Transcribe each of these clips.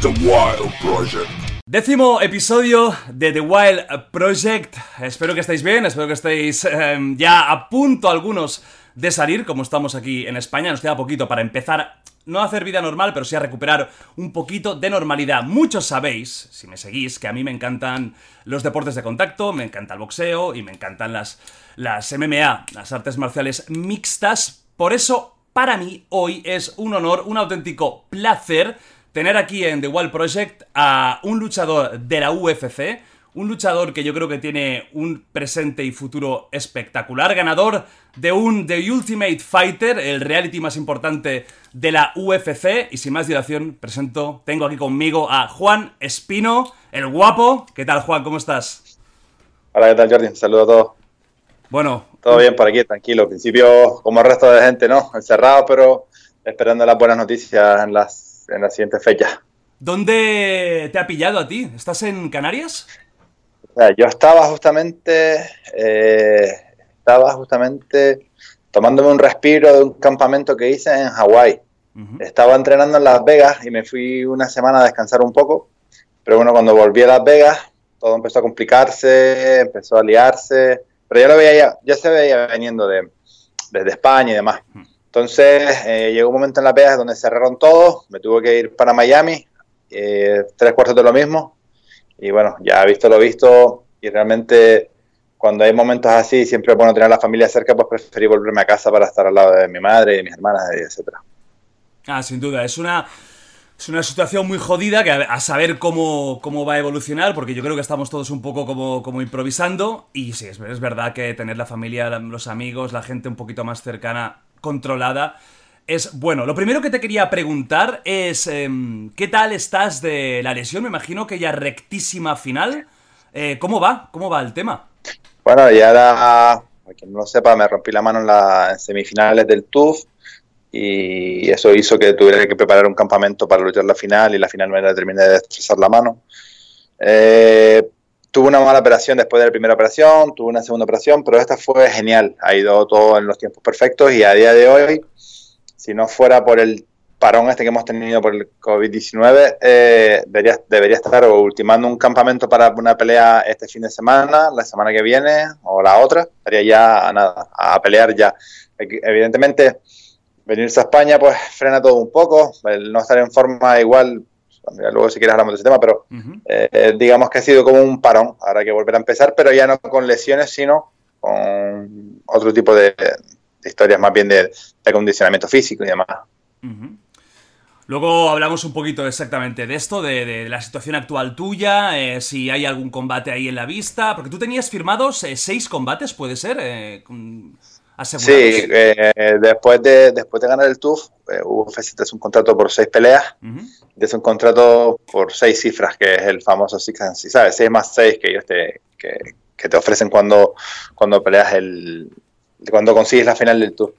The Wild Project. Décimo episodio de The Wild Project. Espero que estéis bien, espero que estéis em, ya a punto algunos de salir, como estamos aquí en España. Nos queda poquito para empezar, no a hacer vida normal, pero sí a recuperar un poquito de normalidad. Muchos sabéis, si me seguís, que a mí me encantan los deportes de contacto, me encanta el boxeo y me encantan las, las MMA, las artes marciales mixtas. Por eso, para mí, hoy es un honor, un auténtico placer tener aquí en The Wild Project a un luchador de la UFC, un luchador que yo creo que tiene un presente y futuro espectacular, ganador de un The Ultimate Fighter, el reality más importante de la UFC, y sin más dilación presento, tengo aquí conmigo a Juan Espino, el guapo. ¿Qué tal Juan? ¿Cómo estás? Hola, ¿qué tal Jordi? Saludos a todos. Bueno. Todo bien por aquí, tranquilo. Al principio, como el resto de gente, ¿no? Encerrado, pero esperando las buenas noticias en las en la siguiente fecha. ¿Dónde te ha pillado a ti? ¿Estás en Canarias? yo estaba justamente, eh, estaba justamente tomándome un respiro de un campamento que hice en Hawái. Estaba entrenando en Las Vegas y me fui una semana a descansar un poco. Pero bueno, cuando volví a Las Vegas, todo empezó a complicarse, empezó a liarse. Pero ya lo veía, ya, se veía veniendo de, desde España y demás. Entonces eh, llegó un momento en la Vegas donde cerraron todo, me tuve que ir para Miami, eh, tres cuartos de lo mismo, y bueno, ya visto lo visto, y realmente cuando hay momentos así, siempre bueno tener la familia cerca, pues preferí volverme a casa para estar al lado de mi madre, y mis hermanas, etcétera. Ah, sin duda, es una... Es una situación muy jodida que a, saber cómo, cómo, va a evolucionar, porque yo creo que estamos todos un poco como, como improvisando. Y sí, es, es, verdad que tener la familia, los amigos, la gente un poquito más cercana controlada es bueno. Lo primero que te quería preguntar es em, ¿qué tal estás de la lesión? Me imagino que ya rectísima final. Eh, ¿Cómo va? ¿Cómo va el tema? Bueno, ya era, para quien no lo sepa, me rompí la mano en las semifinales del TUF y eso hizo que tuviera que preparar un campamento para luchar la final y la final me terminé de destrozar la mano. Eh, tuve una mala operación después de la primera operación, tuve una segunda operación, pero esta fue genial. Ha ido todo en los tiempos perfectos y a día de hoy, si no fuera por el parón este que hemos tenido por el COVID-19, eh, debería, estar ultimando un campamento para una pelea este fin de semana, la semana que viene o la otra. Estaría ya nada, a pelear ya. Evidentemente, venirse a España pues frena todo un poco. El no estar en forma igual luego si quieres hablamos de ese tema, pero eh, digamos que ha sido como un parón, ahora hay que volver a empezar, pero ya no con lesiones, sino con otro tipo de, historias más bien de, acondicionamiento físico y demás. Luego hablamos un poquito exactamente de esto, de, la situación actual tuya, eh, si hay algún combate ahí en la vista, porque tú tenías firmados eh, seis combates, ¿puede ser? Sí, eh, después, de, después de ganar el TUF, eh, UFC te un contrato por seis peleas, es un contrato por seis cifras, que es el famoso Six and Six, ¿sabes? Seis más seis que ellos te, que, te ofrecen cuando, cuando peleas el. cuando consigues la final del TUF.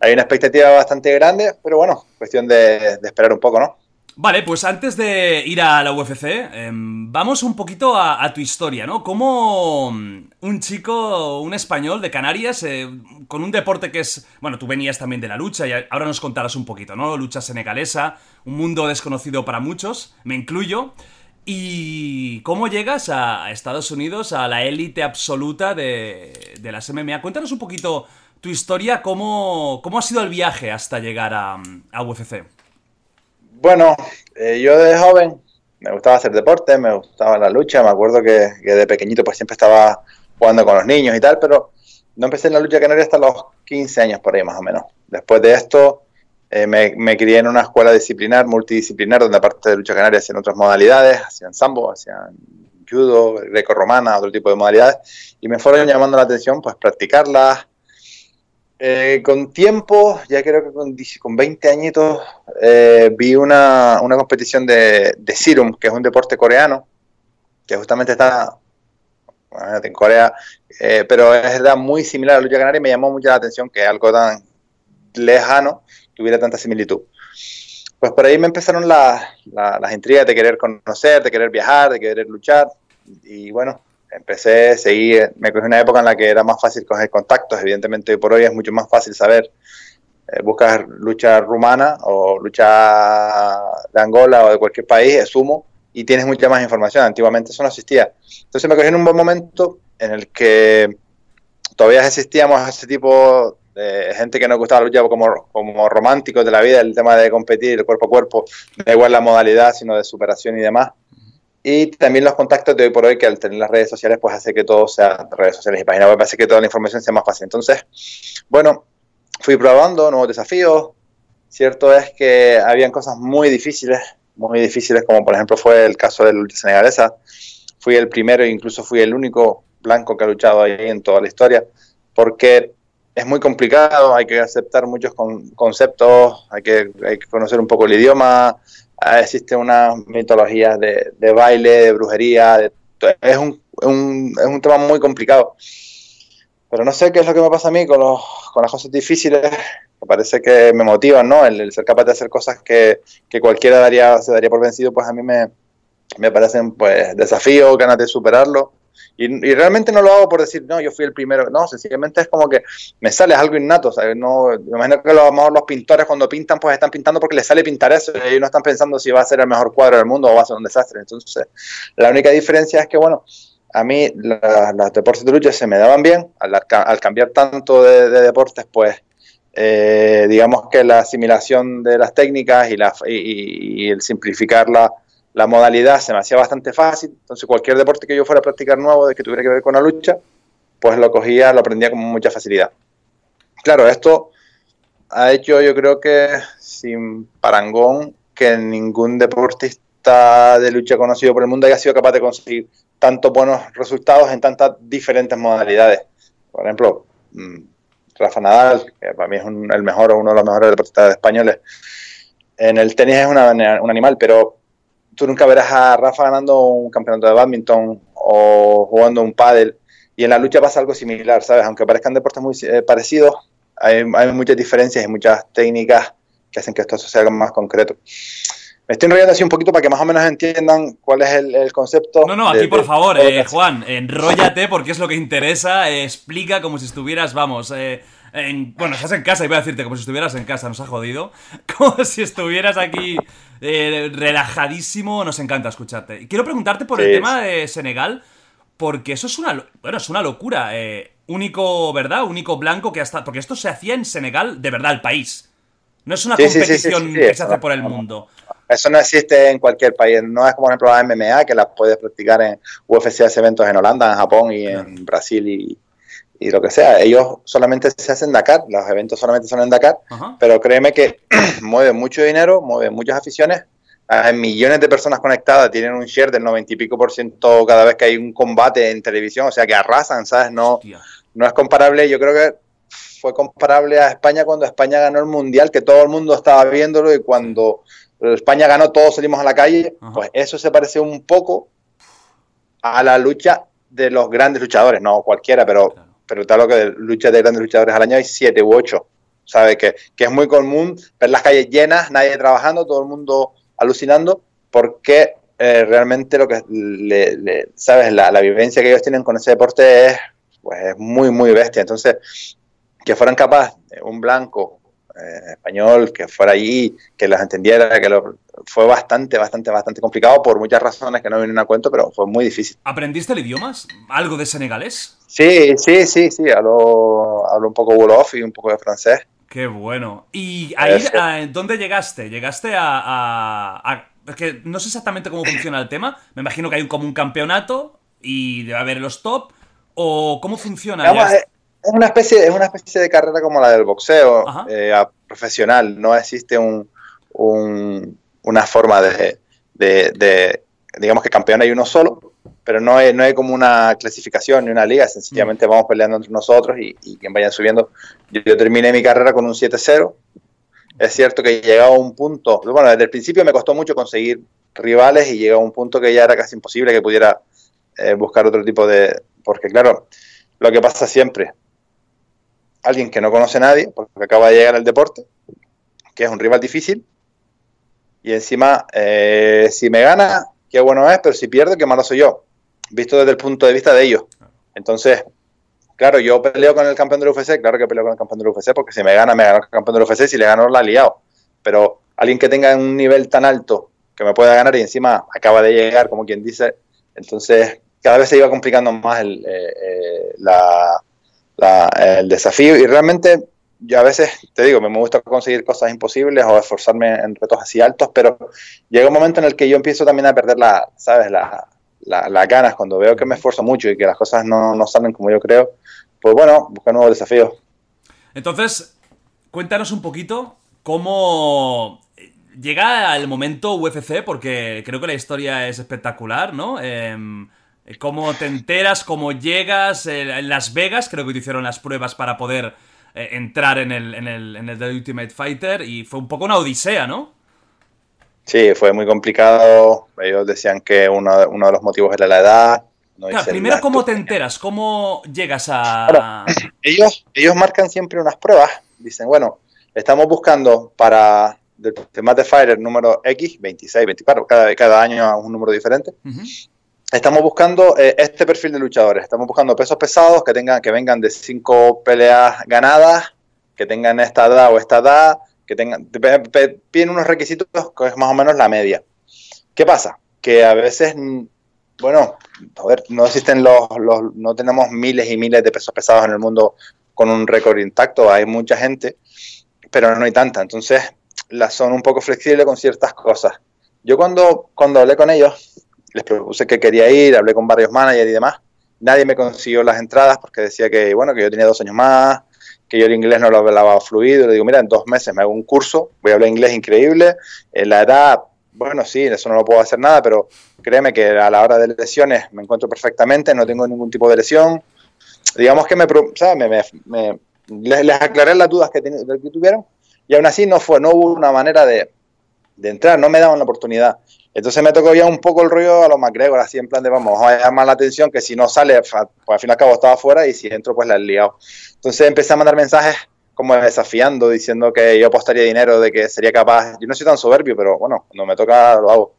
Hay una expectativa bastante grande, pero bueno, cuestión de, de esperar un poco, ¿no? Vale, pues antes de ir a la UFC, em, vamos un poquito a, tu historia, ¿no? Como mm, un chico, un español de Canarias, eh, con un deporte que es... Bueno, tú venías también de la lucha y ahora nos contarás un poquito, ¿no? Lucha senegalesa, un mundo desconocido para muchos, me incluyo. ¿Y cómo llegas a Estados Unidos, a la élite absoluta de, de las MMA? Cuéntanos un poquito tu historia, cómo, cómo ha sido el viaje hasta llegar a, a UFC. Bueno, eh, yo de joven me gustaba hacer deporte, me gustaba la lucha, me acuerdo que, de pequeñito pues siempre estaba jugando con los niños y tal, pero no empecé en la lucha canaria hasta los 15 años por ahí más o menos. Después de esto eh, me, me, crié en una escuela disciplinar, multidisciplinar, donde aparte de lucha canaria hacían otras modalidades, hacían sambo, hacían judo, greco-romana, otro tipo de modalidades, y me fueron llamando la atención pues practicarlas, eh, con tiempo, ya creo que con, con 20 añitos, eh, vi una, una competición de, de Serum, que es un deporte coreano, que justamente está en Corea, eh, pero es verdad muy similar a la lucha canaria y me llamó mucho la atención que algo tan lejano tuviera tanta similitud. Pues por ahí me empezaron las intrigas de querer conocer, de querer viajar, de querer luchar. Y bueno, empecé, seguí, me cogí una época en la que era más fácil coger contactos, evidentemente por hoy es mucho más fácil saber eh, buscas lucha rumana o lucha de Angola o de cualquier país, es sumo, y tienes mucha más información. Antiguamente eso no existía. Entonces me cogí en un buen momento en el que todavía existíamos ese tipo de gente que nos gustaba la lucha como, como románticos de la vida, el tema de competir, cuerpo a cuerpo, da igual la modalidad, sino de superación y demás. Y también los contactos de hoy por hoy, que al tener las redes sociales, pues hace que todo sea redes sociales y páginas web, hace que toda la información sea más fácil. Entonces, bueno, fui probando nuevos desafíos. Cierto es que habían cosas muy difíciles, muy difíciles, como por ejemplo fue el caso de la lucha senegalesa. Fui el primero e incluso fui el único blanco que ha luchado ahí en toda la historia, porque es muy complicado, hay que aceptar muchos conceptos, hay que, hay que conocer un poco el idioma, ah, existe una mitología de, de baile, de brujería, es, un, un, es un tema muy complicado. Pero no sé qué es lo que me pasa a mí con, los, con las cosas difíciles, me parece que me motivan, ¿no? El, ser capaz de hacer cosas que, que, cualquiera daría, se daría por vencido, pues a mí me, me parecen pues desafíos, ganas de superarlo. Y, y, realmente no lo hago por decir, no, yo fui el primero. No, sencillamente es como que me sale algo innato. ¿sabes? No, me imagino que lo, los pintores cuando pintan, pues están pintando porque les sale pintar eso. Y ellos no están pensando si va a ser el mejor cuadro del mundo o va a ser un desastre. Entonces, la única diferencia es que, bueno, a mí los deportes de lucha se me daban bien. Al, cambiar tanto de, de deportes, pues eh, digamos que la asimilación de las técnicas y el simplificar la, la, modalidad se me hacía bastante fácil. Entonces, cualquier deporte que yo fuera a practicar nuevo, de que tuviera que ver con la lucha, pues lo cogía, lo aprendía con mucha facilidad. Claro, esto ha hecho, yo creo que sin parangón, que ningún deportista de lucha conocido por el mundo haya sido capaz de conseguir tantos buenos resultados en tantas diferentes modalidades. Por ejemplo, mm, Rafa Nadal, que para mí es el mejor o uno de los mejores deportistas españoles. En el tenis es un animal, pero tú nunca verás a Rafa ganando un campeonato de badminton o jugando un pádel. Y en la lucha pasa algo similar, ¿sabes? Aunque parezcan deportes muy eh, parecidos, hay, hay, muchas diferencias y muchas técnicas que hacen que esto sea algo más concreto. Me estoy enrollando así un poquito para que más o menos entiendan cuál es el, el concepto. No, no, aquí de, por favor, eh, Juan, enróllate porque es lo que interesa. Eh, explica como si estuvieras, vamos, eh, en, bueno, estás en casa, iba a decirte como si estuvieras en casa, nos ha jodido. Como si estuvieras aquí eh, relajadísimo, nos encanta escucharte. Y quiero preguntarte por sí. el tema de Senegal, porque eso es una, bueno, es una locura. Eh, único, ¿verdad? Único blanco que hasta... Porque esto se hacía en Senegal, de verdad, el país. No es una sí, competición sí, que se hace por el mundo. Eso no existe en cualquier país. No es como, por ejemplo, la MMA, que la puedes practicar en UFC, eventos en Holanda, en Japón y en Brasil y, y, lo que sea. Ellos solamente se hacen en Dakar, los eventos solamente son en Dakar, Ajá. pero créeme que mueve mucho dinero, mueve muchas aficiones. Hay millones de personas conectadas, tienen un share del 90 y pico por ciento cada vez que hay un combate en televisión, o sea que arrasan, ¿sabes? No, no es comparable. Yo creo que fue comparable a España cuando España ganó el Mundial, que todo el mundo estaba viéndolo y cuando España ganó, todos salimos a la calle, Ajá. pues eso se parece un poco a la lucha de los grandes luchadores, no cualquiera, pero. Pero tal lo que lucha de grandes luchadores al año hay siete u ocho, ¿sabe? Que, que es muy común ver las calles llenas, nadie trabajando, todo el mundo alucinando, porque eh, realmente lo que, le, le, ¿sabes? La, la, vivencia que ellos tienen con ese deporte es, pues, es muy, muy bestia. Entonces, que fueran capaces, un blanco, eh, español, que fuera allí, que los entendiera, que lo, fue bastante, bastante, bastante complicado por muchas razones que no vienen a cuento, pero fue muy difícil. ¿Aprendiste el idioma? ¿Algo de senegalés? Sí, sí, sí, sí, hablo, hablo un poco wolof y un poco de francés. Qué bueno. ¿Y ahí a, dónde llegaste? ¿Llegaste a, a, a, Es que no sé exactamente cómo funciona el tema. Me imagino que hay como un campeonato y debe haber los top. ¿O cómo funciona? Digamos, es, una especie, es una especie de carrera como la del boxeo eh, profesional. No existe un, un, una forma de, de, de, Digamos que campeón hay uno solo, pero no hay, no hay como una clasificación ni una liga. Sencillamente mm. vamos peleando entre nosotros y, y quien vayan subiendo. Yo, yo terminé mi carrera con un 7-0 es cierto que llegaba a un punto, bueno, desde el principio me costó mucho conseguir rivales y llegó a un punto que ya era casi imposible que pudiera eh, buscar otro tipo de... Porque claro, lo que pasa siempre, alguien que no conoce a nadie, porque acaba de llegar al deporte, que es un rival difícil, y encima, eh, si me gana, qué bueno es, pero si pierde, qué malo soy yo, visto desde el punto de vista de ellos. Entonces, claro, yo peleo con el campeón del UFC, claro que peleo con el campeón del UFC, porque si me gana, me gana el campeón del UFC, si le gano, la ha liado. Pero alguien que tenga un nivel tan alto que me pueda ganar y encima acaba de llegar, como quien dice, entonces cada vez se iba complicando más el, eh, eh, el desafío y realmente yo a veces, te digo, me gusta conseguir cosas imposibles o esforzarme en retos así altos, pero llega un momento en el que yo empiezo también a perder la, ¿sabes? La, las ganas cuando veo que me esfuerzo mucho y que las cosas no, no salen como yo creo, pues bueno, buscar nuevos desafíos. Entonces, cuéntanos un poquito cómo llega el momento UFC, porque creo que la historia es espectacular, ¿no? Em, cómo te enteras, cómo llegas, en Las Vegas creo que te hicieron las pruebas para poder eh, entrar en el, en, el, en el The Ultimate Fighter y fue un poco una odisea, ¿no? Sí, fue muy complicado. Ellos decían que uno, uno de los motivos era la edad. primero, ¿cómo te enteras? ¿Cómo llegas a...? ellos, ellos marcan siempre unas pruebas. Dicen, bueno, estamos buscando para el tema de Fighter número X, 26, 24, cada, cada año un número diferente estamos buscando eh, este perfil de luchadores. Estamos buscando pesos pesados que tengan, que vengan de cinco peleas ganadas, que tengan esta edad o esta edad, que tengan, piden unos requisitos que es más o menos la media. ¿Qué pasa? Que a veces, mm, bueno, a ver, no existen los, los, no tenemos miles y miles de pesos pesados en el mundo con un récord intacto. Hay mucha gente, pero no hay tanta. Entonces, las son un poco flexibles con ciertas cosas. Yo cuando, cuando hablé con ellos, les propuse que quería ir, hablé con varios managers y demás. Nadie me consiguió las entradas porque decía que, bueno, que yo tenía dos años más, que yo el inglés no lo hablaba fluido. Le digo, mira, en dos meses me hago un curso, voy a hablar inglés increíble. En la edad, bueno, sí, eso no lo puedo hacer nada, pero créeme que a la hora de lesiones me encuentro perfectamente, no tengo ningún tipo de lesión. Digamos que me, me, les, aclaré las dudas que, tuvieron y aún así no fue, no hubo una manera de entrar, no me daban la oportunidad. Entonces me tocó ya un poco el rollo a los McGregor, así en plan de vamos a llamar la atención que si no sale, pues al fin y al cabo estaba fuera y si entro pues la he liado. Entonces empecé a mandar mensajes como desafiando, diciendo que yo apostaría dinero, de que sería capaz, yo no soy tan soberbio, pero bueno, cuando me toca lo hago.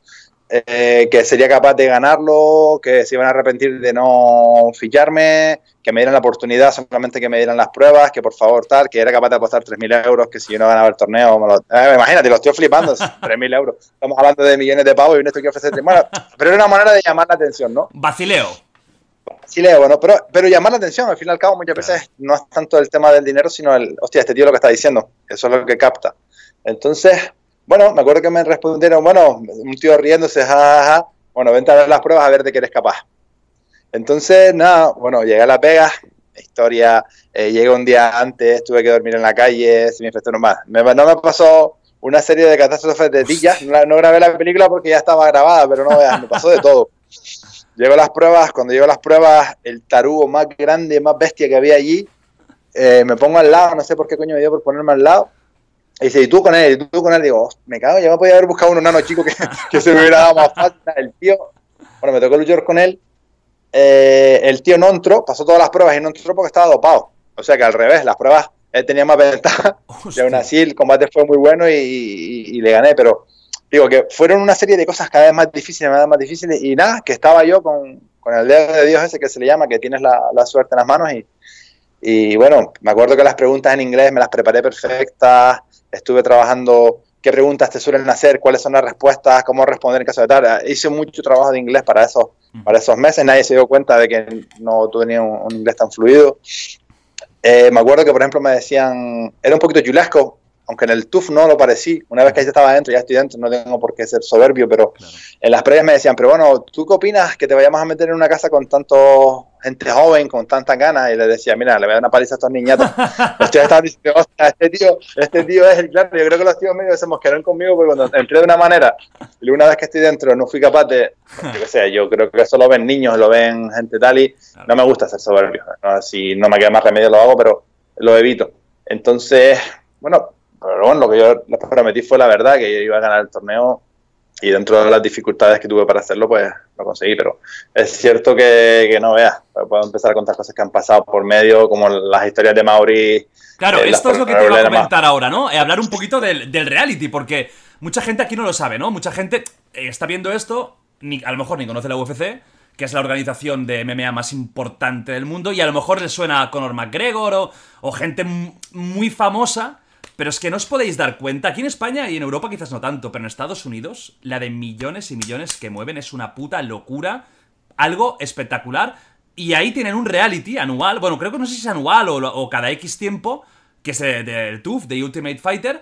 Eh, que sería capaz de ganarlo, que se iban a arrepentir de no ficharme, que me dieran la oportunidad, solamente que me dieran las pruebas, que por favor tal, que era capaz de apostar 3.000 euros, que si yo no ganaba el torneo, me lo, eh, imagínate, lo estoy flipando, 3.000 euros. Estamos hablando de millones de pavos y uno esto que ofrecer. Bueno, pero era una manera de llamar la atención, ¿no? Vacileo. Vacileo, bueno, pero, pero llamar la atención, al fin y al cabo, muchas veces no es tanto el tema del dinero, sino el, hostia, este tío lo que está diciendo, eso es lo que capta. Entonces, bueno, me acuerdo que me respondieron, bueno, un tío riéndose, jajaja, bueno, vente a ver las pruebas a ver de qué eres capaz. Entonces, nada, bueno, llegué a La Pega, historia, eh, llegué un día antes, tuve que dormir en la calle, se me infectaron más. no me pasó una serie de catástrofes de dillas, no, grabé la película porque ya estaba grabada, pero no veas, me pasó de todo. Llego a las pruebas, cuando llego a las pruebas, el tarugo más grande, más bestia que había allí, eh, me pongo al lado, no sé por qué coño me dio por ponerme al lado, y dice, ¿y tú con él? ¿Y tú con él? Digo, me cago, ya me podía haber buscado un nano chico que, que se me hubiera dado más falta. El tío, bueno, me tocó luchar con él. Eh, el tío no entró, pasó todas las pruebas y no entró porque estaba dopado. O sea que al revés, las pruebas él tenía más ventaja. Y aún así el combate fue muy bueno y, y, le gané. Pero digo que fueron una serie de cosas cada vez más difíciles, cada vez más difíciles. Y nada, que estaba yo con, con el dedo de Dios ese que se le llama, que tienes la, la suerte en las manos. Y, y bueno, me acuerdo que las preguntas en inglés me las preparé perfectas estuve trabajando qué preguntas te suelen hacer, cuáles son las respuestas, cómo responder en caso de tal. Hice mucho trabajo de inglés para esos, para esos meses, nadie se dio cuenta de que no tenía un, un inglés tan fluido. Eh, me acuerdo que, por ejemplo, me decían, era un poquito chulesco, aunque en el TUF no lo parecí, una vez que ya estaba dentro, ya estoy dentro, no tengo por qué ser soberbio, pero en las previas me decían, pero bueno, ¿tú qué opinas que te vayamos a meter en una casa con tanto gente joven, con tantas ganas? Y le decía, mira, le voy a dar una paliza a estos niñatos. los tíos estaban diciendo, este tío, este tío es el claro, yo creo que los tíos medio se mosquearon conmigo porque cuando entré de una manera, y una vez que estoy dentro no fui capaz de, yo sé, yo creo que eso lo ven niños, lo ven gente tal y no me gusta ser soberbio. Si no me queda más remedio lo hago, pero lo evito. Entonces, bueno, pero bueno, lo que yo les prometí fue la verdad, que yo iba a ganar el torneo y dentro de las dificultades que tuve para hacerlo, pues lo conseguí. Pero es cierto que, no veas, puedo empezar a contar cosas que han pasado por medio, como las historias de Mauri. Claro, eh, esto es lo que te iba a comentar ahora, ¿no? Eh, hablar un poquito del, reality, porque mucha gente aquí no lo sabe, ¿no? Mucha gente eh, está viendo esto, ni, a lo mejor ni conoce la UFC, que es la organización de MMA más importante del mundo, y a lo mejor les suena a Conor McGregor o, o gente muy famosa, pero es que no os podéis dar cuenta, aquí en España y en Europa quizás no tanto, pero en Estados Unidos, la de millones y millones que mueven es una puta locura, algo espectacular, y ahí tienen un reality anual, bueno, creo que no sé si es anual o, cada X tiempo, que es del TUF, de Ultimate Fighter,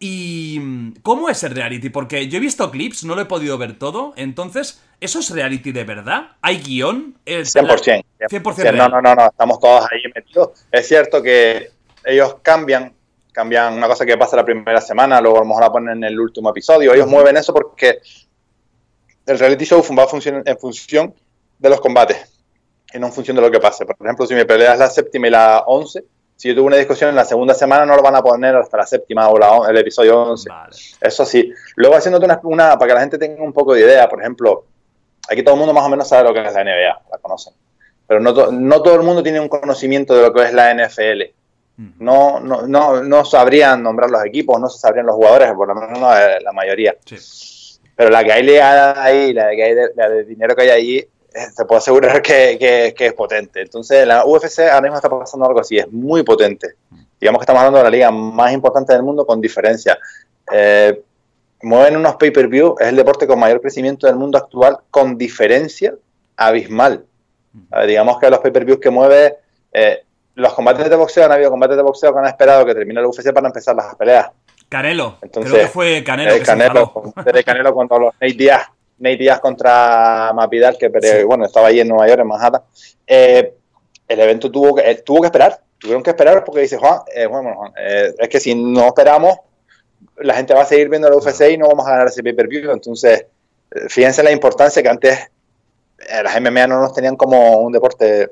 ¿Y cómo es el reality? Porque yo he visto clips, no lo he podido ver todo. Entonces, ¿eso es reality de verdad? ¿Hay guion? 100%. 100%, no, no, no, no, estamos todos ahí metidos. Es cierto que ellos cambian, cambian una cosa que pasa la primera semana, luego a lo mejor la ponen en el último episodio. Ellos mueven eso porque el reality show va a funcionar en función de los combates y no en función de lo que pase. Por ejemplo, si mi pelea es la séptima y la once, si yo tuve una discusión en la segunda semana, no lo van a poner hasta la séptima o la, el episodio 11. Eso sí. Luego, haciéndote una, para que la gente tenga un poco de idea, por ejemplo, aquí todo el mundo más o menos sabe lo que es la NBA, la conocen. Pero no, no todo el mundo tiene un conocimiento de lo que es la NFL. No, no, no, no sabrían nombrar los equipos, no se sabrían los jugadores, por lo menos no la mayoría. Pero la que hay ligada ahí, la que hay la de dinero que hay ahí, te puedo asegurar que, es potente. Entonces, la UFC ahora mismo está pasando algo así, es muy potente. Digamos que estamos hablando de la liga más importante del mundo con diferencia. Eh, mueven unos pay-per-view, es el deporte con mayor crecimiento del mundo actual con diferencia abismal. digamos que los pay-per-views que mueve, eh, los combates de boxeo, han habido combates de boxeo que han esperado que termine la UFC para empezar las peleas. Canelo. Entonces, Creo que fue Canelo. Eh, Canelo, desde Canelo cuando los Nate Díaz Nate Díaz contra Mapidal, que bueno, estaba ahí en Nueva York, en Manhattan. Eh, el evento tuvo que, eh, tuvo que esperar, tuvieron que esperar porque dice Juan, eh, bueno, es que si no esperamos, la gente va a seguir viendo la UFC y no vamos a ganar ese pay-per-view. Entonces, fíjense la importancia que antes las MMA no nos tenían como un deporte,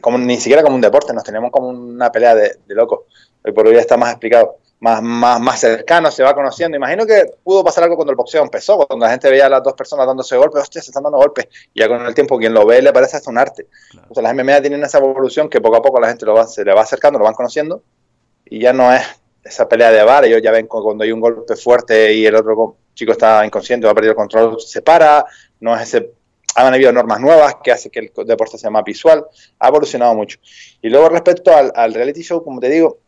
como ni siquiera como un deporte, nos teníamos como una pelea de, de locos. Hoy por hoy está más explicado más, más, más cercano, se va conociendo. Imagino que pudo pasar algo cuando el boxeo empezó, cuando la gente veía a las dos personas dándose golpes, hostia, se están dando golpes. Y ya con el tiempo quien lo ve le parece hasta un arte. Entonces las MMA tienen esa evolución que poco a poco la gente lo va, se le va acercando, lo van conociendo y ya no es esa pelea de bar. Ellos ya ven cuando hay un golpe fuerte y el otro chico está inconsciente, va a perder el control, se para. No es ese han habido normas nuevas que hace que el deporte sea más visual, ha evolucionado mucho. Y luego respecto al, al reality show, como te digo,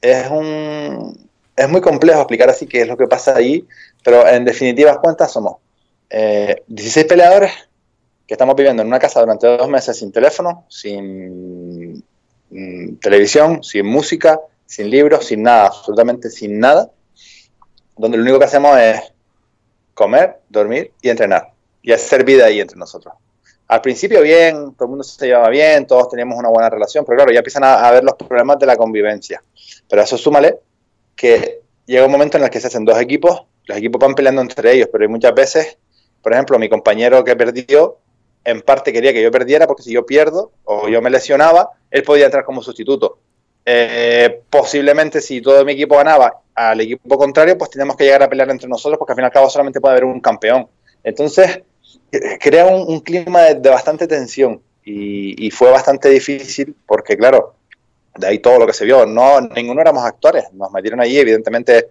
es un es muy complejo explicar así qué es lo que pasa allí, pero en definitivas cuentas somos 16 eh, peleadores que estamos viviendo en una casa durante dos meses sin teléfono, sin mm, televisión, sin música, sin libros, sin nada, absolutamente sin nada, donde lo único que hacemos es comer, dormir y entrenar, y hacer vida ahí entre nosotros. Al principio bien, todo el mundo se llevaba bien, todos teníamos una buena relación, pero claro, ya empiezan a, a ver los problemas de la convivencia. Pero a eso súmale que llega un momento en el que se hacen dos equipos, los equipos van peleando entre ellos, pero hay muchas veces, por ejemplo, mi compañero que perdió, en parte quería que yo perdiera, porque si yo pierdo o yo me lesionaba, él podía entrar como sustituto. Eh, posiblemente si todo mi equipo ganaba al equipo contrario, pues tenemos que llegar a pelear entre nosotros, porque al fin y al cabo solamente puede haber un campeón. Entonces, crea un, clima de, bastante tensión y, y, fue bastante difícil porque, claro, de ahí todo lo que se vio. No, ninguno éramos actores, nos metieron allí, evidentemente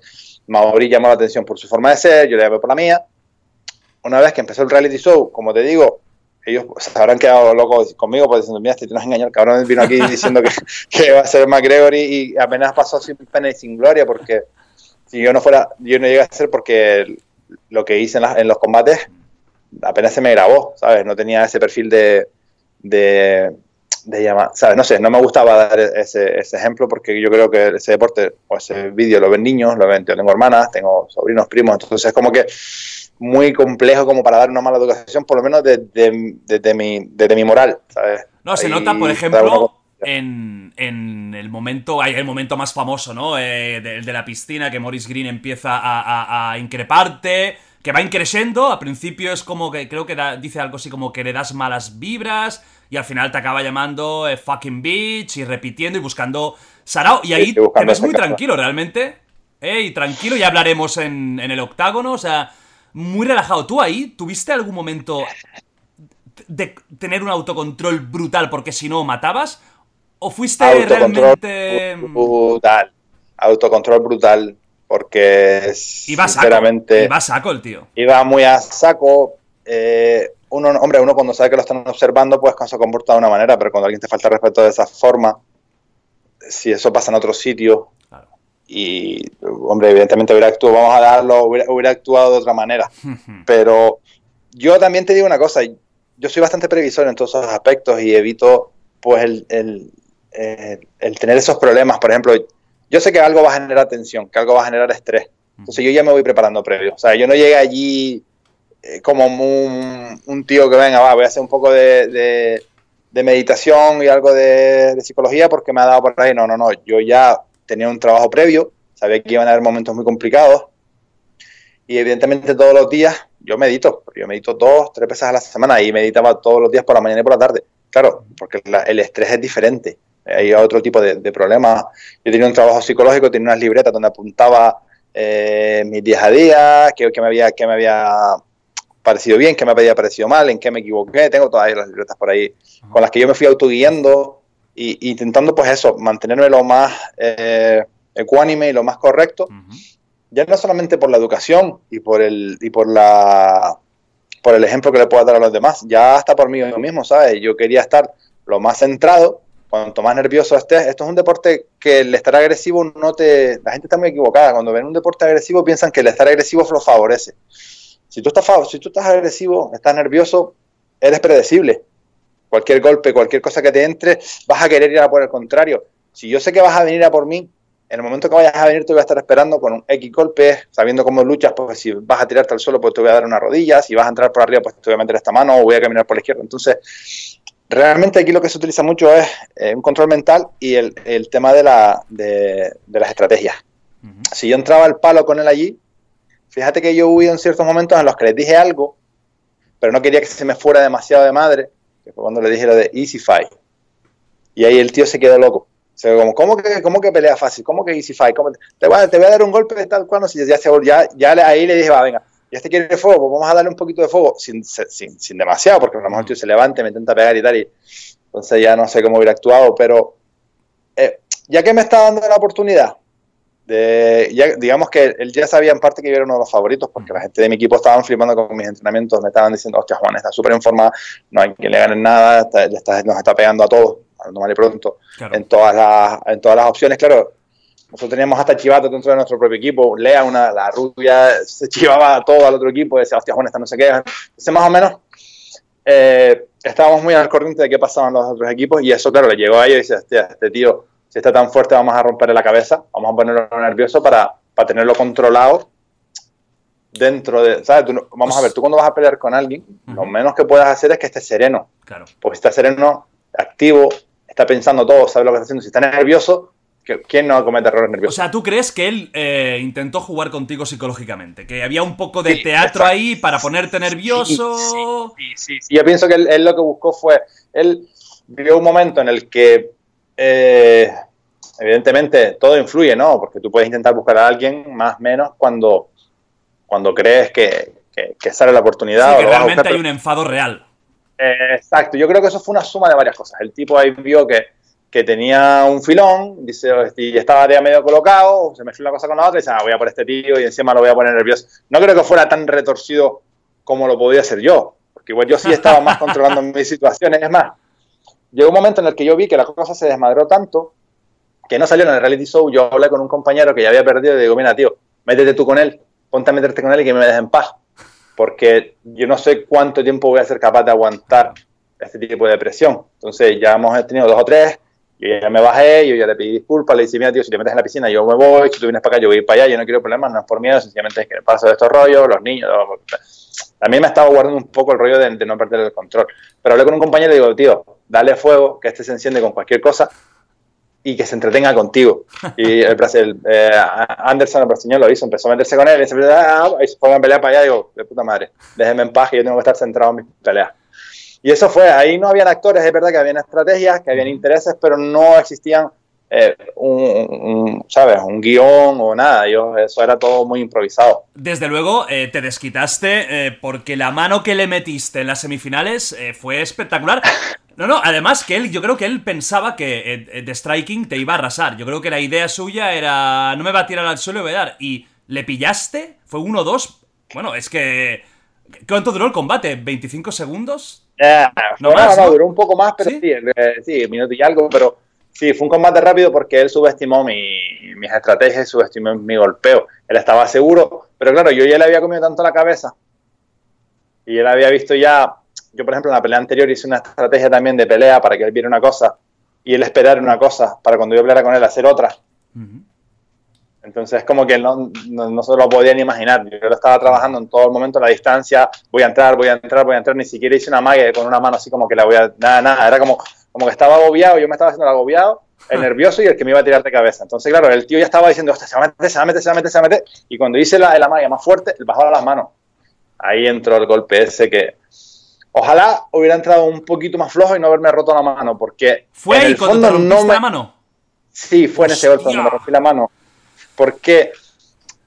Mauri llamó la atención por su forma de ser, yo le llamé por la mía. Una vez que empezó el reality show, como te digo, ellos se habrán quedado locos conmigo pues diciendo, mira, este te nos engañó, el cabrón vino aquí diciendo que, que va a ser McGregor y, apenas pasó sin pena y sin gloria porque si yo no fuera, yo no llegué a ser porque lo que hice en, los combates apenas se me grabó, ¿sabes? No tenía ese perfil de, de de llamar, ¿sabes? No sé, no me gustaba dar ese, ese, ejemplo porque yo creo que ese deporte o ese vídeo lo ven niños, lo ven, tengo hermanas, tengo sobrinos, primos, entonces es como que muy complejo como para dar una mala educación, por lo menos desde, mi, desde mi moral, ¿sabes? No, se nota, por ejemplo, en, en, el momento, hay el momento más famoso, ¿no? Eh, de, de, la piscina, que Morris Green empieza a, a, a increparte, que va increciendo, al principio es como que creo que dice algo así como que le das malas vibras, y al final te acaba llamando eh, fucking bitch y repitiendo y buscando Sarao. Y ahí te ves muy tranquilo, realmente. Eh, y tranquilo, ya hablaremos en, el octágono. O sea, muy relajado. ¿Tú ahí tuviste algún momento de tener un autocontrol brutal porque si no matabas? ¿O fuiste realmente. Brutal. Autocontrol brutal. Porque. Iba sinceramente, saco. Iba saco el tío. Iba muy a saco. Eh, uno, hombre, uno cuando sabe que lo están observando, pues se comporta de una manera, pero cuando alguien te falta respeto de esa forma, si eso pasa en otro sitio, y, hombre, evidentemente hubiera actuado, vamos a darlo, hubiera, actuado de otra manera. pero yo también te digo una cosa, yo soy bastante previsor en todos esos aspectos y evito, pues, el, el, eh, el tener esos problemas. Por ejemplo, yo sé que algo va a generar tensión, que algo va a generar estrés. Entonces yo ya me voy preparando previo. O sea, yo no llegué allí eh, como un, tío que venga, va, voy a hacer un poco de, meditación y algo de, psicología porque me ha dado por ahí. No, no, no. Yo ya tenía un trabajo previo, sabía que iban a haber momentos muy complicados y evidentemente todos los días yo medito, yo medito dos, tres veces a la semana y meditaba todos los días por la mañana y por la tarde. Claro, porque el estrés es diferente, hay otro tipo de, problemas. Yo tenía un trabajo psicológico, tenía unas libretas donde apuntaba eh, mis días a día, qué, me había, qué me había parecido bien, qué me había parecido mal, en qué me equivoqué. Tengo todas las libretas por ahí con las que yo me fui autoguiando e intentando, pues eso, mantenerme lo más eh, ecuánime y lo más correcto. Ya no solamente por la educación y por el, y por la por el ejemplo que le puedo dar a los demás, ya hasta por mí mismo, ¿sabes? Yo quería estar lo más centrado cuanto más nervioso estés, esto es un deporte que el estar agresivo no te... La gente está muy equivocada, cuando ven un deporte agresivo piensan que el estar agresivo lo favorece. Si tú estás, tú estás agresivo, estás nervioso, eres predecible. Cualquier golpe, cualquier cosa que te entre, vas a querer ir a por el contrario. Si yo sé que vas a venir a por mí, en el momento que vayas a venir te voy a estar esperando con un X golpe, sabiendo cómo luchas, pues si vas a tirarte al suelo, pues te voy a dar una rodilla, si vas a entrar por arriba, pues te voy a meter esta mano o voy a caminar por la izquierda. Entonces, Realmente aquí lo que se utiliza mucho es eh, un control mental y el, tema de, la, de, las estrategias. Si yo entraba al palo con él allí, fíjate que yo hubo en ciertos momentos en los que les dije algo, pero no quería que se me fuera demasiado de madre, que fue cuando le dije lo de Easy Fight. Y ahí el tío se quedó loco. Se como, ¿cómo que, cómo que pelea fácil? ¿Cómo que Easy Fight? te, voy a, te, voy a, dar un golpe de tal cual, ya, ya, ya ahí le dije, va, venga, y este quiere fuego, pues vamos a darle un poquito de fuego, sin, sin, sin demasiado, porque a lo mejor el tío se levante, me intenta pegar y tal, y entonces ya no sé cómo hubiera actuado, pero eh, ya que me está dando la oportunidad, de, ya, digamos que él ya sabía en parte que yo era uno de los favoritos, porque la gente de mi equipo estaban flipando con mis entrenamientos, me estaban diciendo, hostia, Juan, está súper en forma, no hay que le ganen nada, está, nos está pegando a todos, mal y pronto, en, todas las, en todas las opciones, claro, nosotros teníamos hasta chivato dentro de nuestro propio equipo. Lea, una, la rubia, se chivaba todo al otro equipo, decía, hostia, Juan, esta no sé qué. Entonces, más o menos, eh, estábamos muy al corriente de qué pasaban los otros equipos y eso, claro, le llegó a ellos y dice, hostia, este tío, si está tan fuerte, vamos a romperle la cabeza, vamos a ponerlo nervioso para, para tenerlo controlado dentro de, ¿sabes? vamos a ver, tú cuando vas a pelear con alguien, lo menos que puedas hacer es que esté sereno. Claro. Porque si está sereno, activo, está pensando todo, sabe lo que está haciendo. Si está nervioso, ¿Quién no comete errores nerviosos? O sea, ¿tú crees que él eh, intentó jugar contigo psicológicamente? Que había un poco de teatro ahí para ponerte nervioso. Sí, sí, sí, Yo pienso que él, lo que buscó fue. Él vivió un momento en el que. Eh, evidentemente, todo influye, ¿no? Porque tú puedes intentar buscar a alguien más o menos cuando, cuando crees que, sale la oportunidad. Sí, que realmente hay un enfado real. exacto, yo creo que eso fue una suma de varias cosas. El tipo ahí vio que que tenía un filón, dice, y estaba ya medio colocado, se me fue una cosa con la otra, y dice, ah, voy a por este tío y encima lo voy a poner nervioso. No creo que fuera tan retorcido como lo podía ser yo, porque igual yo sí estaba más controlando mis situaciones. Es más, llegó un momento en el que yo vi que la cosa se desmadró tanto que no salió en el reality show. Yo hablé con un compañero que ya había perdido y digo, mira, tío, métete tú con él, ponte a meterte con él y que me dejes en paz, porque yo no sé cuánto tiempo voy a ser capaz de aguantar este tipo de presión. Entonces ya hemos tenido dos o tres yo ya me bajé, yo ya le pedí disculpas, le dije, mira, tío, si te metes en la piscina, yo me voy, si tú vienes para acá, yo voy a ir para allá, yo no quiero problemas, no es por miedo, sencillamente es que paso de estos rollos, los niños. También me estaba guardando un poco el rollo de, no perder el control. Pero hablé con un compañero y digo, tío, dale fuego, que este se enciende con cualquier cosa y que se entretenga contigo. Y el, el eh, Anderson, el brasileño, lo hizo, empezó a meterse con él y se, ah, y se fue a pelear para allá. Digo, de puta madre, déjeme en paz, que yo tengo que estar centrado en mis peleas. Y eso fue, ahí no habían actores, es verdad que habían estrategias, que habían intereses, pero no existían eh, un, ¿sabes? un guion o nada, yo, eso era todo muy improvisado. Desde luego, eh, te desquitaste eh, porque la mano que le metiste en las semifinales fue espectacular. No, no, además que él, yo creo que él pensaba que de Striking te iba a arrasar. Yo creo que la idea suya era, no me va a tirar al suelo y voy a dar. Y le pillaste, fue uno dos. Bueno, es que ¿Cuánto duró el combate? ¿25 segundos? No, no, no, duró un poco más, pero sí, sí, minuto y algo, pero sí, fue un combate rápido porque él subestimó mi, mis estrategias subestimó mi golpeo. Él estaba seguro, pero claro, yo ya le había comido tanto la cabeza y él había visto ya, yo por ejemplo en la pelea anterior hice una estrategia también de pelea para que él viera una cosa y él esperara una cosa para cuando yo peleara con él hacer otra. Entonces, como que no, no, se lo podía ni imaginar. Yo lo estaba trabajando en todo el momento, a la distancia, voy a entrar, voy a entrar, voy a entrar, ni siquiera hice una magia con una mano así como que la voy a... Nada, nada, era como, como que estaba agobiado, yo me estaba haciendo el agobiado, el nervioso y el que me iba a tirar de cabeza. Entonces, claro, el tío ya estaba diciendo, se va a meter, se va a meter, se va a meter, se va a meter. Y cuando hice la, la magia más fuerte, bajó las manos. Ahí entró el golpe ese que... Ojalá hubiera entrado un poquito más flojo y no haberme roto la mano, porque... ¿Fue ahí cuando te rompiste la mano? Sí, fue en ese golpe cuando me rompí la mano porque,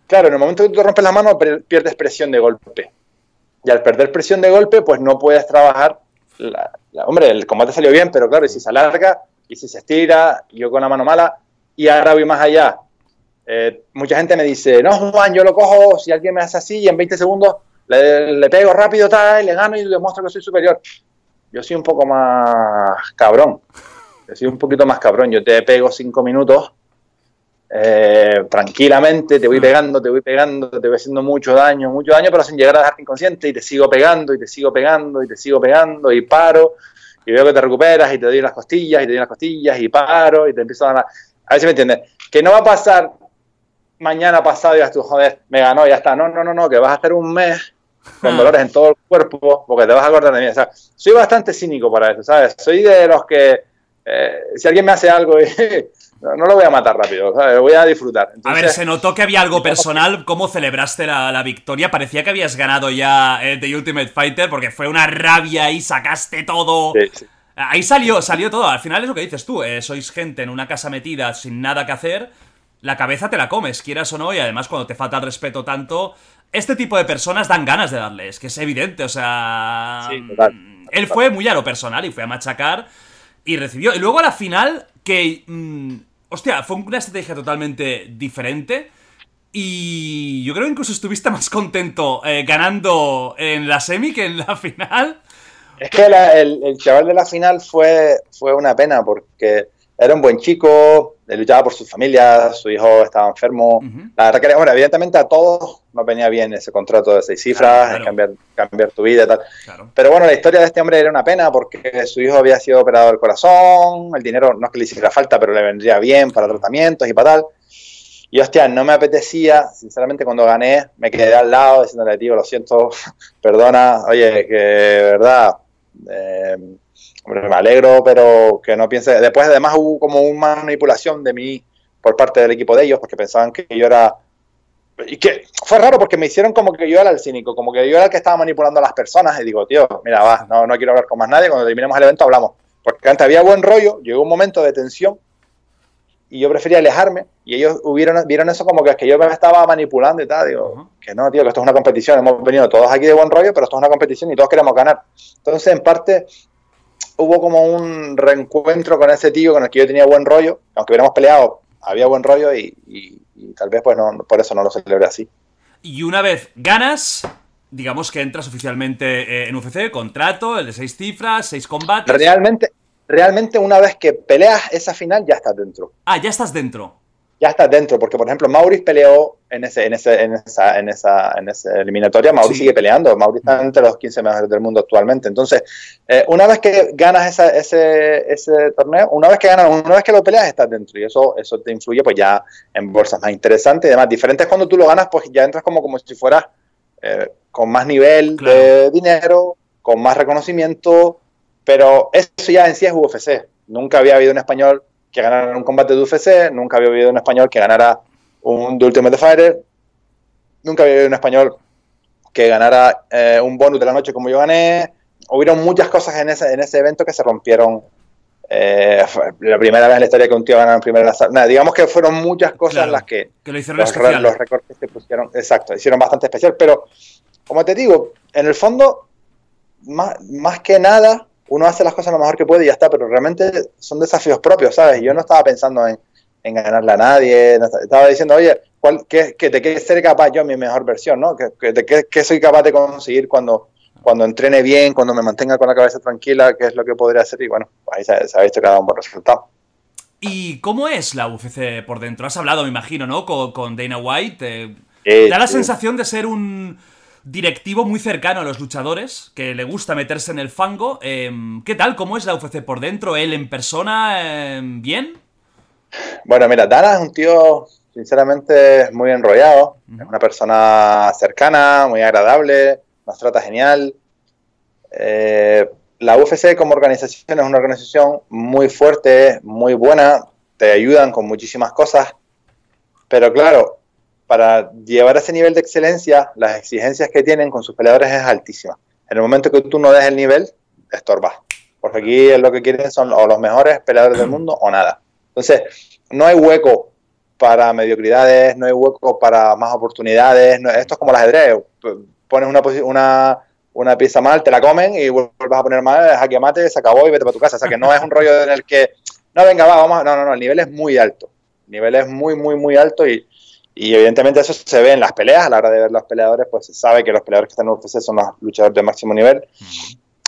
claro, en el momento que tú te rompes la mano pierdes presión de golpe. Y al perder presión de golpe, pues no puedes trabajar. hombre, el combate salió bien, pero claro, y si se alarga, y si se estira, yo con la mano mala, y ahora voy más allá. Eh, mucha gente me dice, no, Juan, yo lo cojo, si alguien me hace así, y en 20 segundos le, pego rápido, tal, le gano y le demuestro que soy superior. Yo soy un poco más cabrón. Yo soy un poquito más cabrón. Yo te pego 5 minutos eh, tranquilamente, te voy mm. pegando, te voy pegando, te voy haciendo mucho daño, mucho daño, pero sin llegar a dejarte inconsciente y te sigo pegando y te sigo pegando y te sigo pegando y paro y veo que te recuperas y te doy las costillas y te doy las costillas y paro y te empiezo a dar... A ver si me entiendes. Que no va a pasar mañana pasado y vas tú, joder, me ganó, ya está. No, no, no, no, que vas a estar un mes con dolores en todo el cuerpo porque te vas a acordar de mí. O sea, soy bastante cínico para eso, ¿sabes? Soy de los que eh, si alguien me hace algo y no, lo voy a matar rápido, ¿sabes? Lo voy a disfrutar. a ver, se notó que había algo personal. ¿Cómo celebraste la, victoria? Parecía que habías ganado ya el The Ultimate Fighter porque fue una rabia y sacaste todo. Ahí salió, salió todo. Al final es lo que dices tú. Eh, sois gente en una casa metida sin nada que hacer. La cabeza te la comes, quieras o no, y además cuando te falta el respeto tanto, este tipo de personas dan ganas de darles, que es evidente, o sea... Él fue muy a lo personal y fue a machacar y recibió. Y luego a la final, que... Mm, hostia, fue una estrategia totalmente diferente. Y yo creo que incluso estuviste más contento eh, ganando en la semi que en la final. Es que el, chaval de la final fue, fue una pena porque era un buen chico, luchaba por su familia, su hijo estaba enfermo. La verdad que, bueno, evidentemente a todos nos venía bien ese contrato de seis cifras, Cambiar, cambiar tu vida y tal. Pero bueno, la historia de este hombre era una pena porque su hijo había sido operado del corazón, el dinero no es que le hiciera falta, pero le vendría bien para tratamientos y para tal. Y hostia, no me apetecía, sinceramente cuando gané me quedé al lado diciéndole, tío, lo siento, perdona, oye, que verdad, eh, me alegro, pero que no piense. Después, además, hubo como una manipulación de mí por parte del equipo de ellos, porque pensaban que yo era. Y que fue raro porque me hicieron como que yo era el cínico, como que yo era el que estaba manipulando a las personas. Y digo, tío, mira, va, no, no quiero hablar con más nadie. Cuando terminemos el evento, hablamos. Porque antes había buen rollo, llegó un momento de tensión y yo prefería alejarme. Y ellos hubieron, vieron eso como que, es que yo me estaba manipulando y tal. Digo, que no, tío, que esto es una competición. Hemos venido todos aquí de buen rollo, pero esto es una competición y todos queremos ganar. Entonces, en parte, hubo como un reencuentro con ese tío con el que yo tenía buen rollo, aunque hubiéramos peleado, había buen rollo y, tal vez pues no, por eso no lo celebré así. Y una vez ganas, digamos que entras oficialmente eh, en UFC, contrato, el de seis cifras, seis combates. Realmente, realmente una vez que peleas esa final ya estás dentro. Ah, ya estás dentro ya está dentro, porque por ejemplo Maurice peleó en ese, en ese, en esa, en esa, en esa eliminatoria, Maurice sigue peleando, Maurice está entre los 15 mejores del mundo actualmente. Entonces, eh, una vez que ganas esa, ese, ese torneo, una vez que ganas, una vez que lo peleas, estás dentro y eso, eso te influye pues ya en bolsas más interesantes y demás. Diferentes cuando tú lo ganas, pues ya entras como, como si fueras eh, con más nivel de dinero, con más reconocimiento, pero eso ya en sí es UFC. Nunca había habido un español que ganara un combate de UFC, nunca había habido un español que ganara un The Ultimate Fighter, nunca había habido un español que ganara eh, un bonus de la noche como yo gané. Hubieron muchas cosas en ese, en ese evento que se rompieron. Eh, la primera vez en la historia que un tío ganara en primera nada, digamos que fueron muchas cosas las que, lo hicieron los, los recortes se pusieron, exacto, hicieron bastante especial, pero como te digo, en el fondo, más, más que nada, uno hace las cosas lo mejor que puede y ya está, pero realmente son desafíos propios, ¿sabes? Yo no estaba pensando en, ganarle a nadie, estaba diciendo, oye, cuál, qué, qué, de qué ser capaz yo, mi mejor versión, ¿no? De qué, qué, soy capaz de conseguir cuando, cuando entrene bien, cuando me mantenga con la cabeza tranquila, qué es lo que podría hacer y bueno, ahí se, se ha visto que ha dado un buen resultado. ¿Y cómo es la UFC por dentro? Has hablado, me imagino, ¿no? Con, con Dana White. Eh, da la sensación de ser un directivo muy cercano a los luchadores, que le gusta meterse en el fango. Em, ¿Qué tal? ¿Cómo es la UFC por dentro? ¿Él en persona? Em, ¿Bien? Bueno, mira, Dana es un tío, sinceramente, muy enrollado. Es una persona cercana, muy agradable, nos trata genial. Eh, la UFC como organización es una organización muy fuerte, muy buena, te ayudan con muchísimas cosas, pero claro, para llevar a ese nivel de excelencia, las exigencias que tienen con sus peleadores es altísima. En el momento que tú no des el nivel, estorbas. Porque aquí lo que quieren son o los mejores peleadores del mundo o nada. Entonces, no hay hueco para mediocridades, no hay hueco para más oportunidades. esto es como el ajedrez. Pones una, una, una pieza mal, te la comen y vuelves a poner mal, que mate, se acabó y vete para tu casa. O sea, que no es un rollo en el que, no, venga, va, vamos. No, no, no, el nivel es muy alto. El nivel es muy, muy, muy alto y, y evidentemente eso se ve en las peleas. A la hora de ver los peleadores, pues se sabe que los peleadores que están en UFC son los luchadores de máximo nivel.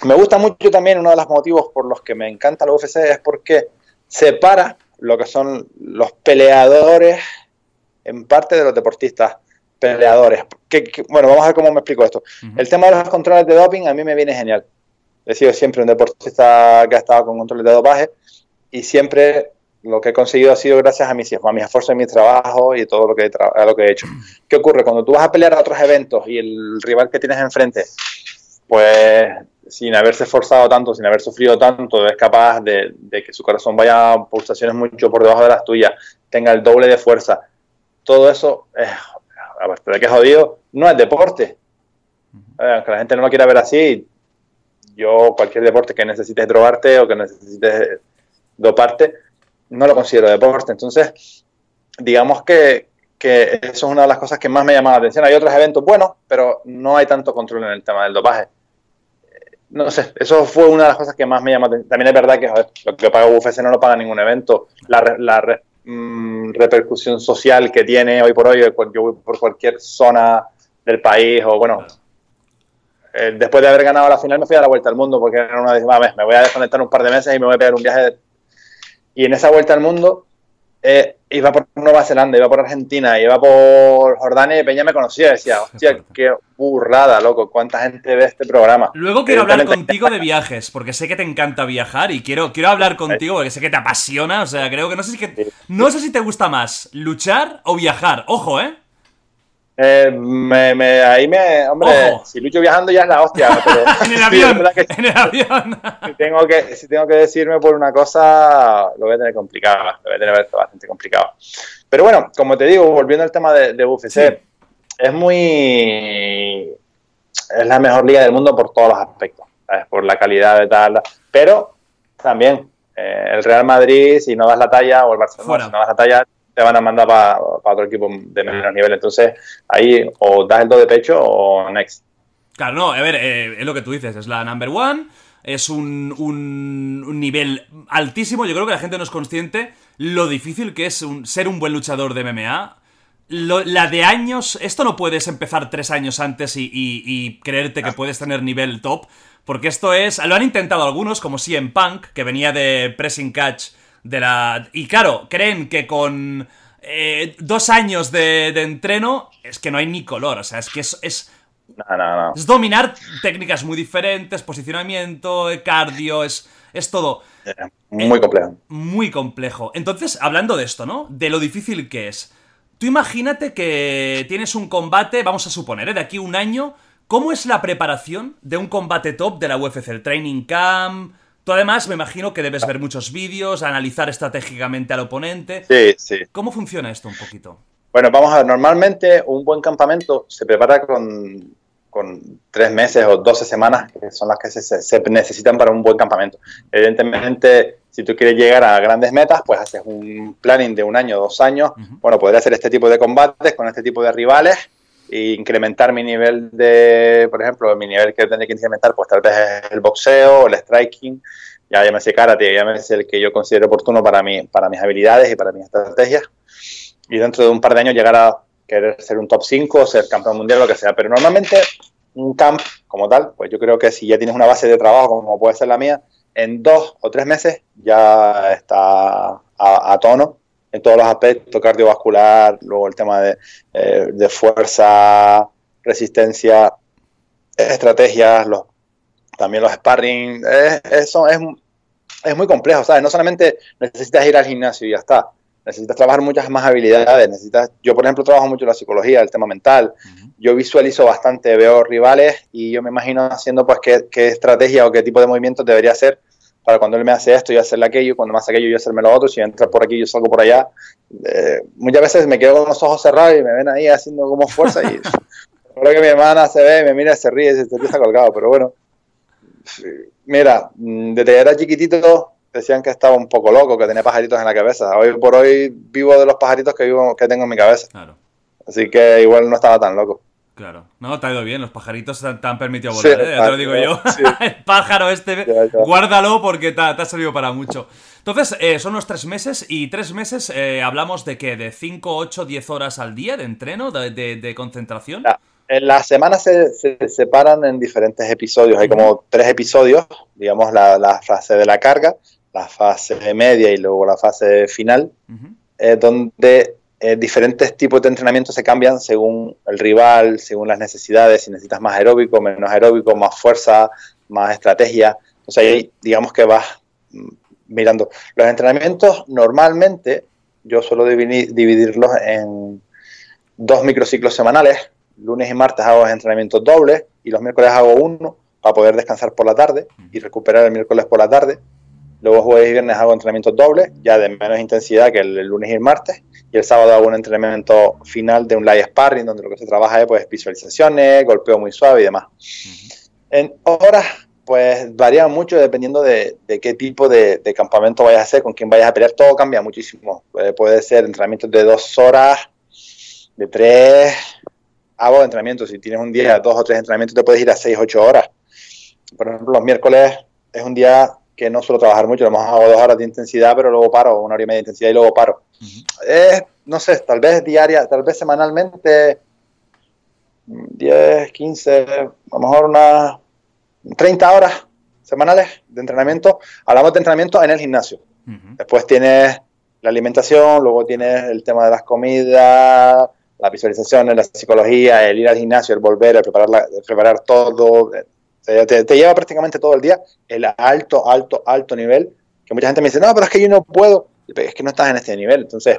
Me gusta mucho también, uno de los motivos por los que me encanta la UFC es porque separa lo que son los peleadores en parte de los deportistas peleadores. Que, bueno, vamos a ver cómo me explico esto. El tema de los controles de doping a mí me viene genial. He sido siempre un deportista que ha estado con controles de dopaje y siempre lo que he conseguido ha sido gracias a mis, a mis esfuerzos y mi trabajo y todo lo que, he lo hecho. ¿Qué ocurre? Cuando tú vas a pelear a otros eventos y el rival que tienes enfrente, pues sin haberse esforzado tanto, sin haber sufrido tanto, es capaz de, que su corazón vaya a pulsaciones mucho por debajo de las tuyas, tenga el doble de fuerza. Todo eso, es, aparte de que es jodido, no es deporte. Aunque la gente no lo quiera ver así, yo cualquier deporte que necesites drogarte o que necesites doparte, no lo considero deporte. Entonces, digamos que, que eso es una de las cosas que más me llama la atención. Hay otros eventos buenos, pero no hay tanto control en el tema del dopaje. No sé, eso fue una de las cosas que más me llama atención. También es verdad que lo que paga UFC no lo paga ningún evento. La, la mm, repercusión social que tiene hoy por hoy, yo voy por cualquier zona del país o bueno, eh, después de haber ganado la final me fui a la vuelta al mundo porque era una vez, me voy a desconectar un par de meses y me voy a pegar un viaje y en esa vuelta al mundo eh, iba por Nueva Zelanda, iba por Argentina, iba por Jordania y Peña me conocía y decía, hostia, qué burrada, loco, cuánta gente ve este programa. Luego quiero hablar contigo de viajes, porque sé que te encanta viajar y quiero, quiero hablar contigo porque sé que te apasiona, o sea, creo que no sé si que, no sé si te gusta más luchar o viajar, ojo, ¿eh? Eh, me, ahí me, hombre, si lucho viajando ya es la hostia. en el avión, en el avión. si, tengo que, si tengo que decirme por una cosa, lo voy a tener complicado, lo voy a tener bastante complicado. Pero bueno, como te digo, volviendo al tema de, de UFC, es muy, es la mejor liga del mundo por todos los aspectos, por la calidad de tal, pero también eh, el Real Madrid, si no das la talla, o el Barcelona, si no das la talla, te van a mandar para otro equipo de menos nivel. Entonces, ahí o das el do de pecho o next. Claro, no, a ver, eh, es lo que tú dices, es la number one, es un, un, nivel altísimo. Yo creo que la gente no es consciente lo difícil que es ser un buen luchador de MMA. la de años, esto no puedes empezar tres años antes y, y creerte que puedes tener nivel top, porque esto es, lo han intentado algunos, como si en Punk, que venía de Pressing Catch de la... Y claro, creen que con eh, dos años de, entreno es que no hay ni color, o sea, es que es... es Es dominar técnicas muy diferentes, posicionamiento, cardio, es, es todo. muy complejo. Muy complejo. Entonces, hablando de esto, ¿no? De lo difícil que es. Tú imagínate que tienes un combate, vamos a suponer, ¿eh? de aquí un año. ¿Cómo es la preparación de un combate top de la UFC? El training camp, Tú además me imagino que debes ver muchos vídeos, analizar estratégicamente al oponente. Sí, sí. ¿Cómo funciona esto un poquito? Bueno, vamos a ver, normalmente un buen campamento se prepara con, tres meses o doce semanas, que son las que se, necesitan para un buen campamento. Evidentemente, si tú quieres llegar a grandes metas, pues haces un planning de un año, dos años. Bueno, podría hacer este tipo de combates con este tipo de rivales e incrementar mi nivel de, por ejemplo, mi nivel que tendría que incrementar, pues tal vez es el boxeo, el striking, ya llámese karate, llámese el que yo considero oportuno para, mí, para mis habilidades y para mis estrategias. Y dentro de un par de años llegar a querer ser un top 5, ser campeón mundial, lo que sea. Pero normalmente un camp como tal, pues yo creo que si ya tienes una base de trabajo como puede ser la mía, en dos o tres meses ya está a, tono en todos los aspectos cardiovascular, luego el tema de, eh, de fuerza, resistencia, estrategias, los, también los sparring, eso es, es muy complejo, ¿sabes? No solamente necesitas ir al gimnasio y ya está, necesitas trabajar muchas más habilidades, necesitas, yo por ejemplo trabajo mucho la psicología, el tema mental, yo visualizo bastante, veo rivales y yo me imagino haciendo pues qué, qué, estrategia o qué tipo de movimientos debería hacer para cuando él me hace esto, yo hacerle aquello, cuando me hace aquello, yo hacerme lo otro, si entra por aquí, yo salgo por allá. Eh, muchas veces me quedo con los ojos cerrados y me ven ahí haciendo como fuerza y creo que mi hermana se ve, me mira, se ríe y se está colgado, pero bueno. Mira, mm, desde que era chiquitito decían que estaba un poco loco, que tenía pajaritos en la cabeza. Hoy por hoy vivo de los pajaritos que, vivo, que tengo en mi cabeza. Claro. Así que igual no estaba tan loco. Claro. No, te ha ido bien. Los pajaritos te han, permitido volar, ¿eh? ya te lo digo yo. el pájaro este, guárdalo porque te, ha servido para mucho. Entonces, eh, son los tres meses y tres meses eh, hablamos de que de 5, 8, 10 horas al día de entreno, de, concentración. En las semanas se, separan en diferentes episodios. Hay como tres episodios, digamos, la, fase de la carga, la fase media y luego la fase final, donde eh, diferentes tipos de entrenamiento se cambian según el rival, según las necesidades, si necesitas más aeróbico, menos aeróbico, más fuerza, más estrategia. Entonces ahí digamos que vas mm, mirando. Los entrenamientos normalmente yo suelo dividirlos en dos microciclos semanales. Lunes y martes hago entrenamientos dobles y los miércoles hago uno para poder descansar por la tarde y recuperar el miércoles por la tarde. Luego jueves y viernes hago entrenamientos dobles, ya de menos intensidad que el, lunes y el martes. Y el sábado hago un entrenamiento final de un light sparring, donde lo que se trabaja es pues, visualizaciones, golpeo muy suave y demás. En horas, pues varía mucho dependiendo de, qué tipo de, campamento vayas a hacer, con quién vayas a pelear. Todo cambia muchísimo. puede ser entrenamientos de dos horas, de tres. Hago entrenamientos. Si tienes un día, dos o tres entrenamientos, te puedes ir a seis, ocho horas. Por ejemplo, los miércoles es un día que no suelo trabajar mucho, lo más hago dos horas de intensidad, pero luego paro, una hora y media de intensidad y luego paro. no sé, tal vez diaria, tal vez semanalmente, 10, 15, a lo mejor unas 30 horas semanales de entrenamiento. Hablamos de entrenamiento en el gimnasio. Después tienes la alimentación, luego tienes el tema de las comidas, la visualización, la psicología, el ir al gimnasio, el volver, el preparar, el preparar todo, te, lleva prácticamente todo el día el alto, alto, alto nivel. Que mucha gente me dice, no, pero es que yo no puedo. Es que no estás en este nivel. Entonces,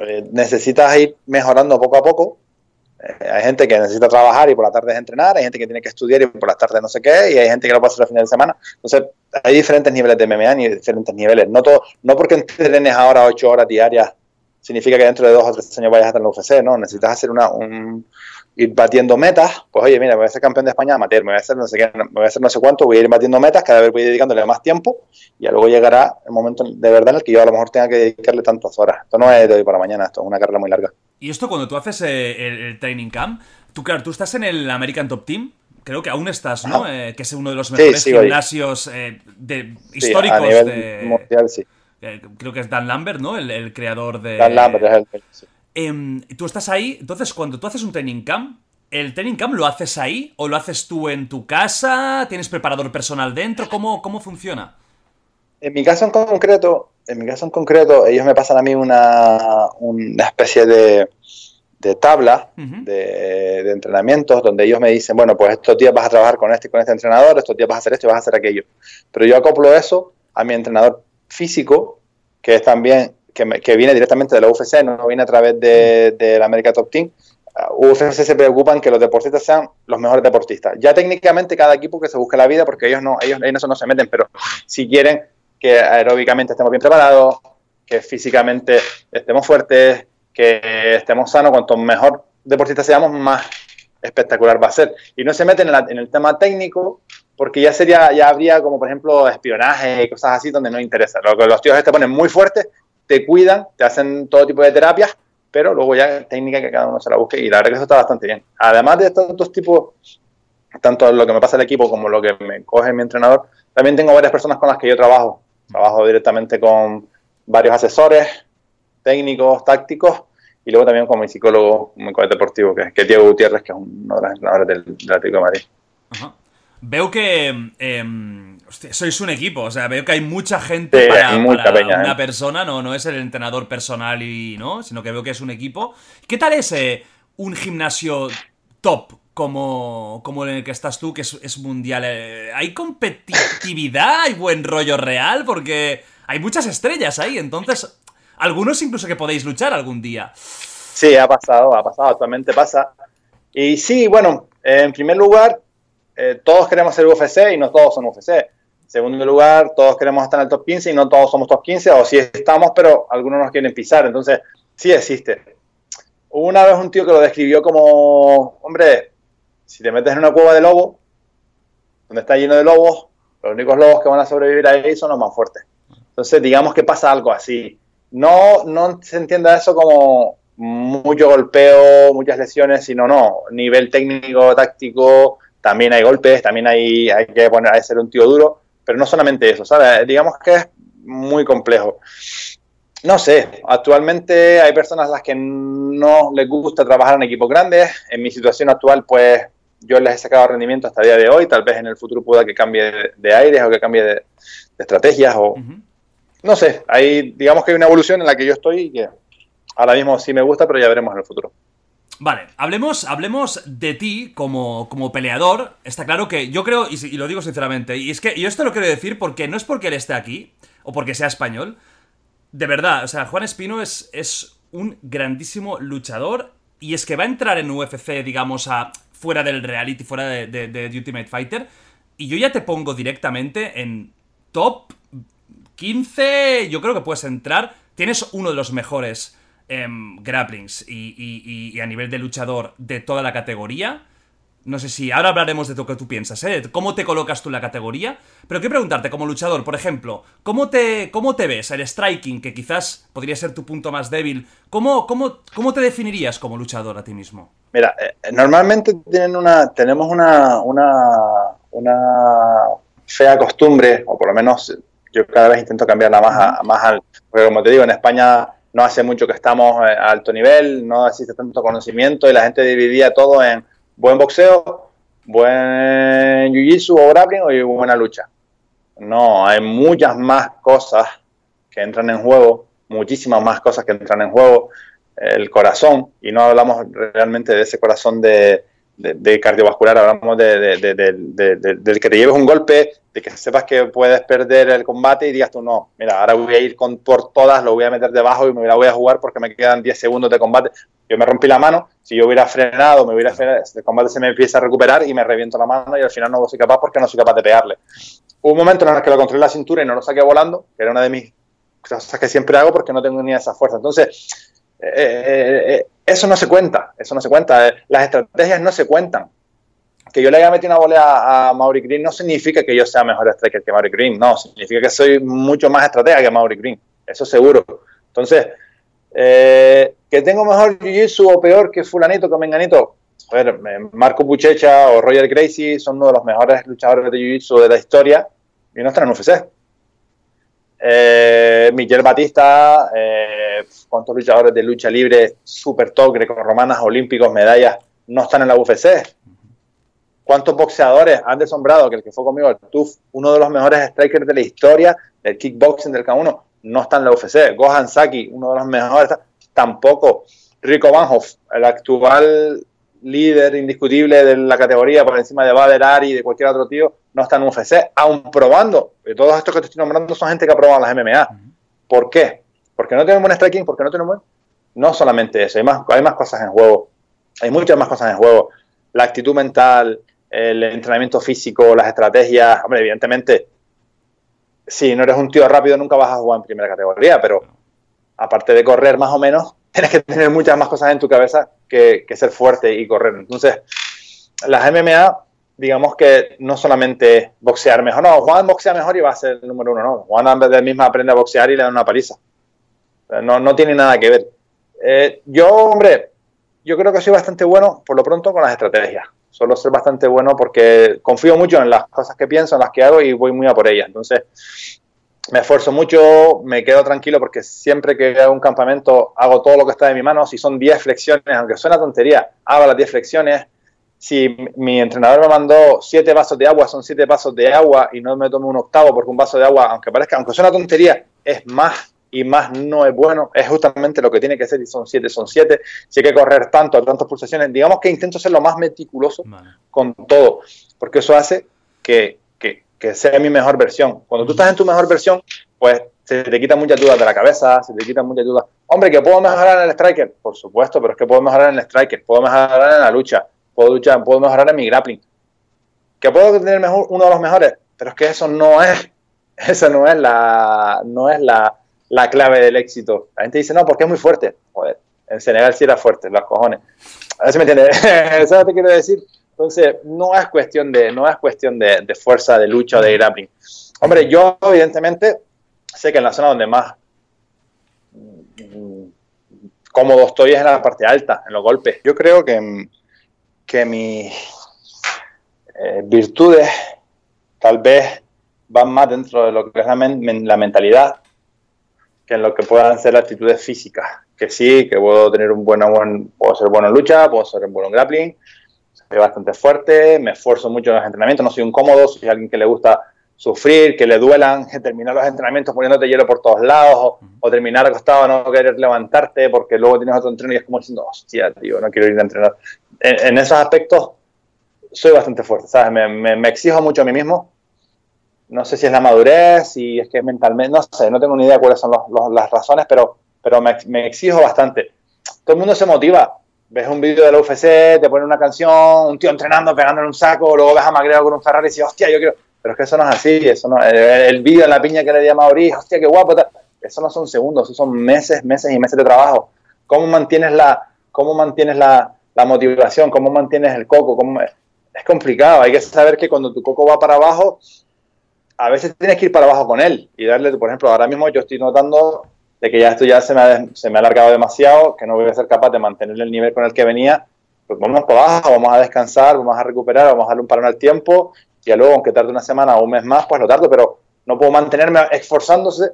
eh, necesitas ir mejorando poco a poco. Eh, hay gente que necesita trabajar y por la tarde entrenar, hay gente que tiene que estudiar y por las tardes no sé qué, y hay gente que lo puede hacer a final de semana. Entonces, hay diferentes niveles de MMA y diferentes niveles. No, todo, no porque entrenes ahora ocho horas diarias significa que dentro de dos o tres años vayas a estar en la UFC, ¿no? Necesitas hacer una, un, ir batiendo metas, pues oye, mira, voy a ser campeón de España amateur, me voy a hacer no sé qué, me voy a hacer no sé cuánto, voy a ir batiendo metas, cada vez voy dedicándole más tiempo y luego llegará el momento de verdad en el que yo a lo mejor tenga que dedicarle tantas horas. Esto no es de hoy para mañana, esto es una carrera muy larga. Y esto cuando tú haces eh, el, training camp, tú claro, tú estás en el American Top Team, creo que aún estás, ¿no? Eh, que es uno de los mejores gimnasios eh, de, históricos a nivel de... Mundial, sí. creo que es Dan Lambert, ¿no? El, creador de... Dan Lambert es el... Em, tú estás ahí, entonces cuando tú haces un training camp, ¿el training camp lo haces ahí o lo haces tú en tu casa? ¿Tienes preparador personal dentro? ¿Cómo, cómo funciona? En mi caso en concreto, en mi caso en concreto, ellos me pasan a mí una, una especie de, de tabla de, de, entrenamientos donde ellos me dicen, bueno, pues estos días vas a trabajar con este y con este entrenador, estos días vas a hacer esto y vas a hacer aquello. Pero yo acoplo eso a mi entrenador físico, que es también que, viene directamente de la UFC, no viene a través de, de la América Top Team. Uh, UFC se preocupan que los deportistas sean los mejores deportistas. Ya técnicamente cada equipo que se busque la vida, porque ellos no, ellos en eso no se meten, pero si quieren que aeróbicamente estemos bien preparados, que físicamente estemos fuertes, que estemos sanos, cuanto mejor deportistas seamos, más espectacular va a ser. Y no se meten en, en el tema técnico, porque ya sería, ya habría como por ejemplo espionaje y cosas así donde no interesa. Lo que los tíos te ponen muy fuertes te cuidan, te hacen todo tipo de terapias, pero luego ya técnica que cada uno se la busque y la verdad que eso está bastante bien. Además de estos dos tipos, tanto lo que me pasa el equipo como lo que me coge mi entrenador, también tengo varias personas con las que yo trabajo. Trabajo directamente con varios asesores técnicos, tácticos y luego también con mi psicólogo, mi coach deportivo, que, es Diego Gutiérrez, que es uno de los entrenadores del, Atlético de Madrid. Veo que eh, hostia, sois un equipo, o sea, veo que hay mucha gente sí, para, mucha para peña, una ¿eh? persona, no, no es el entrenador personal y no, sino que veo que es un equipo. ¿Qué tal es eh, un gimnasio top como, como en el que estás tú, que es, es mundial? Eh, ¿Hay competitividad? ¿Hay buen rollo real? Porque hay muchas estrellas ahí, entonces algunos incluso que podéis luchar algún día. Sí, ha pasado, ha pasado, actualmente pasa. Y sí, bueno, en primer lugar, eh, todos queremos ser UFC y no todos son UFC. Segundo lugar, todos queremos estar en el top 15 y no todos somos top 15, o sí estamos, pero algunos nos quieren pisar. Entonces, sí existe. Hubo una vez un tío que lo describió como, hombre, si te metes en una cueva de lobos, donde está lleno de lobos, los únicos lobos que van a sobrevivir ahí son los más fuertes. Entonces, digamos que pasa algo así. No, no se entienda eso como mucho golpeo, muchas lesiones, sino no, nivel técnico, táctico, también hay golpes, también hay, hay que poner a ser un tío duro, pero no solamente eso, ¿sabes? Digamos que es muy complejo. No sé, actualmente hay personas a las que no les gusta trabajar en equipos grandes. En mi situación actual, pues yo les he sacado rendimiento hasta el día de hoy. Tal vez en el futuro pueda que cambie de, aires o que cambie de, de estrategias o... Uh -huh. No sé, hay, digamos que hay una evolución en la que yo estoy y que ahora mismo sí me gusta, pero ya veremos en el futuro. Vale, hablemos, hablemos de ti como, como peleador. Está claro que yo creo, y, lo digo sinceramente, y es que yo esto lo quiero decir porque no es porque él esté aquí, o porque sea español. De verdad, o sea, Juan Espino es, es un grandísimo luchador y es que va a entrar en UFC, digamos, a, fuera del reality, fuera de, de, de Ultimate Fighter. Y yo ya te pongo directamente en top 15, yo creo que puedes entrar. Tienes uno de los mejores eh, grapplings y, y, y, a nivel de luchador de toda la categoría. No sé si ahora hablaremos de lo que tú piensas, ¿eh? ¿Cómo te colocas tú en la categoría? Pero quiero preguntarte, como luchador, por ejemplo, ¿cómo te, cómo te ves? El striking, que quizás podría ser tu punto más débil. ¿Cómo, cómo, cómo te definirías como luchador a ti mismo? Mira, eh, normalmente tienen una, tenemos una, una, una fea costumbre, o por lo menos yo cada vez intento cambiarla más, a, más al... Porque como te digo, en España no hace mucho que estamos a alto nivel, no existe tanto conocimiento y la gente dividía todo en buen boxeo, buen jiu-jitsu o grappling o buena lucha. No, hay muchas más cosas que entran en juego, muchísimas más cosas que entran en juego. El corazón, y no hablamos realmente de ese corazón de, de, de cardiovascular, hablamos de, de, que te lleves un golpe, de que sepas que puedes perder el combate y digas tú, no, mira, ahora voy a ir por todas, lo voy a meter debajo y me la voy a jugar porque me quedan 10 segundos de combate. Yo me rompí la mano, si yo hubiera frenado, me hubiera frenado, el combate se me empieza a recuperar y me reviento la mano y al final no soy capaz porque no soy capaz de pegarle. Hubo un momento en el que lo controlé la cintura y no lo saqué volando, que era una de mis cosas que siempre hago porque no tengo ni esa fuerza. Entonces, eh, eh, eh, eso no se cuenta, eso no se cuenta. Las estrategias no se cuentan. Que yo le haya metido una volea a Mauri Green no significa que yo sea mejor striker que Mauri Green, no, significa que soy mucho más estratega que Mauri Green, eso seguro. Entonces, eh, que tengo mejor jiu-jitsu o peor que fulanito, que menganito, a ver, Marco Puchecha o Roger Gracie son uno de los mejores luchadores de jiu-jitsu de la historia y no están en UFC. Eh, Miguel Batista, eh, cuántos luchadores de lucha libre, super top, greco-romanas, olímpicos, medallas, no están en la UFC. ¿Cuántos boxeadores? Anderson Brado, que el que fue conmigo, el TUF, uno de los mejores strikers de la historia del kickboxing del K1, no está en la UFC. Gohan Saki, uno de los mejores, tampoco. Rico Banhoff, el actual líder indiscutible de la categoría por encima de Bader Ari y de cualquier otro tío, no está en UFC, aún probando. Todos estos que te estoy nombrando son gente que ha probado las MMA. ¿Por qué? Porque no tienen buen striking, porque no tienen buen. No solamente eso, hay más, hay más cosas en juego. Hay muchas más cosas en juego. La actitud mental, el entrenamiento físico, las estrategias. Hombre, evidentemente, si no eres un tío rápido, nunca vas a jugar en primera categoría, pero aparte de correr más o menos, tienes que tener muchas más cosas en tu cabeza que, ser fuerte y correr. Entonces, las MMA digamos que no solamente boxear mejor, no, Juan boxea mejor y va a ser el número uno, no, Juan de misma aprende a boxear y le da una paliza. No, no tiene nada que ver. Eh, yo, hombre, yo creo que soy bastante bueno, por lo pronto, con las estrategias. Solo ser bastante bueno porque confío mucho en las cosas que pienso, en las que hago y voy muy a por ellas. Entonces, me esfuerzo mucho, me quedo tranquilo porque siempre que hago un campamento hago todo lo que está de mi mano. Si son 10 flexiones, aunque suena tontería, hago las 10 flexiones. Si mi entrenador me mandó 7 vasos de agua, son 7 vasos de agua y no me tomo un octavo porque un vaso de agua, aunque parezca, aunque suena tontería, es más y más no es bueno. Es justamente lo que tiene que ser y son 7, son 7. Si hay que correr tanto, tantas pulsaciones, digamos que intento ser lo más meticuloso con todo, porque eso hace que que sea mi mejor versión. Cuando tú estás en tu mejor versión, pues se te quitan muchas dudas de la cabeza, se te quitan muchas dudas. Hombre, que puedo mejorar en el striker, por supuesto, pero es que puedo mejorar en el striker, puedo mejorar en la lucha, puedo, luchar, puedo mejorar en mi grappling. Que puedo tener mejor, uno de los mejores, pero es que eso no es, eso no es la, no es la, la clave del éxito. La gente dice, no, porque es muy fuerte. Joder, en Senegal sí era fuerte, los cojones. A ver si me entiendes. eso te quiero decir. Entonces, no es cuestión de, no es cuestión de, fuerza, de lucha o de grappling. Hombre, yo evidentemente sé que en la zona donde más mm, cómodo estoy es en la parte alta, en los golpes. Yo creo que, que mis eh, virtudes tal vez van más dentro de lo que es la, la, mentalidad que en lo que puedan ser las actitudes físicas. Que sí, que puedo tener un buen, buen puedo ser bueno en lucha, puedo ser bueno en grappling, soy bastante fuerte, me esfuerzo mucho en los entrenamientos, no soy un cómodo, soy alguien que le gusta sufrir, que le duelan, terminar los entrenamientos poniéndote hielo por todos lados, o, terminar acostado, no querer levantarte, porque luego tienes otro entreno y es como diciendo, hostia, tío, no quiero ir a entrenar. En, esos aspectos soy bastante fuerte, ¿sabes? Me, me, exijo mucho a mí mismo. No sé si es la madurez, si es que es mentalmente, no sé, no tengo ni idea cuáles son las razones, pero, pero me, me exijo bastante. Todo el mundo se motiva ves un vídeo de la UFC, te ponen una canción, un tío entrenando, pegándole un saco, luego ves a McGregor con un Ferrari y dices, hostia, yo quiero. Pero es que eso no es así, eso no, el, vídeo en la piña que le di a Mauri, hostia, qué guapo. Eso no son segundos, eso son meses, meses y meses de trabajo. ¿Cómo mantienes la, cómo mantienes la, la motivación? ¿Cómo mantienes el coco? ¿Cómo, es complicado, hay que saber que cuando tu coco va para abajo, a veces tienes que ir para abajo con él y darle, por ejemplo, ahora mismo yo estoy notando de que ya esto ya se me, ha, se me ha alargado demasiado, que no voy a ser capaz de mantener el nivel con el que venía, pues vamos para abajo, vamos a descansar, vamos a recuperar, vamos a darle un parón al tiempo y luego, aunque tarde una semana o un mes más, pues lo tardo, pero no puedo mantenerme esforzándose,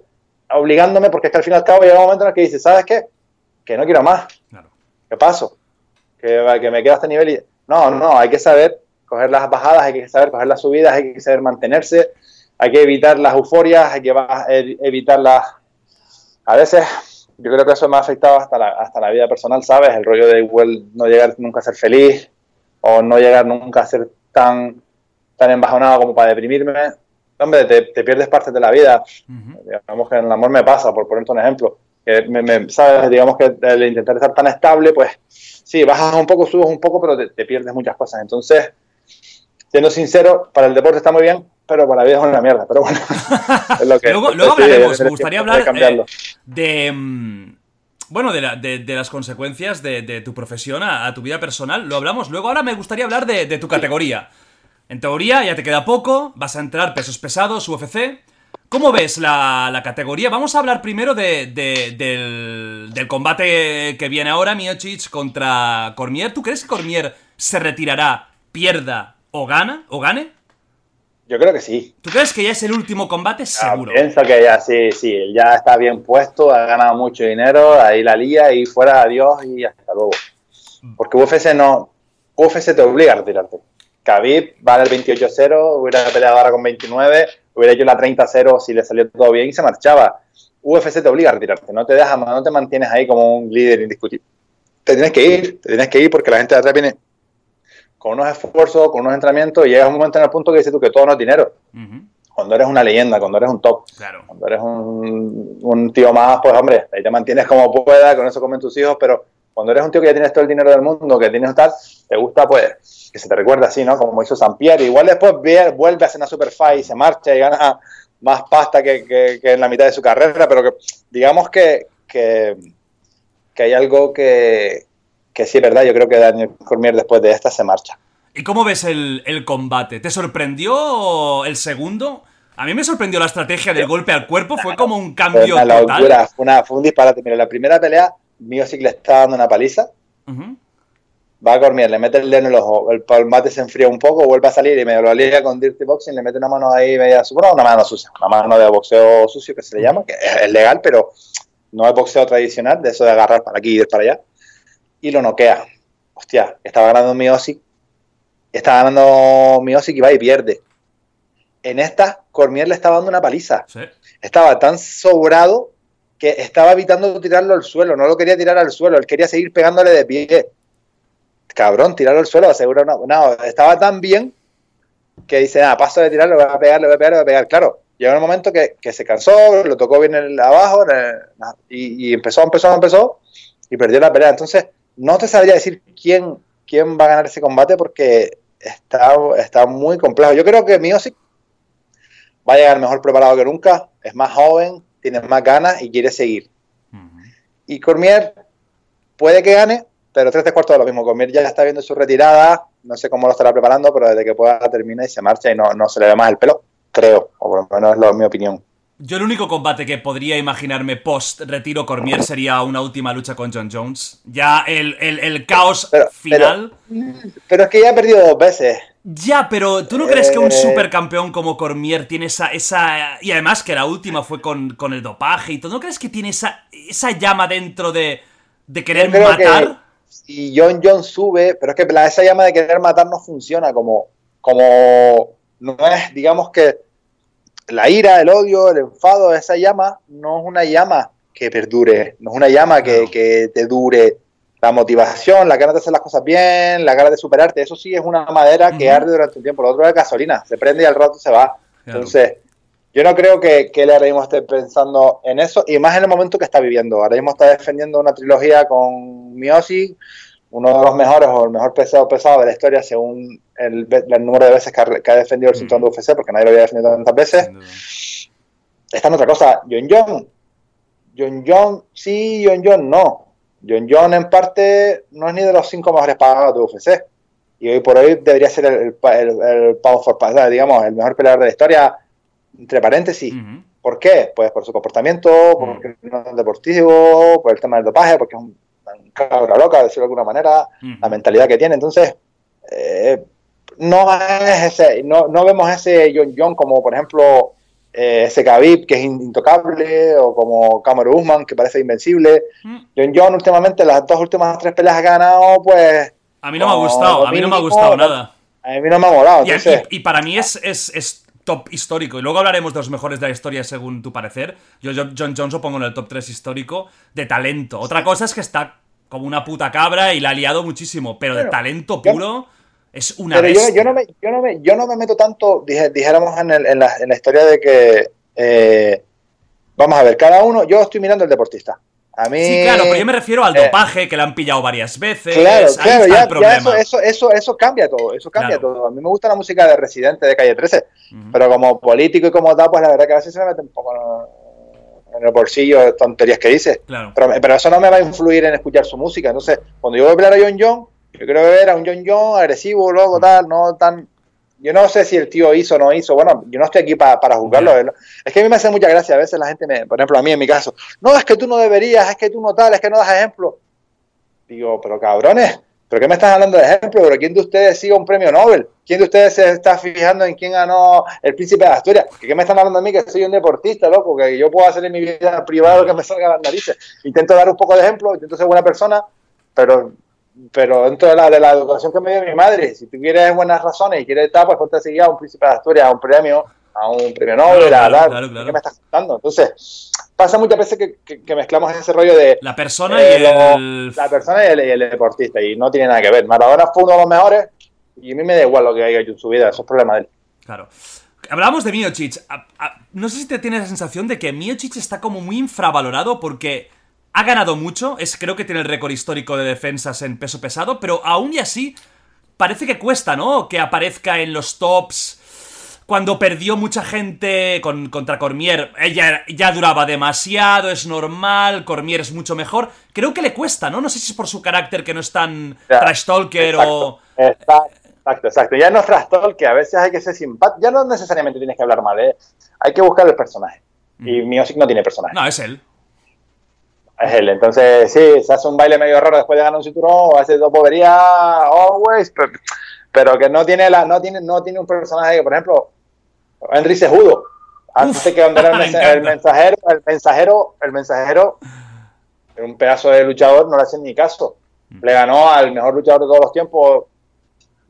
obligándome, porque es que al fin y al cabo llega un momento en el que dices, ¿sabes qué? Que no quiero más. ¿Qué paso? Que, que me quedo a este nivel y... No, no, hay que saber coger las bajadas, hay que saber coger las subidas, hay que saber mantenerse, hay que evitar las euforias, hay que evitar las a veces yo creo que eso me ha afectado hasta la, hasta la vida personal, ¿sabes? El rollo de igual no llegar nunca a ser feliz o no llegar nunca a ser tan, tan embajonado como para deprimirme. Hombre, te, pierdes parte de la vida. Digamos que en el amor me pasa, por ponerte un ejemplo. Que me, ¿sabes? Digamos que el intentar estar tan estable, pues sí, bajas un poco, subes un poco, pero te pierdes muchas cosas. Entonces, siendo sincero, para el deporte está muy bien, pero para la vida es una mierda. Pero bueno, es lo que. luego, luego hablaremos. Me gustaría hablar eh, de. Mm, bueno, de, de, las consecuencias de, tu profesión a, tu vida personal. Lo hablamos luego. Ahora me gustaría hablar de, tu categoría. En teoría, ya te queda poco. Vas a entrar pesos pesados, UFC. ¿Cómo ves la, la categoría? Vamos a hablar primero del, del, combate que viene ahora, Miocic contra Cormier. ¿Tú crees que Cormier se retirará, pierda o gana o gane? Yo creo que sí. ¿Tú crees que ya es el último combate? Seguro. pienso que ya sí, sí, ya está bien puesto, ha ganado mucho dinero, ahí la lía y fuera adiós y hasta luego. Mm. Porque UFC no, UFC te obliga a retirarte. Khabib va el 28-0, hubiera peleado ahora con 29, hubiera hecho la 30-0 si le salió todo bien y se marchaba. UFC te obliga a retirarte, no te deja, no te mantienes ahí como un líder indiscutible. Te tienes que ir, te tienes que ir porque la gente de atrás viene con unos esfuerzos, con unos entrenamientos, y llegas un momento en el punto que dices tú que todo no es dinero. Cuando eres una leyenda, cuando eres un top, cuando eres un, tío más, pues hombre, ahí te mantienes como puedas, con eso comen tus hijos, pero cuando eres un tío que ya tienes todo el dinero del mundo, que tienes tal, te gusta pues que se te recuerde así, ¿no? Como hizo San Pierre. Igual después vuelve a hacer una super fight y se marcha y gana más pasta que, que, en la mitad de su carrera, pero que digamos que, que, que hay algo que, que sí es verdad, yo creo que Daniel Cormier después de esta se marcha. ¿Y cómo ves el, combate? ¿Te sorprendió el segundo? A mí me sorprendió la estrategia del golpe al cuerpo, fue como un cambio fue una total. fue, un disparate. Mira, la primera pelea, mío sí que le estaba dando una paliza. va a Cormier, le mete el dedo en el ojo, el palmate se enfría un poco, vuelve a salir y me lo alivia con Dirty Boxing, le mete una mano ahí media sucia, una mano sucia, una mano de boxeo sucio que se le llama, que es legal, pero no es boxeo tradicional, de eso de agarrar para aquí y ir para allá, y lo noquea. Hostia, estaba ganando Miosic, estaba ganando Miosic y va y pierde. En esta, Cormier le estaba dando una paliza. Estaba tan sobrado que estaba evitando tirarlo al suelo, no lo quería tirar al suelo, él quería seguir pegándole de pie cabrón, tirarlo al suelo, asegura una. No, estaba tan bien que dice, nada, paso de tirarlo, voy a pegar, le voy a pegar, le voy a pegar. Claro, llegó un momento que, se cansó, lo tocó bien el, abajo y, empezó, empezó, empezó y perdió la pelea. Entonces, no te sabría decir quién, quién va a ganar ese combate porque está, está muy complejo. Yo creo que Miosic va a llegar mejor preparado que nunca, es más joven, tiene más ganas y quiere seguir. Y Cormier puede que gane, pero tres, cuartos de lo mismo. Comir ya está viendo su retirada, no sé cómo lo estará preparando, pero desde que pueda termina y se marcha y no, no se le ve más el pelo, creo, o por lo menos es lo, mi opinión. Yo el único combate que podría imaginarme post retiro Cormier sería una última lucha con John Jones. Ya el, caos final. Pero, es que ya ha perdido dos veces. Ya, pero ¿tú no crees que un eh. supercampeón como Cormier tiene esa, esa... Y además que la última fue con, con el dopaje y todo. ¿No crees que tiene esa, esa llama dentro de, de querer matar? y John John sube, pero es que la, esa llama de querer matar no funciona como, como, no es, digamos que la ira, el odio, el enfado, esa llama no es una llama que perdure, no es una llama que, que te dure. La motivación, la ganas de hacer las cosas bien, la ganas de superarte, eso sí es una madera que arde durante un tiempo. Lo otro es gasolina, se prende y al rato se va. Entonces, yo no creo que, que él ahora mismo esté pensando en eso, y más en el momento que está viviendo. Ahora mismo está defendiendo una trilogía con Miosi, uno de los mejores o el mejor pesado pesado de la historia según el, número de veces que ha, defendido el mm. cinturón de UFC, porque nadie lo había defendido tantas veces. Está en otra cosa. John John. John John sí, John John no. John John en parte no es ni de los cinco mejores pagados de UFC. Y hoy por hoy debería ser el, el, el, Power for digamos, el mejor peleador de la historia entre paréntesis. ¿Por qué? Pues por su comportamiento, porque no es deportivo, por el tema del dopaje, porque es un, cabra loca, decirlo de alguna manera, la mentalidad que tiene. Entonces, eh, no es ese, no, no vemos ese John John como, por ejemplo, eh, ese Khabib que es intocable, o como Cameron Usman que parece invencible. John John últimamente, las dos últimas tres peleas ha ganado, pues... A mí no me ha gustado, a mí no me ha gustado nada. A mí no me ha molado. Y, para mí es, es, es top histórico. Y luego hablaremos de los mejores de la historia según tu parecer. Yo, John Jones lo pongo en el top 3 histórico de talento. Otra cosa es que está como una puta cabra y la ha liado muchísimo, pero de talento puro es una pero yo, no me, yo, no me, meto tanto, dijéramos en, en, la, en, la, historia de que, eh, vamos a ver, cada uno, yo estoy mirando el deportista. A mí, sí, claro, pero yo me refiero al eh, dopaje, que le han pillado varias veces. Claro, claro, ya, eso, eso, eso, eso, cambia todo, eso cambia todo. A mí me gusta la música de Residente de Calle 13, pero como político y como tal, pues la verdad que a veces se me mete un poco en el bolsillo tonterías que dice. Claro. Pero, pero, eso no me va a influir en escuchar su música. Entonces, cuando yo voy a hablar a John John, yo creo que era un John John agresivo, luego tal, no tan yo no sé si el tío hizo o no hizo, bueno, yo no estoy aquí para juzgarlo. Es que a mí me hace mucha gracia, a veces la gente me, por ejemplo, a mí en mi caso, no, es que tú no deberías, es que tú no tal, es que no das ejemplo. Digo, pero cabrones, ¿pero qué me estás hablando de ejemplo? ¿Pero quién de ustedes sigue un premio Nobel? ¿Quién de ustedes se está fijando en quién ganó el príncipe de Asturias? ¿Qué me están hablando a mí que soy un deportista, loco? Que yo puedo hacer en mi vida privada lo que me salga las narices. Intento dar un poco de ejemplo, intento ser buena persona, pero pero dentro de la, de la educación que me dio mi madre, si tú quieres buenas razones y quieres estar, pues ponte a a un príncipe de Asturias, a un premio, a un premio Nobel, a dar, ¿qué me estás contando? Entonces, pasa muchas veces que, que, mezclamos ese rollo de... La persona y el... La persona y el, deportista, y no tiene nada que ver. Maradona fue uno de los mejores, y a mí me da igual lo que haya hecho en su vida, eso es problema de él. Claro. Hablábamos de Miocic. No sé si te tienes la sensación de que Miocic está como muy infravalorado porque ha ganado mucho, es, creo que tiene el récord histórico de defensas en peso pesado, pero aún y así parece que cuesta, ¿no? Que aparezca en los tops. Cuando perdió mucha gente con, contra Cormier, ella ya duraba demasiado, es normal, Cormier es mucho mejor. Creo que le cuesta, ¿no? No sé si es por su carácter que no es tan trash talker o... Exacto, exacto. Ya no es trash talker, a veces hay que ser simpático. Ya no necesariamente tienes que hablar mal, ¿eh? Hay que buscar el personaje. Y mm. Miosic no tiene personaje. No, es él. Es él. Entonces, sí, se hace un baile medio raro después de ganar un cinturón, o hace dos boberías, always, pero, pero, que no tiene, la, no, tiene, no tiene un personaje que, por ejemplo, Henry Sejudo. Antes de que era el, mensajero, el mensajero, el mensajero, un pedazo de luchador, no le hacen ni caso. Mm. Le ganó al mejor luchador de todos los tiempos,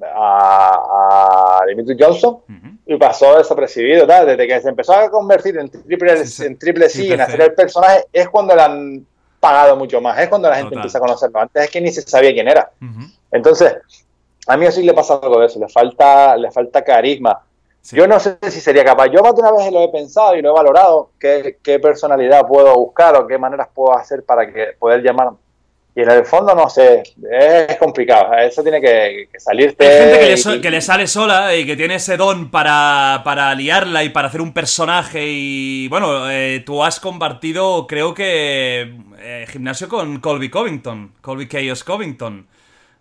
a, a Dimitri Johnson, y pasó desapercibido. Desde que se empezó a convertir en triple, en triple C, en hacer el personaje, es cuando le han pagado mucho más, es cuando la gente empieza a conocerlo. Antes es que ni se sabía quién era. Entonces, a mí sí le pasa algo de eso, le falta, le falta carisma. Yo no sé si sería capaz. Yo más de una vez lo he pensado y lo he valorado. ¿Qué, qué personalidad puedo buscar o qué maneras puedo hacer para que poder llamar y en el fondo, no sé, es complicado. Eso tiene que, salirte. Hay gente que le, sale sola y que tiene ese don para, para liarla y para hacer un personaje. Y bueno, eh, tú has compartido, creo que, eh, gimnasio con Colby Covington, Colby Chaos Covington.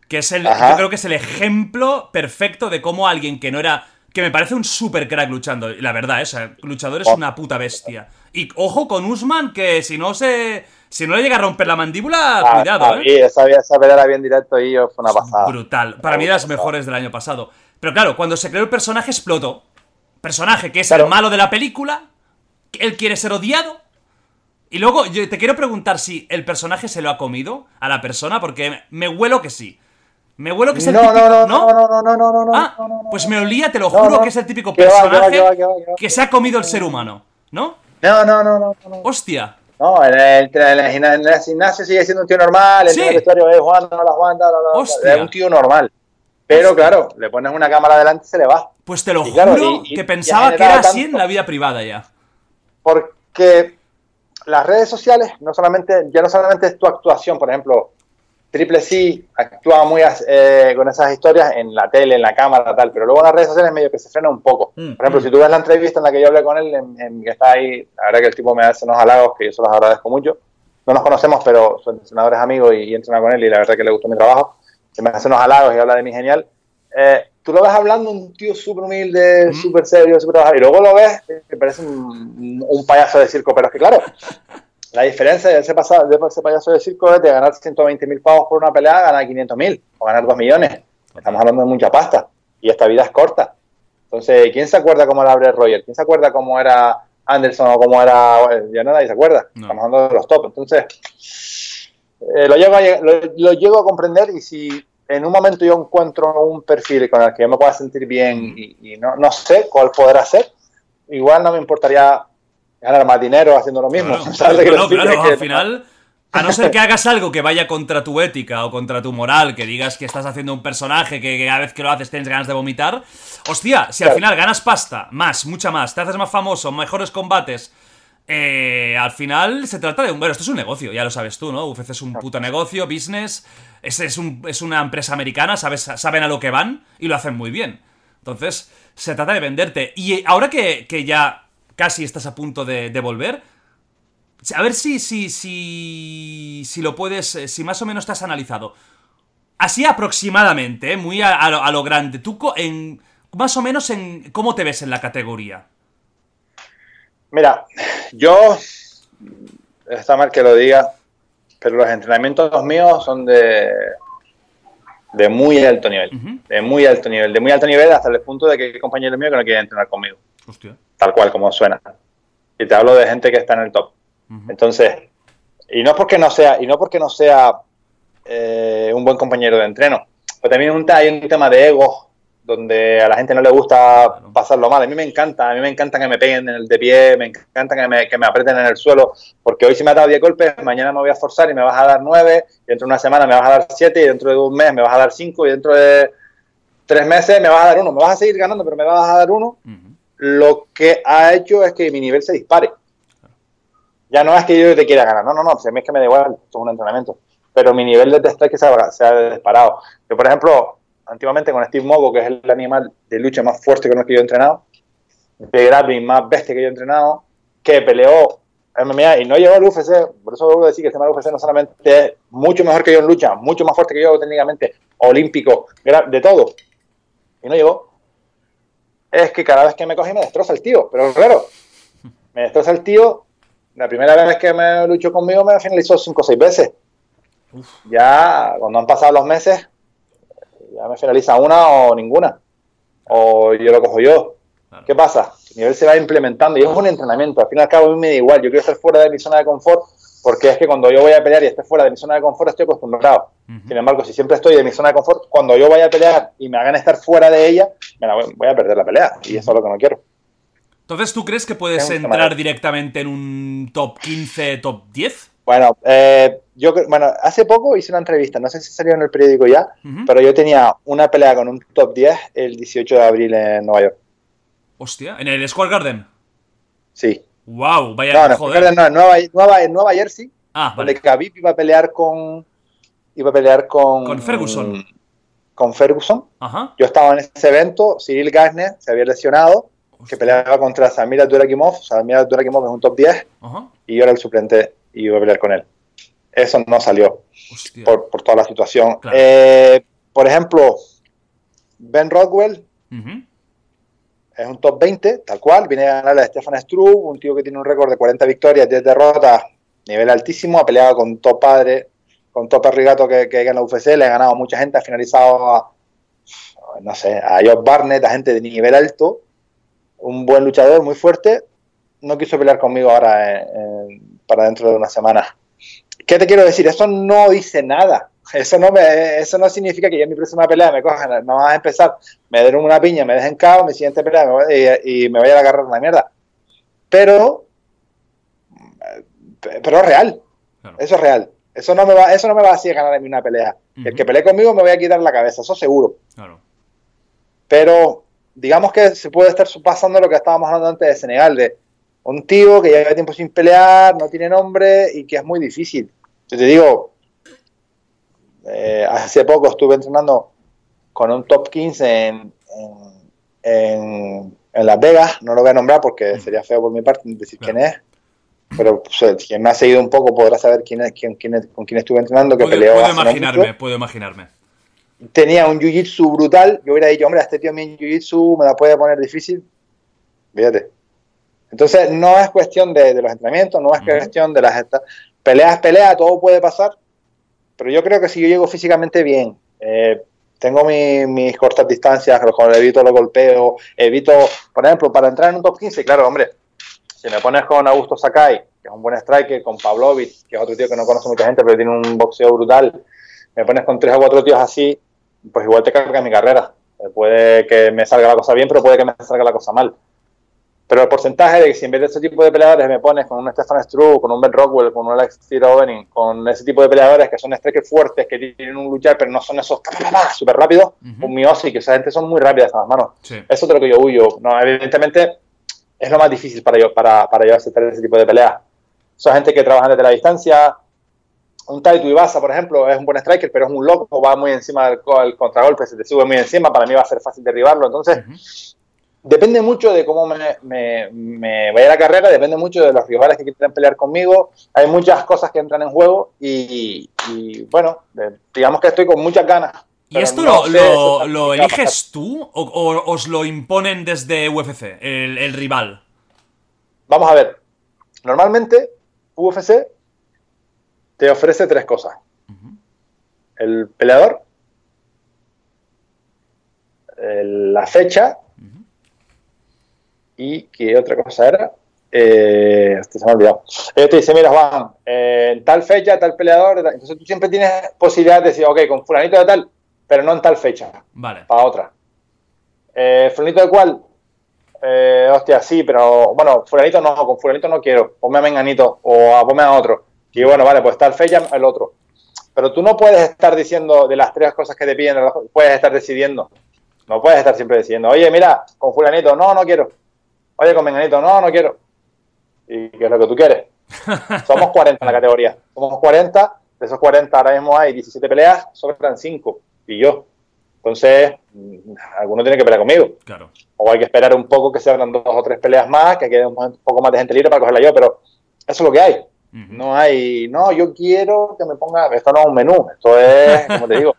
Que es el, yo creo que es el ejemplo perfecto de cómo alguien que no era. Que me parece un super crack luchando. La verdad, ese luchador es oh. una puta bestia. Y ojo con Usman, que si no se si no le llega a romper la mandíbula, ah, cuidado, ¿eh? esa, esa era bien directo y fue una pasada. Brutal. Para mí de las mejores del año pasado. Pero claro, cuando se creó el personaje explotó. Personaje que es el malo de la película, él quiere ser odiado. Y luego yo te quiero preguntar si el personaje se lo ha comido a la persona, porque me huelo que sí. Me huelo que es el típico. No, no, no, no, no, no, no, Ah, pues me olía, te lo juro, que es el típico personaje que se ha comido el ser humano, ¿no? No, no, no, no. Hostia. No, en el, en, el, en el, gimnasio sigue siendo un tío normal, en el vestuario es Juan, no la Juan, es un tío normal. Pero claro, le pones una cámara delante y se le va. Pues te lo juro que pensaba que era así en la vida privada ya. Porque las redes sociales no solamente, ya no solamente es tu actuación, por ejemplo, Triple C actúa muy eh, con esas historias en la tele, en la cámara, tal, pero luego en las redes sociales medio que se frena un poco. Mm, por ejemplo, mm. si tú ves la entrevista en la que yo hablé con él, en, que está ahí, la verdad que el tipo me hace unos halagos que yo se los agradezco mucho. No nos conocemos, pero son entrenadores amigos y, y entrena con él y la verdad que le gustó mi trabajo. Se me hace unos halagos y habla de mí genial. Eh, tú lo ves hablando un tío súper humilde, mm. súper serio, súper trabajador, y luego lo ves, que parece un, un payaso de circo, pero es que claro, la diferencia de ese, pasado, de ese payaso de circo es de ganar 120 mil pavos por una pelea, ganar 500 mil o ganar 2 millones. Estamos hablando de mucha pasta y esta vida es corta. Entonces, ¿quién se acuerda cómo era Brett Roger? ¿Quién se acuerda cómo era Anderson o cómo era... Ya no nadie se acuerda. Estamos hablando de los top. Entonces, eh, lo, llego a, lo, llego a comprender y si en un momento yo encuentro un perfil con el que yo me pueda sentir bien y, y no, no sé cuál podrá ser, igual no me importaría ganar más dinero haciendo lo mismo. Claro, claro, al final, a no ser que hagas algo que vaya contra tu ética o contra tu moral, que digas que estás haciendo un personaje que, cada vez que lo haces tienes ganas de vomitar, hostia, si al final ganas pasta, más, mucha más, te haces más famoso, mejores combates, eh, al final se trata de un... Bueno, esto es un negocio, ya lo sabes tú, ¿no? UFC es un puto negocio, business, es, es, un, es una empresa americana, sabes, saben a lo que van y lo hacen muy bien. Entonces, se trata de venderte. Y ahora que, que ya casi estás a punto de, volver. A ver si, si, si, si lo puedes, eh, si más o menos te has analizado. Así aproximadamente, eh, muy a, lo, grande. Tú, en, más o menos, en cómo te ves en la categoría. Mira, yo, está mal que lo diga, pero los entrenamientos míos son de, de muy alto nivel. De muy alto nivel. De muy alto nivel hasta el punto de que hay compañeros míos que no quieren entrenar conmigo. Tal cual como suena. Y te hablo de gente que está en el top. Entonces, y no porque no sea, y no porque no sea eh, un buen compañero de entreno, pero también hay un tema de ego donde a la gente no le gusta pasarlo mal. A mí me encanta, a mí me encanta que me peguen en el de pie, me encanta que me, que me aprieten en el suelo, porque hoy si me ha dado 10 golpes, mañana me voy a esforzar y me vas a dar 9, y dentro de una semana me vas a dar 7, y dentro de un mes me vas a dar 5, y dentro de tres meses me vas a dar 1. Me vas a seguir ganando, pero me vas a dar 1 lo que ha hecho es que mi nivel se dispare. Ya no es que yo te quiera ganar, no, no, no, a mí es que me da igual, esto es un entrenamiento. Pero mi nivel de test que se ha, disparado. Yo, por ejemplo, antiguamente con Steve Mogo, que es el animal de lucha más fuerte que yo he entrenado, de grappling más bestia que yo he entrenado, que peleó MMA y no llegó al UFC, por eso debo decir que el tema del UFC no solamente es mucho mejor que yo en lucha, mucho más fuerte que yo técnicamente, olímpico, de todo, y no llegó es que cada vez que me coge me destroza el tío. Pero claro, me destroza el tío la primera vez que me luchó conmigo me finalizó cinco o seis veces. Ya cuando han pasado los meses, ya me finaliza una o ninguna. O yo lo cojo yo. ¿Qué pasa? El nivel se va implementando y es un entrenamiento. Al fin y al cabo a mí me da igual. Yo quiero estar fuera de mi zona de confort porque es que cuando yo voy a pelear y esté fuera de mi zona de confort estoy acostumbrado. Sin embargo, si siempre estoy en mi zona de confort, cuando yo vaya a pelear y me hagan estar fuera de ella, me la voy, voy a perder la pelea. Y eso es lo que no quiero. Entonces, ¿tú crees que puedes entrar directamente en un top 15, top 10? Bueno, eh, yo bueno, hace poco hice una entrevista, no sé si salió en el periódico ya, pero yo tenía una pelea con un top 10 el 18 de abril en Nueva York. Hostia, ¿en el Square Garden? Sí. Wow, vaya no, no, joder. No, en Nueva, Nueva, Jersey, ah, vale. donde Khabib iba a pelear con iba a pelear con con Ferguson. Con Ferguson. Ajá. Yo estaba en ese evento, Cyril Gardner se había lesionado que peleaba contra Samir Abdurakimov. Samir Abdurakimov es un top 10 Ajá. y yo era el suplente y iba a pelear con él. Eso no salió por, por toda la situación. Claro. Eh, por ejemplo, Ben Rockwell Ujú. Es un top 20, tal cual. Viene a ganarle a Stefan Struve, un tío que tiene un récord de 40 victorias, 10 derrotas, nivel altísimo. Ha peleado con top padre, con top perrigato que, que hay en la UFC. Le ha ganado mucha gente, ha finalizado a, no sé, a Josh Barnett, a gente de nivel alto un buen luchador, muy fuerte, no quiso pelear conmigo ahora en, en, para dentro de una semana. ¿Qué te quiero decir? Eso no dice nada. Eso no, me, eso no significa que yo en mi próxima pelea me cojan, no vas a empezar, me den una piña, me dejen cao, mi siguiente pelea me voy, y, y, me vaya a agarrar una mierda. Pero, pero es real. Claro. Eso es real. Eso no me va, eso no me va a hacer ganar en una pelea. Uh -huh. El que pelee conmigo me voy a quitar la cabeza, eso seguro. Claro. Pero digamos que se puede estar pasando lo que estábamos hablando antes de Senegal, de un tío que lleva tiempo sin pelear, no tiene nombre y que es muy difícil. Yo te digo, eh, hace poco estuve entrenando con un top 15 en, en, en, en, Las Vegas, no lo voy a nombrar porque sería feo por mi parte decir claro. quién es, pero pues, quien me ha seguido un poco podrá saber quién es, quién, quién es con quién estuve entrenando, que puedo, peleó. Puedo imaginarme, puedo imaginarme tenía un jiu-jitsu brutal, yo hubiera dicho, hombre, este tío mi jiu-jitsu me la puede poner difícil. Fíjate. Entonces, no es cuestión de, de los entrenamientos, no es uh -huh. cuestión de las peleas, pelea, todo puede pasar. Pero yo creo que si yo llego físicamente bien, eh, tengo mi, mis cortas distancias, evito los golpeos, evito, por ejemplo, para entrar en un top 15, claro, hombre, si me pones con Augusto Sakai, que es un buen striker, con Pavlovich, que es otro tío que no conoce mucha gente, pero tiene un boxeo brutal, me pones con tres o cuatro tíos así, pues igual te carga mi carrera. Puede que me salga la cosa bien, pero puede que me salga la cosa mal. Pero el porcentaje de que si en vez de ese tipo de peleadores me pones con un Stefan Struve, con un Ben Rockwell, con un Alex Tirovening, con ese tipo de peleadores que son strikers fuertes, que tienen un luchar, pero no son esos súper rápidos, uh -huh. un Miosi, que esa gente son muy rápidas a las manos. Sí. Eso es de lo que yo huyo. No, evidentemente es lo más difícil para yo, para, para yo aceptar ese tipo de peleas. Son gente que trabaja desde la distancia, un Taito Ibasa, por ejemplo, es un buen striker, pero es un loco, va muy encima del, del, contragolpe, se te sube muy encima, para mí va a ser fácil derribarlo. Entonces, uh -huh. Depende mucho de cómo me, me, me, vaya la carrera, depende mucho de los rivales que quieran pelear conmigo. Hay muchas cosas que entran en juego y, y bueno, digamos que estoy con muchas ganas. ¿Y esto no lo, lo, lo eliges tú o, o, os lo imponen desde UFC, el, el rival? Vamos a ver. Normalmente, UFC te ofrece tres cosas. Uh -huh. El peleador, el, la fecha. Y qué otra cosa era. Eh, se me ha olvidado. Ellos te dicen, mira Juan, eh, en tal fecha, tal peleador, entonces tú siempre tienes posibilidad de decir, ok, con fulanito de tal, pero no en tal fecha. Vale. Para otra. Eh, fulanito de cuál, eh, hostia, sí, pero bueno, fulanito no, con fulanito no quiero, ponme a Menganito o a, ponme a otro. Y bueno, vale, pues tal fecha el otro. Pero tú no puedes estar diciendo de las tres cosas que te piden, puedes estar decidiendo. No puedes estar siempre decidiendo, oye, mira, con fulanito, no, no quiero. Oye, con menganito, no, no quiero. ¿Y qué es lo que tú quieres? Somos 40 en la categoría. Somos 40, de esos 40 ahora mismo hay 17 peleas, sobran 5. Y yo. Entonces, alguno tiene que pelear conmigo. Claro. O hay que esperar un poco que se abran dos o tres peleas más, que quede un poco más de gente libre para cogerla yo, pero eso es lo que hay. Uh -huh. No hay, no, yo quiero que me ponga, esto no es un menú, esto es, como te digo,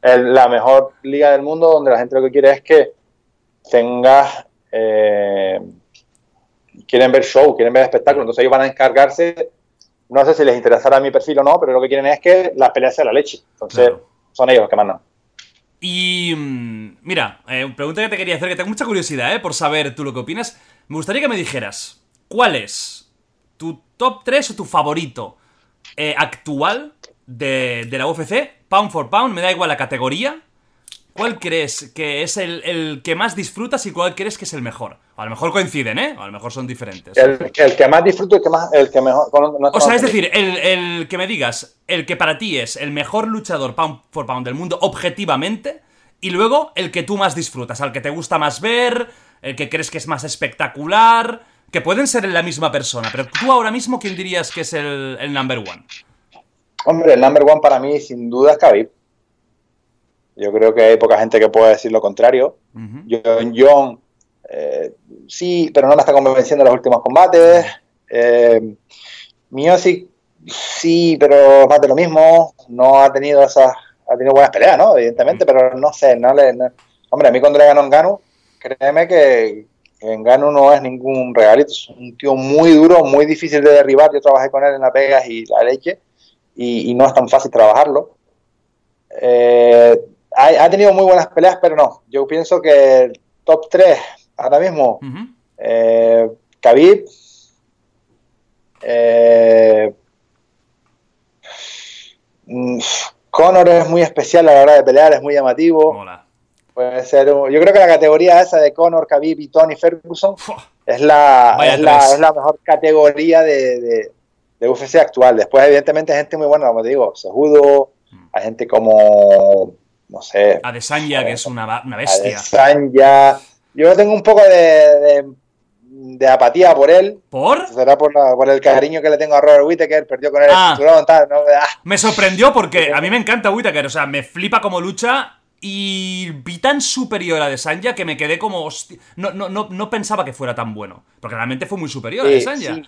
el, la mejor liga del mundo donde la gente lo que quiere es que tengas, eh, quieren ver show, quieren ver espectáculo, entonces ellos van a encargarse, no sé si les interesará mi perfil o no, pero lo que quieren es que las peleas sean la leche. Entonces Claro. son ellos los que mandan. Y mm, mira, eh, pregunta que te quería hacer, que tengo mucha curiosidad, ¿eh? Por saber tú lo que opinas. Me gustaría que me dijeras, ¿cuál es tu top 3 o tu favorito eh, actual de, de la UFC? Pound for pound, me da igual la categoría. ¿Cuál crees que es el, el que más disfrutas y cuál crees que es el mejor? A lo mejor coinciden, ¿eh? A lo mejor son diferentes. El, el que más disfruto, el que más, el que mejor. no- O sea, es decir, el, el que me digas, el que para ti es el mejor luchador pound for pound del mundo objetivamente, y luego el que tú más disfrutas, al que te gusta más ver, el que crees que es más espectacular, que pueden ser la misma persona, pero tú ahora mismo, ¿quién dirías que es el, el number one? Hombre, el number one para mí, sin duda, es Khabib. Yo creo que hay poca gente que pueda decir lo contrario. John John, eh, sí, pero no me está convenciendo en los últimos combates. Eh, Miosic, sí, pero más de lo mismo. No ha tenido esas, ha tenido buenas peleas, ¿no? Evidentemente, pero no sé, no le, no- hombre, a mí cuando le ganó Engano, créeme que que Engano no es ningún regalito, es un tío muy duro, muy difícil de derribar. Yo trabajé con él en la Vegas y la leche, y, y no es tan fácil trabajarlo. Eh, ha, ha tenido muy buenas peleas, pero no. Yo pienso que el top 3 ahora mismo, Ujú. eh, Khabib, eh, mm, Conor es muy especial a la hora de pelear, es muy llamativo. Puede ser, yo creo que la categoría esa de Conor, Khabib y Tony Ferguson es la, es la, tres. es la mejor categoría de, de, de UFC actual. Después, evidentemente, hay gente muy buena, como te digo, Sejudo, Mm. hay gente como, no sé, Adesanya, que es una, una bestia. Adesanya. Yo tengo un poco de, de, de apatía por él. ¿Por? Será por, la- por el cariño que le tengo a Robert Whittaker, perdió con él Ah. el cinturón, tal, no, ah, Me sorprendió porque a mí me encanta Whittaker, o sea, me flipa como lucha y vi tan superior a Adesanya que me quedé como... hosti- No, no, no, no pensaba que fuera tan bueno, porque realmente fue muy superior a Sí, Adesanya. sí.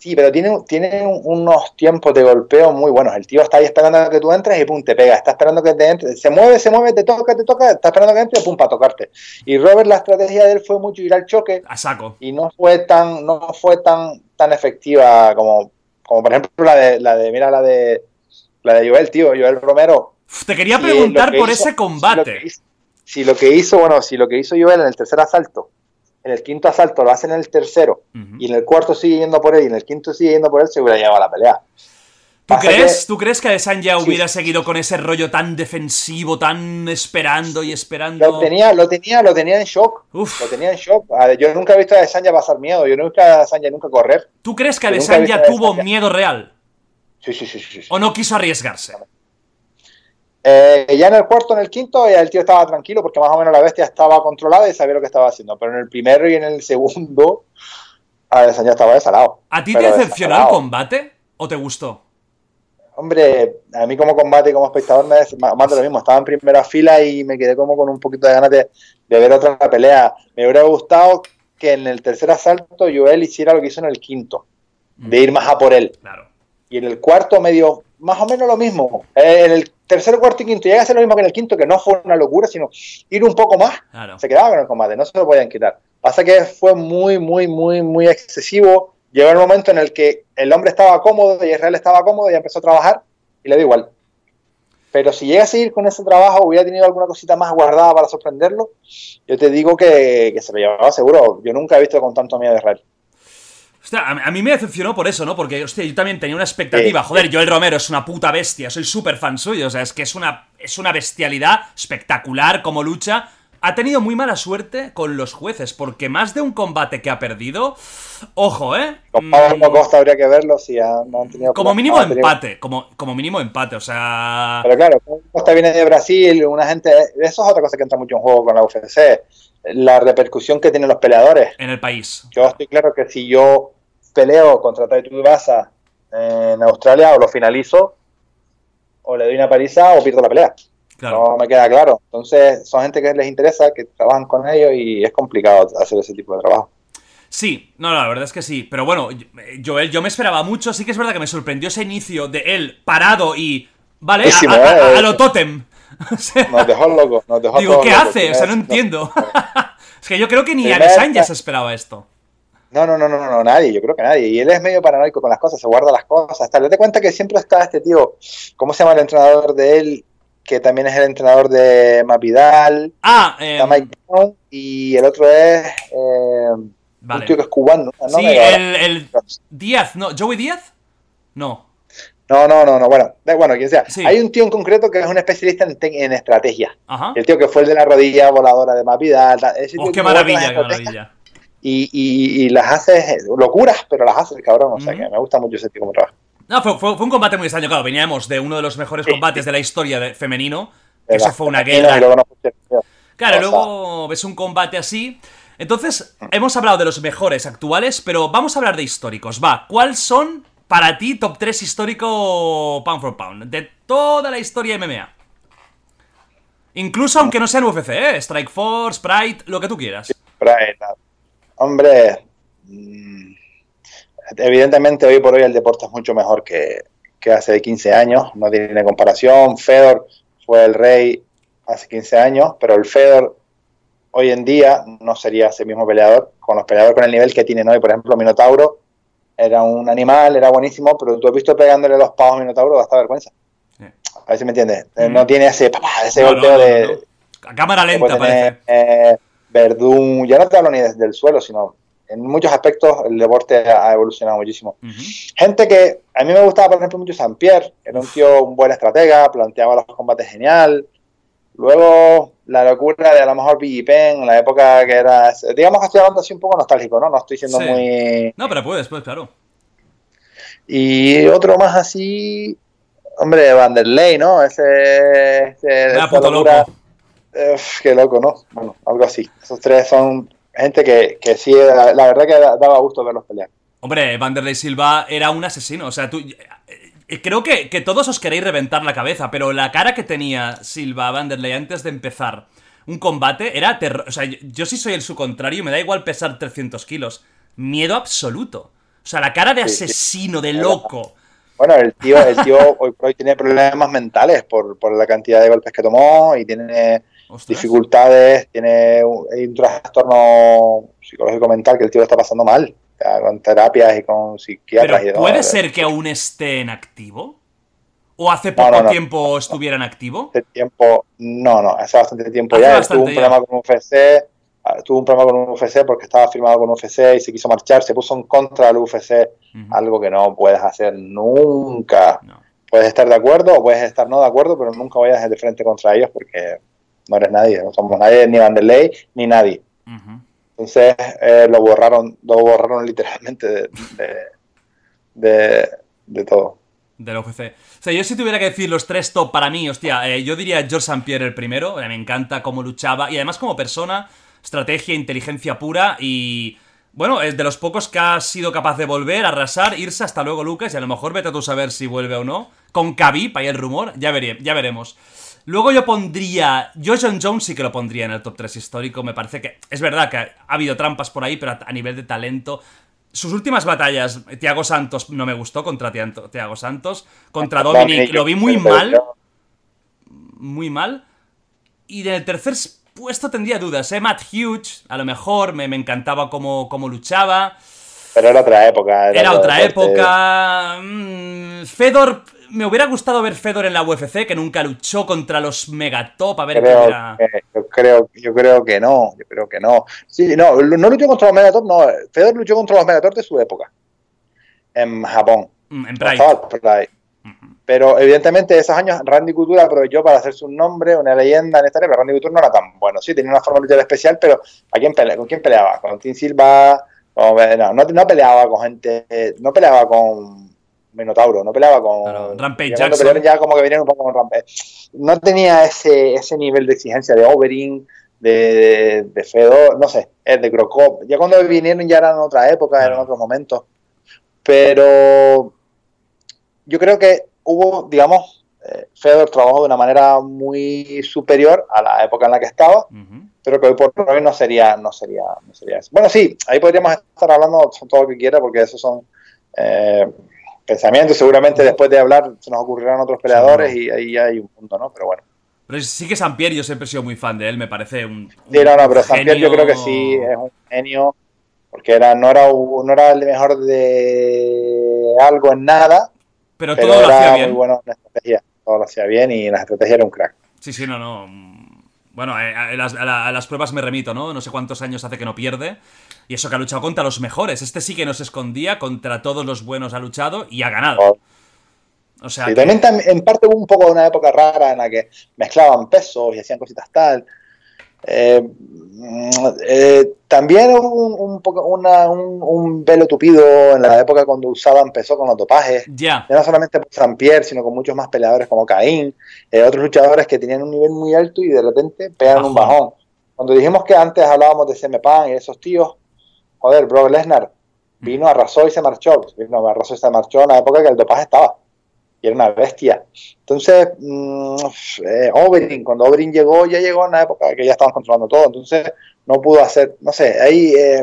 Sí, pero tiene, tiene un- unos tiempos de golpeo muy buenos. El tío está ahí esperando a que tú entres y pum, te pega. Está esperando que te entre. Se mueve, se mueve, te toca, te toca. Está esperando que entre y pum, para tocarte. Y Robert, la estrategia de él fue mucho ir al choque A saco. y no fue tan, no fue tan, tan efectiva como, como por ejemplo la de, la de, mira la de, la de Joel, tío, Joel Romero. Te quería preguntar que por hizo- ese Si lo, combate. que hizo, si lo que hizo, bueno, si lo que hizo Joel en el tercer asalto, en el quinto asalto lo hace en el tercero, y en el cuarto sigue yendo por él, y en el quinto sigue yendo por él, se hubiera llevado a la pelea. ¿Tú Pasa crees, que- ¿Tú crees que Adesanya Sí. hubiera seguido con ese rollo tan defensivo, tan esperando y esperando? Lo tenía, lo tenía, lo tenía en shock. Uf. Lo tenía en shock. Yo nunca he visto a Adesanya pasar miedo. Yo nunca he visto a Adesanya nunca correr. ¿Tú crees que Adesanya tuvo miedo real? Sí, sí, sí, sí. sí. ¿O no quiso arriesgarse? Eh, ya en el cuarto, en el quinto, ya el tío estaba tranquilo porque más o menos la bestia estaba controlada y sabía lo que estaba haciendo. Pero en el primero y en el segundo, Adesanya estaba desalado. ¿A ti te decepcionó el combate o te gustó? Hombre, a mí como combate y como espectador me de lo mismo. Estaba en primera fila y me quedé como con un poquito de ganas de, de ver otra pelea. Me hubiera gustado que en el tercer asalto Joel hiciera lo que hizo en el quinto, de ir más a por él. Claro. Y en el cuarto medio, más o menos lo mismo. Eh, en el tercer, cuarto y quinto llega a ser lo mismo que en el quinto, que no fue una locura, sino ir un poco más. Claro. Se quedaba con el combate, no se lo podían quitar. Pasa que fue muy, muy, muy, muy excesivo. Llegó el momento en el que el hombre estaba cómodo y Israel estaba cómodo y empezó a trabajar y le da igual. Pero si llega a seguir con ese trabajo, hubiera tenido alguna cosita más guardada para sorprenderlo, yo te digo que, que se lo llevaba seguro. Yo nunca he visto con tanto miedo a Israel. Hostia, a, a mí me decepcionó por eso, ¿no? Porque, hostia, yo también tenía una expectativa. Sí. Joder, Joel Romero es una puta bestia, soy súper fan suyo. O sea, es que es una, es una bestialidad espectacular como lucha. Ha tenido muy mala suerte con los jueces, porque más de un combate que ha perdido. Ojo, ¿eh? Con Mm, Pablo Costa habría que verlo si han, no han tenido como mínimo no han tenido- empate, como, como mínimo empate, o sea. Pero claro, Costa viene de Brasil, una gente. Eso es otra cosa que entra mucho en juego con la UFC. La repercusión que tienen los peleadores. En el país. Yo estoy claro que si yo peleo contra Taito Ibasa en Australia, o lo finalizo, o le doy una paliza, o pierdo la pelea. Claro. No me queda claro. Entonces, son gente que les interesa, que trabajan con ellos y es complicado hacer ese tipo de trabajo. Sí, no, no, la verdad es que sí. Pero bueno, Joel, yo me esperaba mucho. Sí que es verdad que me sorprendió ese inicio de él parado y. Vale, a, a- a- ¿eh? a lo tótem. O sea, Nos dejó locos, nos dejó Digo, ¿qué locos. hace? O sea, no entiendo. es que yo creo que ni Adesanya se esperaba esto. No, no, no, no, no, nadie, yo creo que nadie. Y él es medio paranoico con las cosas, se guarda las cosas. Hasta le cuenta que siempre está este tío, ¿cómo se llama el entrenador de él? Que también es el entrenador de Mavidal. Ah, eh, Mike Brown, y el otro es eh, vale. un tío que es cubano. ¿no? Sí, el Díaz, ¿no? ¿Joey Díaz? No. No, no, no, no, bueno, bueno, quien sea. Sí. Hay un tío en concreto que es un especialista en, te- en estrategia. Ajá. El tío que fue el de la rodilla voladora de Mavidal. Oh, qué maravilla, qué maravilla. Y, y, y las hace, locuras, pero las hace el cabrón. O sea que me gusta mucho ese tío como trabaja. No, fue, fue- fue un combate muy extraño, claro. Veníamos de uno de los mejores Sí. combates de la historia de- femenino. Eso fue una guerra. luego no. Claro, O sea, luego ves un combate así. Entonces, hemos hablado de los mejores actuales, pero vamos a hablar de históricos. Va, ¿cuáles son para ti top 3 histórico pound for pound? De toda la historia MMA. Incluso aunque no sean UFC, ¿eh? Strike Force, Pride, lo que tú quieras. Brian, Hombre, mm, evidentemente hoy por hoy el deporte es mucho mejor que, que hace 15 años, no tiene comparación. Fedor fue el rey hace 15 años, pero el Fedor hoy en día no sería ese mismo peleador, con los peleadores con el nivel que tienen hoy. Por ejemplo, Minotauro era un animal, era buenísimo, pero tú has visto pegándole los pavos a Minotauro, da hasta vergüenza. A ver si me entiendes. Eh, Mm. No tiene ese, papá, ese No, golpeo no, de, no. A cámara lenta parece. eh, Verdún, ya no te hablo ni desde el suelo, sino en muchos aspectos el deporte ha evolucionado muchísimo. Gente que a mí me gustaba, por ejemplo, mucho San Pierre, era un tío, un buen estratega, planteaba los combates genial. Luego la locura de a lo mejor Biggie Penn, en la época que era, digamos que estoy hablando así un poco nostálgico, ¿no? No estoy siendo Sí. muy... No, pero puedes, pues claro. Y otro más así, hombre, Vanderlei, ¿no? Ese... ese esa puto locura. loco. Qué loco, ¿no? Bueno, algo así. Esos tres son gente que, que sí, la, la verdad que da- daba gusto verlos pelear. Hombre, Vanderlei Silva era un asesino. O sea, tú. Eh, Creo que, que todos os queréis reventar la cabeza, pero la cara que tenía Silva Vanderlei antes de empezar un combate era terror. O sea, yo, yo sí soy el su contrario, me da igual pesar 300 kilos. Miedo absoluto. O sea, la cara de asesino, de loco. Bueno, el tío, el tío hoy por hoy tiene problemas mentales por, por la cantidad de golpes que tomó y tiene Ostras. dificultades, tiene un, un trastorno psicológico mental que el tío está pasando mal, con terapias y con psiquiatras. y Pero de- ¿puede de- ser que aún esté en activo? ¿O hace poco no, no. tiempo estuviera en activo? Hace tiempo, no, no, hace bastante tiempo Hace ya. Bastante tuvo un ya. problema con UFC, ah, tuvo un problema con UFC porque estaba firmado con UFC y se quiso marchar, se puso en contra del UFC, algo que no puedes hacer nunca. Puedes estar de acuerdo o puedes estar no de acuerdo, pero nunca vayas de frente contra ellos porque no eres nadie, no somos nadie, ni Vanderlei, ni nadie. Ujú. Entonces eh, lo borraron, lo borraron literalmente de, de, de- de todo. Del UFC. O sea, yo si tuviera que decir los tres top para mí, hostia, eh, yo diría George St. Pierre el primero. me encanta cómo luchaba. Y además como persona, estrategia, inteligencia pura y... Bueno, es de los pocos que ha sido capaz de volver, arrasar, irse hasta luego Lucas y a lo mejor vete tú a saber si vuelve o no. Con Khabib, ahí el rumor, ya, veré, ya veremos. Luego yo pondría... Yo John Jones sí que lo pondría en el top 3 histórico. Me parece que... Es verdad que ha habido trampas por ahí, pero a, nivel de talento... Sus últimas batallas, Tiago Santos no me gustó contra Thiago Santos. Contra Dominic lo vi muy mal, muy mal. Y en el tercer puesto tendría dudas, ¿eh? Matt Hughes, a lo mejor, me, me encantaba cómo, cómo luchaba. Pero era otra época. Era otro otra deporte. época. mm, Fedor. Me hubiera gustado ver Fedor en la UFC, que nunca luchó contra los megatop. A ver qué hubiera. que- yo, creo, yo creo que no, yo creo que no. Sí, no, no luchó contra los Megatop, no. Fedor luchó contra los Megatop de su época. En Japón. Mm, En No Pride. Pero evidentemente esos años Randy Couture aprovechó para hacerse un nombre, una leyenda en esta área, pero Randy Couture no era tan bueno. Sí, tenía una forma de luchar especial, pero ¿a quién pelea? ¿con quién peleaba? Con Tim Silva, con- no, no, no peleaba con gente, no peleaba con Minotauro, no peleaba con Claro, Rampage Jackson. ya como que venían un poco con Rampage. No tenía ese, ese nivel de exigencia de Overing, de, de, Fedor, no sé, es de Crocop. Ya cuando vinieron ya eran otra época, eran Claro. otros momentos. Pero yo creo que hubo, digamos, eh, Fedor trabajó de una manera muy superior a la época en la que estaba, pero que hoy por hoy no sería, no sería, no sería eso. Bueno, sí, ahí podríamos estar hablando todo lo que quiera, porque esos son eh, pensamientos. Seguramente después de hablar se nos ocurrirán otros peleadores y ahí hay un punto, ¿no? Pero bueno. Pero sí que San Pierre, yo siempre he sido muy fan de él, me parece un. Sí, no, no, pero un San Pierre yo creo que sí es un genio porque era, no, era, no era el mejor de algo en nada, pero, todo lo hacía bien. muy bueno en estrategia, todo lo hacía bien y en la estrategia era un crack. Sí, sí, no, no. Bueno, eh, a, las, pruebas me remito, ¿no? No sé cuántos años hace que no pierde. Y eso que ha luchado contra los mejores. Este sí que no se escondía, contra todos los buenos ha luchado y ha ganado. O sea, también en parte hubo un poco de una época rara en la que mezclaban pesos y hacían cositas tal. Eh, eh, también hubo un, poco un, velo tupido en la época cuando usaban peso con los dopajes. Ya. No solamente por San Pierre, sino con muchos más peleadores como Caín, eh, otros luchadores que tenían un nivel muy alto y de repente pegan un bajón. Cuando dijimos que antes hablábamos de CM Pan y esos tíos, joder, Brock Lesnar vino, arrasó y se marchó. Vino, arrasó y se marchó en la época que el dopaje estaba y era una bestia. Entonces, mmm, eh, cuando Oberyn llegó, ya llegó en la época que ya estaban controlando todo, entonces no pudo hacer, no sé, ahí eh,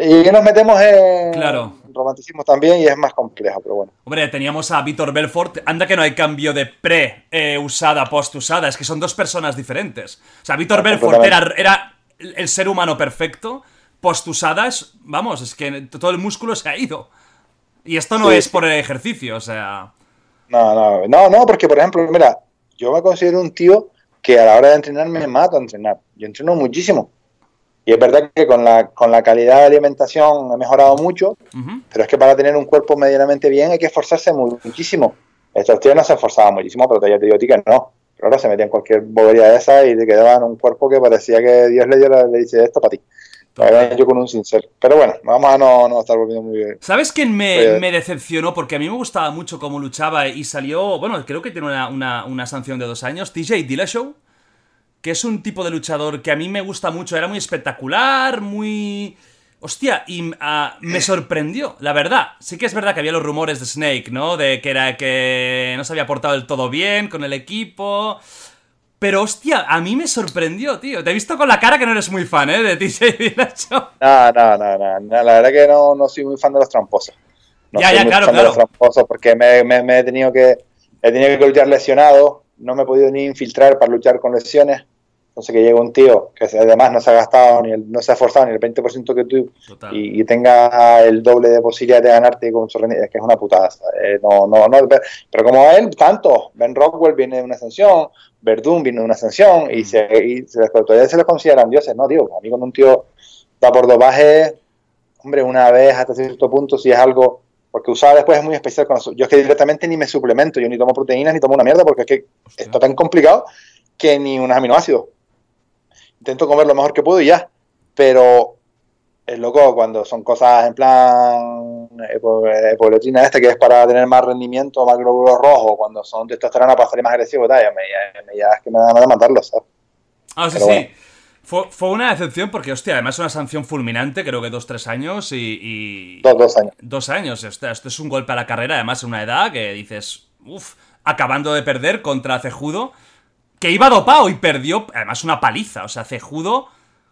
y nos metemos en claro. romanticismo también y es más complejo, pero bueno. Hombre, teníamos a Víctor Belfort, anda que no hay cambio de pre-usada, post-usada, es que son dos personas diferentes. O sea, Víctor Belfort era, era el ser humano perfecto, post-usada es, vamos, es que todo el músculo se ha ido. Y esto no es por el ejercicio, o sea... No, no, no, no, porque por ejemplo, mira, yo me considero un tío que a la hora de entrenar me mato a entrenar. Yo entreno muchísimo. Y es verdad que con la, con la calidad de alimentación he mejorado mucho, pero es que para tener un cuerpo medianamente bien hay que esforzarse muchísimo. Estos tíos no se esforzaban muchísimo, pero ya te digo a ti que no. Pero ahora se metían cualquier bobería de esa y te quedaban un cuerpo que parecía que Dios le dio le dice esto para ti yo con un sincero. Pero bueno, vamos a no, estar volviendo muy bien. ¿Sabes quién me, me, decepcionó? Porque a mí me gustaba mucho cómo luchaba y salió. Bueno, creo que tiene una, una, sanción de dos años. TJ Dillashaw. Que es un tipo de luchador que a mí me gusta mucho. Era muy espectacular, muy. Hostia, y ah, me sorprendió, la verdad. Sí que es verdad que había los rumores de Snake, ¿no? De que era que no se había portado del todo bien con el equipo. Pero hostia, a mí me sorprendió, tío. Te he visto con la cara que no eres muy fan, ¿eh? De TJ Dillashaw. No, no, no, no, La verdad que no, no soy muy fan de los tramposos. No ya, soy ya, muy claro, fan claro. De los tramposos porque me, me, he tenido que he tenido que luchar lesionado. No me he podido ni infiltrar para luchar con lesiones. Entonces que llegue un tío que además no se ha gastado ni el, no se ha esforzado ni el 20% que tú y, tenga el doble de posibilidades de ganarte con su es que es una putada. Eh, no, no, no, pero como él, tanto, Ben Rockwell viene de una ascensión, Verdún de una ascensión y, se, y se les, todavía se les consideran dioses, ¿no? Digo, a mí cuando un tío va por dopaje, hombre, una vez hasta cierto punto, si es algo porque usaba después es muy especial con eso. Yo es que directamente ni me suplemento, yo ni tomo proteínas ni tomo una mierda porque es que está tan complicado que ni unos aminoácidos intento comer lo mejor que puedo y ya. Pero es loco cuando son cosas en plan epoletrina este que es para tener más rendimiento, más glóbulos rojos, cuando son testosterona para salir más agresivo, tal, ya, me, ya, es que me dan ganas de matarlos, ¿sabes? Ah, sí, sí. Fue, fue, una decepción porque, hostia, además una sanción fulminante, creo que dos, tres años y... dos, dos años. Dos años, hostia, esto es un golpe a la carrera, además en una edad que dices, uff, acabando de perder contra Cejudo que iba dopado y perdió, además, una paliza. O sea, Cejudo,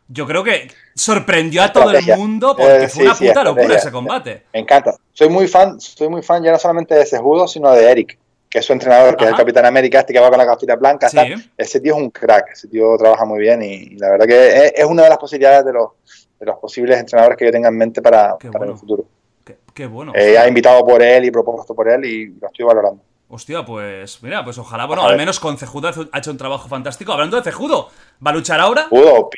yo creo que sorprendió a todo el mundo porque eh, fue una puta locura ese combate. Me encanta. Soy muy fan, soy muy fan ya no solamente de Cejudo, sino de Eric, que es su entrenador, que es el Capitán América, este que va con la cafita blanca. Ese tío es un crack, ese tío trabaja muy bien y, la verdad que es, una de las posibilidades de los, de los posibles entrenadores que yo tenga en mente para, para el futuro. Qué, bueno. Eh, ha invitado por él y propuesto por él y lo estoy valorando. Hostia, pues mira, pues ojalá, bueno, al menos con Cejudo ha hecho un trabajo fantástico. Hablando de Cejudo, ¿va a luchar ahora? Cejudo,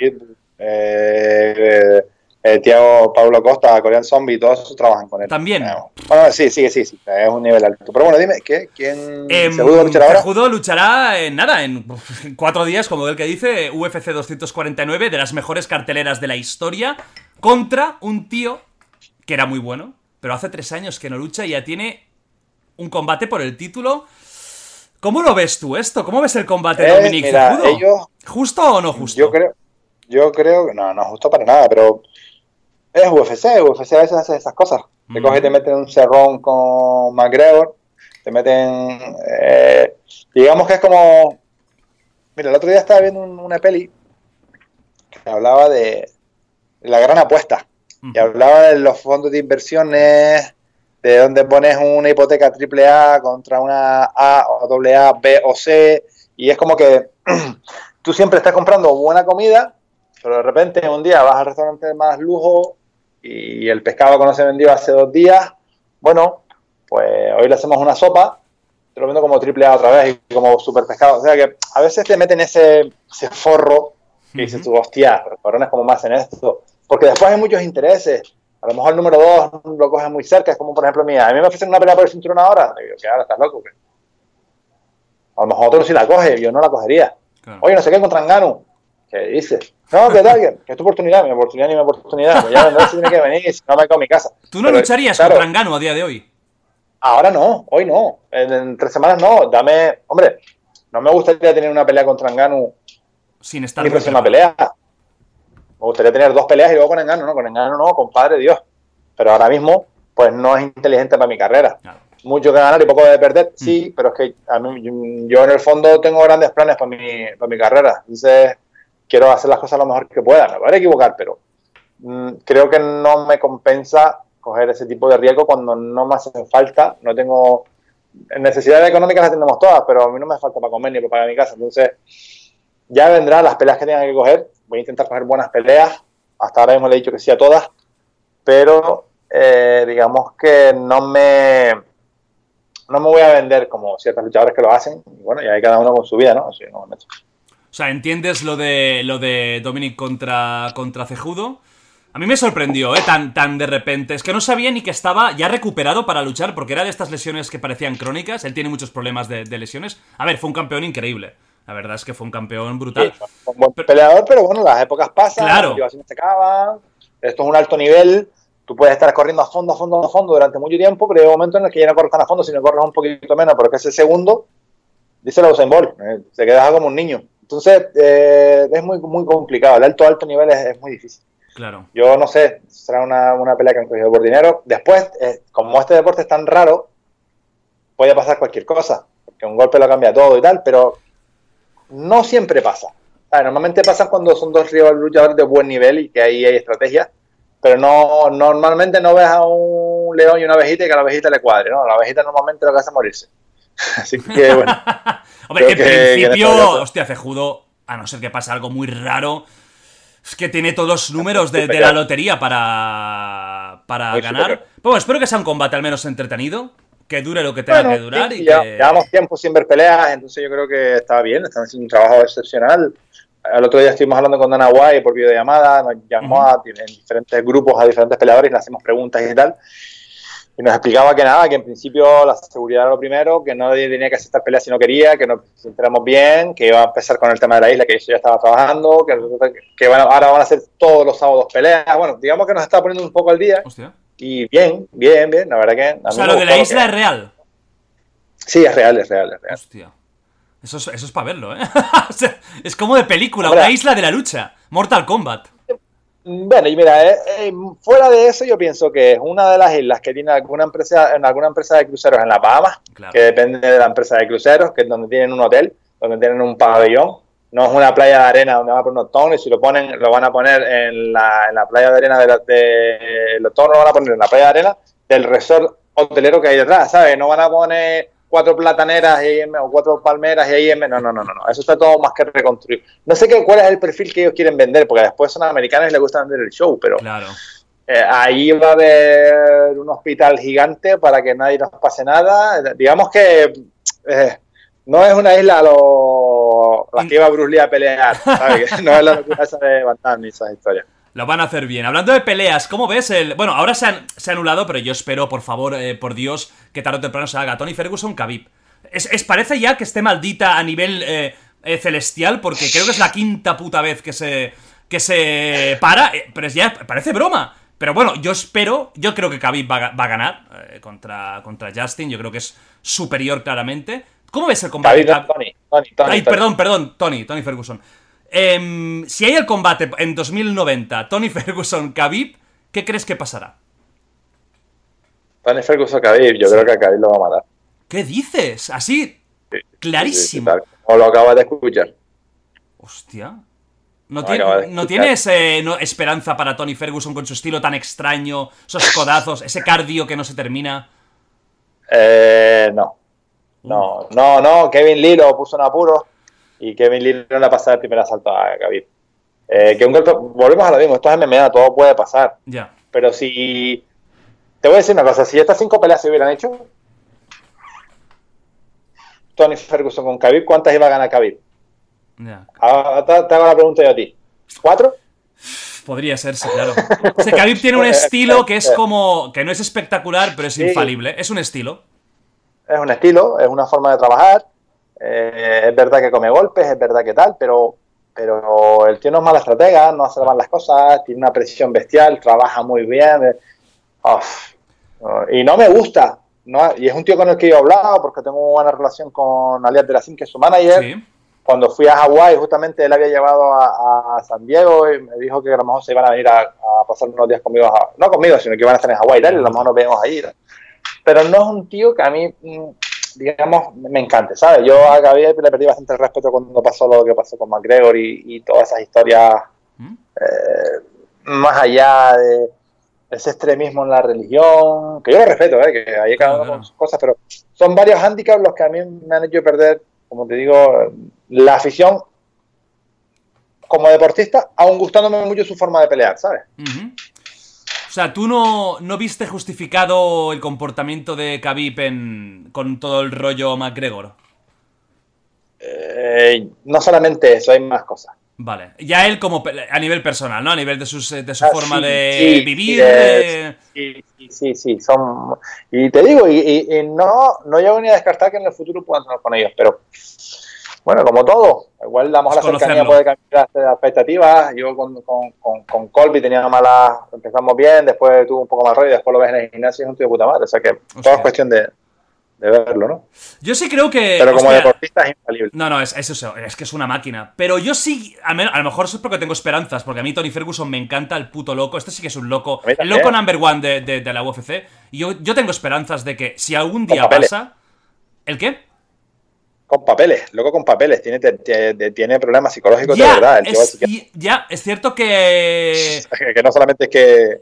eh, eh, Tiago Pablo Costa, Corean Zombie, todos esos trabajan con él. También. Bueno, sí, sí, sí, sí, es un nivel alto. Pero bueno, dime, ¿qué? ¿quién eh, Cejudo luchará ahora? Cejudo luchará en nada, en cuatro días, como el que dice, UFC 249, de las mejores carteleras de la historia, contra un tío que era muy bueno, pero hace tres años que no lucha y ya tiene un combate por el título. ¿Cómo lo ves tú esto? ¿Cómo ves el combate de Dominic Cejudo? ¿Justo o no justo? Yo creo, yo creo que no, no es justo para nada, pero es UFC, UFC a veces hace esas cosas. Te coges y te meten un cerrón con McGregor, te meten, eh, digamos que es como, mira, el otro día estaba viendo una peli que hablaba de la gran apuesta, y hablaba de los fondos de inversiones de donde pones una hipoteca triple A contra una A o doble A, B o C, y es como que tú siempre estás comprando buena comida, pero de repente un día vas al restaurante de más lujo y el pescado que no se vendió hace dos días, bueno, pues hoy le hacemos una sopa, te lo vendo como triple A otra vez y como super pescado. O sea que a veces te meten ese, ese forro que dices tú, hostia, cabrones, como más en esto? Porque después hay muchos intereses. A lo mejor el número dos lo coge muy cerca, es como por ejemplo mía. A mí me ofrecen una pelea por el cinturón ahora. Y digo, que ahora estás loco. A lo mejor otro sí la coge, yo no la cogería. Oye, no sé qué contra Engano. ¿Qué dices? No, ¿qué tal? Que es tu oportunidad, mi oportunidad ni mi oportunidad. Pues ya vendré si tiene que venir, si no me quedo mi casa. ¿Tú no lucharías contra Engano a día de hoy? Ahora no, hoy no. En, tres semanas no. Dame, hombre, no me gustaría tener una pelea contra Engano sin estar mi próxima pelea. Me gustaría tener dos peleas y luego con Engano, no, con Engano no, compadre Dios. Pero ahora mismo, pues no es inteligente para mi carrera. Mucho que ganar y poco de perder, sí, mm. pero es que a mí, yo en el fondo tengo grandes planes para mi, para mi carrera. Entonces, quiero hacer las cosas lo mejor que pueda. Me voy a equivocar, pero mm, creo que no me compensa coger ese tipo de riesgo cuando no me hace falta. No tengo necesidades económicas las tenemos todas, pero a mí no me falta para comer ni para pagar mi casa. Entonces, ya vendrán las peleas que tengan que coger. Voy a intentar coger buenas peleas. Hasta ahora mismo le he dicho que sí a todas, pero eh, digamos que no me no me voy a vender como ciertos luchadores que lo hacen. Bueno, ya hay cada uno con su vida, ¿no? No me o sea, ¿entiendes lo de lo de Dominic contra, contra Cejudo? A mí me sorprendió, ¿eh? Tan, tan de repente. Es que no sabía ni que estaba ya recuperado para luchar, porque era de estas lesiones que parecían crónicas. Él tiene muchos problemas de, lesiones. A ver, fue un campeón increíble. La verdad es que fue un campeón brutal. un buen peleador, pero bueno, las épocas pasan, claro. las se acaban. Esto es un alto nivel. Tú puedes estar corriendo a fondo, a fondo, a fondo durante mucho tiempo, pero hay un momento en el que ya no corres tan a fondo, sino corres un poquito menos, porque ese segundo, dice la Usain Bolt, eh, te quedas como un niño. Entonces, eh, es muy, muy complicado. El alto, alto nivel es, muy difícil. Claro. Yo no sé, será una, una pelea que han cogido por dinero. Después, eh, como este deporte es tan raro, puede pasar cualquier cosa. Porque un golpe lo cambia todo y tal, pero no siempre pasa. normalmente pasa cuando son dos luchadores de buen nivel y que ahí hay estrategia, pero no normalmente no ves a un león y una abejita y que a la abejita le cuadre, ¿no? La abejita normalmente lo que hace es morirse. Así que, bueno. Hombre, en principio, hostia, Cejudo, a no ser que pase algo muy raro, es que tiene todos los números de, la lotería para, para ganar. Bueno, espero que sea un combate al menos entretenido, que dure lo que tenga que durar. y ya, Llevamos tiempo sin ver peleas, entonces yo creo que está bien, están haciendo un trabajo excepcional. El otro día estuvimos hablando con Dana White por videollamada, nos llamó a, en diferentes grupos a diferentes peleadores le hacemos preguntas y tal y nos explicaba que nada, que en principio la seguridad era lo primero, que no tenía que aceptar peleas si no quería, que nos sintiéramos bien, que iba a empezar con el tema de la isla, que eso ya estaba trabajando, que, que bueno, ahora van a hacer todos los sábados peleas. Bueno, digamos que nos está poniendo un poco al día. Hostia. Y bien, bien, bien, la verdad que... O sea, lo de la isla es real. Sí, es real, es real, es real. Hostia. Eso es, eso es para verlo, ¿eh? es como de película, una isla de la lucha. Mortal Kombat. Bueno, y mira, eh, eh, fuera de eso, yo pienso que es una de las islas que tiene alguna empresa, en alguna empresa de cruceros en La Bahamas, que depende de la empresa de cruceros, que es donde tienen un hotel, donde tienen un pabellón. No es una playa de arena donde van a poner unos tonos, si lo ponen, lo van a poner en la, en la playa de arena de, de los tonos lo van a poner en la playa de arena del resort hotelero que hay detrás, ¿sabes? No van a poner cuatro plataneras y o cuatro palmeras y IM. No, no, no, no, no. Eso está todo más que reconstruir. No sé qué, cuál es el perfil que ellos quieren vender, porque después son americanos y les gusta vender el show, pero claro. Eh, ahí va a haber un hospital gigante para que nadie nos pase nada. Digamos que eh, no es una isla a lo, que iba Bruce Lee a pelear, ¿sabes? no es la locura esa de Van ni esas historias. Lo van a hacer bien. Hablando de peleas, ¿cómo ves el...? Bueno, ahora se, han, se ha anulado, pero yo espero, por favor, eh, por Dios, que tarde o temprano se haga. Tony Ferguson, Khabib. Es, parece ya que esté maldita a nivel eh, eh, celestial, porque creo que es la quinta puta vez que se, que se para, pero es ya parece broma. Pero bueno, yo espero, yo creo que Khabib va, a ganar contra, contra Justin, yo creo que es superior claramente. ¿Cómo ves el combate? Tony, Tony, Tony, Ay, perdón, perdón, Tony, Tony Ferguson. Em, si hay el combate en 2090, Tony Ferguson, Khabib, ¿qué crees que pasará? Tony Ferguson, Khabib, yo creo que a Khabib lo va a matar. ¿Qué dices? Así, clarísimo. o lo acabas de escuchar. Hostia. ¿No, tiene, tienes eh, esperanza para Tony Ferguson con su estilo tan extraño, esos codazos, ese cardio que no se termina? Eh, no. No, no, no. Kevin Lee lo puso en apuro y Kevin Lee no le ha pasado el primer asalto a Khabib. Eh, que un golpe, volvemos a lo mismo, esto es MMA, todo puede pasar. Ya. Pero si. Te voy a decir una cosa: si estas cinco peleas se hubieran hecho, Tony Ferguson con Khabib, ¿cuántas iba a ganar Khabib? Ya. Ahora te, te hago la pregunta yo a ti. ¿Cuatro? Podría serse, claro. O sea, Khabib tiene un estilo que es como. que no es espectacular, pero es Sí. infalible. Es un estilo. Es un estilo, es una forma de trabajar. Eh, es verdad que come golpes, es verdad que tal, pero, pero el tío no es mala estratega, no hace mal las cosas, tiene una precisión bestial, trabaja muy bien. eh, uf, y no me gusta. ¿no? Y es un tío con el que yo he hablado porque tengo una buena relación con Alias de la Sim, que es su manager. Sí. Cuando fui a Hawái, justamente él había llevado a, a San Diego y me dijo que a lo mejor se iban a venir a, a pasar unos días conmigo, a- no conmigo, sino que iban a estar en Hawái, a lo mejor nos vemos ahí. Pero no es un tío que a mí, mm, digamos, me encante, ¿sabes? Yo a Gabriel le perdí bastante el respeto cuando pasó lo que pasó con McGregor y, y todas esas historias ¿Mm? eh, más allá de ese extremismo en la religión, que yo lo respeto, ¿eh? que hay cada uno con sus cosas, pero son varios handicaps los que a mí me han hecho perder, como te digo, la afición como deportista, aun gustándome mucho su forma de pelear, ¿sabes? Ujú. O sea, ¿tú no, no viste justificado el comportamiento de Khabib en, con todo el rollo McGregor? Eh, no solamente eso, hay más cosas. Vale. Ya él como a nivel personal, ¿no? A nivel de, sus, de su Ah, forma sí, de sí, vivir. sí, de- Sí, sí, sí, sí, son... Y te digo, y, y- y no, no llego ni a descartar que en el futuro puedan tener con ellos, pero bueno, como todo, igual a lo mejor la cercanía puede cambiar las expectativas. Yo con, con, con, con Colby tenía malas, empezamos bien, después tuvo un poco más rollo, después lo ves en el gimnasio y es un tío de puta madre, o sea que todo es cuestión de, de verlo, ¿no? Yo sí creo que. Pero como hostia, deportista es infalible. No, no, es, es eso, es que es una máquina. Pero yo sí, a, men- a lo mejor eso es porque tengo esperanzas, porque a mí Tony Ferguson me encanta el puto loco. Este sí que es un loco, el loco number one de, de- de la UFC. Y yo, yo tengo esperanzas de que si algún día pasa. ¿El qué? Con papeles, loco con papeles, tiene, te- te- tiene problemas psicológicos de verdad. El es, y- ya, es cierto que. que, no solamente es que,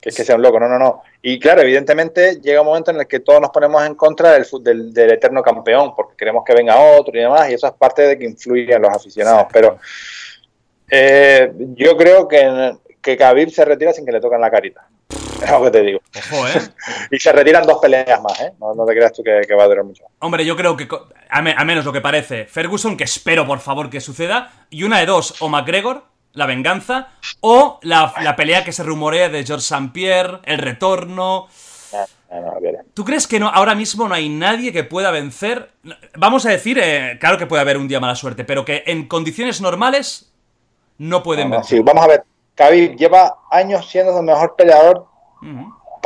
que es que sea un loco, no, no, no. Y claro, evidentemente llega un momento en el que todos nos ponemos en contra del, del, del eterno campeón, porque queremos que venga otro y demás, y eso es parte de que influye en los aficionados. Sí. Pero eh, yo creo que, que Khabib se retira sin que le toquen la carita. Es lo que te digo. Ojo, ¿eh? Y se retiran dos peleas más, ¿eh? No, no te creas tú que, que va a durar mucho. Hombre, yo creo que, a, me- a menos lo que parece, Ferguson, que espero por favor que suceda, y una de dos, o McGregor, la venganza, o la, la pelea que se rumorea de George St. Pierre, el retorno. No, no, no, viene. ¿Tú crees que no, ahora mismo no hay nadie que pueda vencer? Vamos a decir, eh, claro que puede haber un día mala suerte, pero que en condiciones normales no pueden vencer. sí, vamos a ver. Khabib lleva años siendo el mejor peleador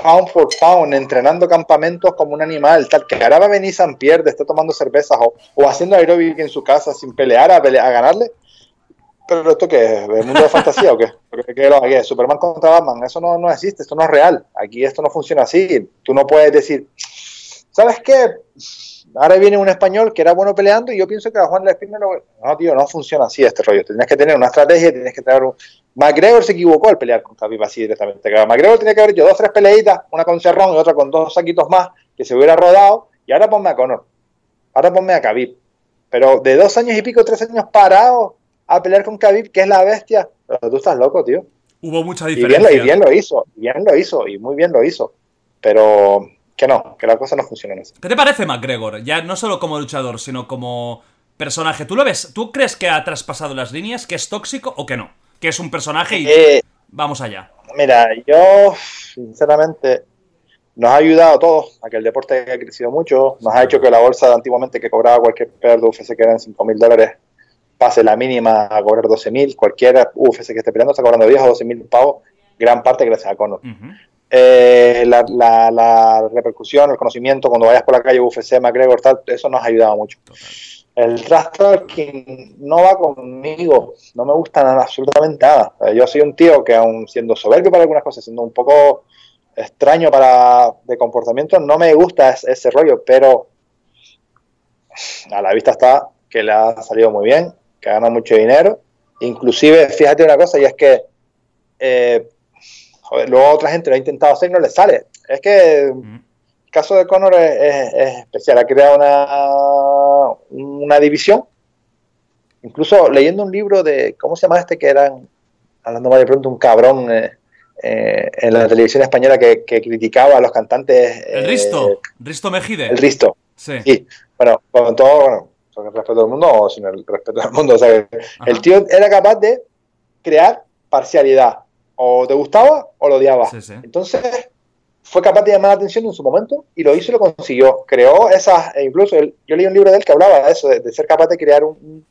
Pound for pound, entrenando campamentos como un animal, tal que ahora va a venir San Pierre, está tomando cervezas o, o haciendo aeróbic en su casa sin pelear a, pele- a ganarle. Pero esto qué es, ¿el mundo de fantasía o qué? ¿Qué? Superman contra Batman, eso no, no existe, esto no es real. Aquí esto no funciona así. Tú no puedes decir, ¿sabes qué? Ahora viene un español que era bueno peleando y yo pienso que a Juan Lespina no... No, tío, no funciona así este rollo. Tienes que tener una estrategia, tienes que tener un... McGregor se equivocó al pelear con Khabib así directamente. McGregor tenía que haber hecho dos, tres peleitas, una con Cerrón y otra con dos saquitos más, que se hubiera rodado, y ahora ponme a Conor. Ahora ponme a Khabib. Pero de dos años y pico, tres años parado a pelear con Khabib, que es la bestia. Pero tú estás loco, tío. Hubo mucha Y bien, diferencia. y bien lo hizo, y bien lo hizo, y muy bien lo hizo. Pero que no, que la cosa no funciona así. ¿Qué te parece McGregor? Ya no solo como luchador, sino como personaje. ¿Tú lo ves? ¿Tú crees que ha traspasado las líneas? ¿Que es tóxico o que no? Que es un personaje y Eh, vamos allá. Mira, yo, sinceramente, nos ha ayudado a todos a que el deporte haya crecido mucho. Nos ha hecho que la bolsa de antiguamente que cobraba cualquier peleador de UFC que eran 5 mil dólares pase la mínima a cobrar 12 mil. Cualquier UFC que esté peleando está cobrando 10 o 12 mil pavos, gran parte gracias a Conor. Eh, la, la- la repercusión, el conocimiento, cuando vayas por la calle UFC, McGregor, tal, eso nos ha ayudado mucho. Total. El trash talking no va conmigo, no me gusta nada, absolutamente nada. Eh, Yo soy un tío que aun siendo soberbio para algunas cosas, siendo un poco extraño para de comportamiento, no me gusta es- ese rollo, pero a la vista está que le ha salido muy bien, que gana mucho dinero. Inclusive, fíjate una cosa, y es que eh, luego otra gente lo ha intentado hacer y no le sale. Es que Ujú. Caso de Conor es, es- es especial, ha creado una, una división. Incluso leyendo un libro de, ¿cómo se llama este? Que eran, hablando mal de pronto, un cabrón, eh, eh, en la televisión española que, criticaba a los cantantes. El Risto, Risto Mejide. El Risto. Sí. sí. Bueno, con todo, bueno, con el respeto del mundo o sin el respeto del mundo. O sea, el tío era capaz de crear parcialidad. O te gustaba o lo odiaba. Entonces, fue capaz de llamar la atención en su momento y lo hizo y lo consiguió. Creó esas, e incluso yo leí un libro de él que hablaba de eso, de, ser capaz de crear un,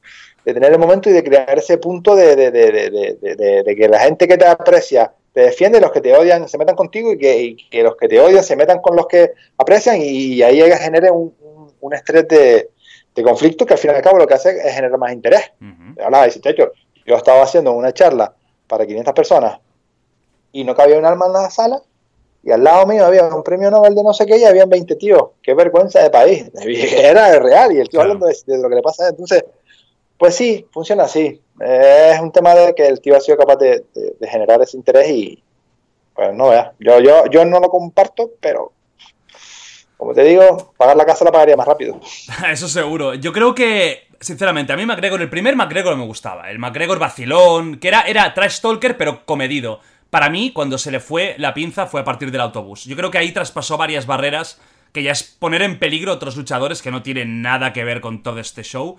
de tener el momento y de crear ese punto de, de, que la gente que te aprecia te defiende, los que te odian se metan contigo y que, los que te odian se metan con los que aprecian y, ahí genere un, un estrés de, conflicto que al fin y al cabo lo que hace es generar más interés. Hablaba, dice, hecho, yo estaba haciendo una charla para 500 personas y no cabía un alma en la sala y al lado mío había un premio Nobel de no sé qué y habían 20 tíos. Qué vergüenza de país. Era real y el tío hablando de, lo que le pasa. Entonces, pues sí, funciona así. es un tema de que el tío ha sido capaz de, generar ese interés y, pues no vea. Yo, yo, yo no lo comparto, pero como te digo, pagar la casa la pagaría más rápido. Eso seguro. Yo creo que, sinceramente, a mí McGregor, el primer McGregor me gustaba. El McGregor vacilón, que era, era trash talker, pero comedido. Para mí, cuando se le fue la pinza fue a partir del autobús. Yo creo que ahí traspasó varias barreras, que ya es poner en peligro a otros luchadores que no tienen nada que ver con todo este show.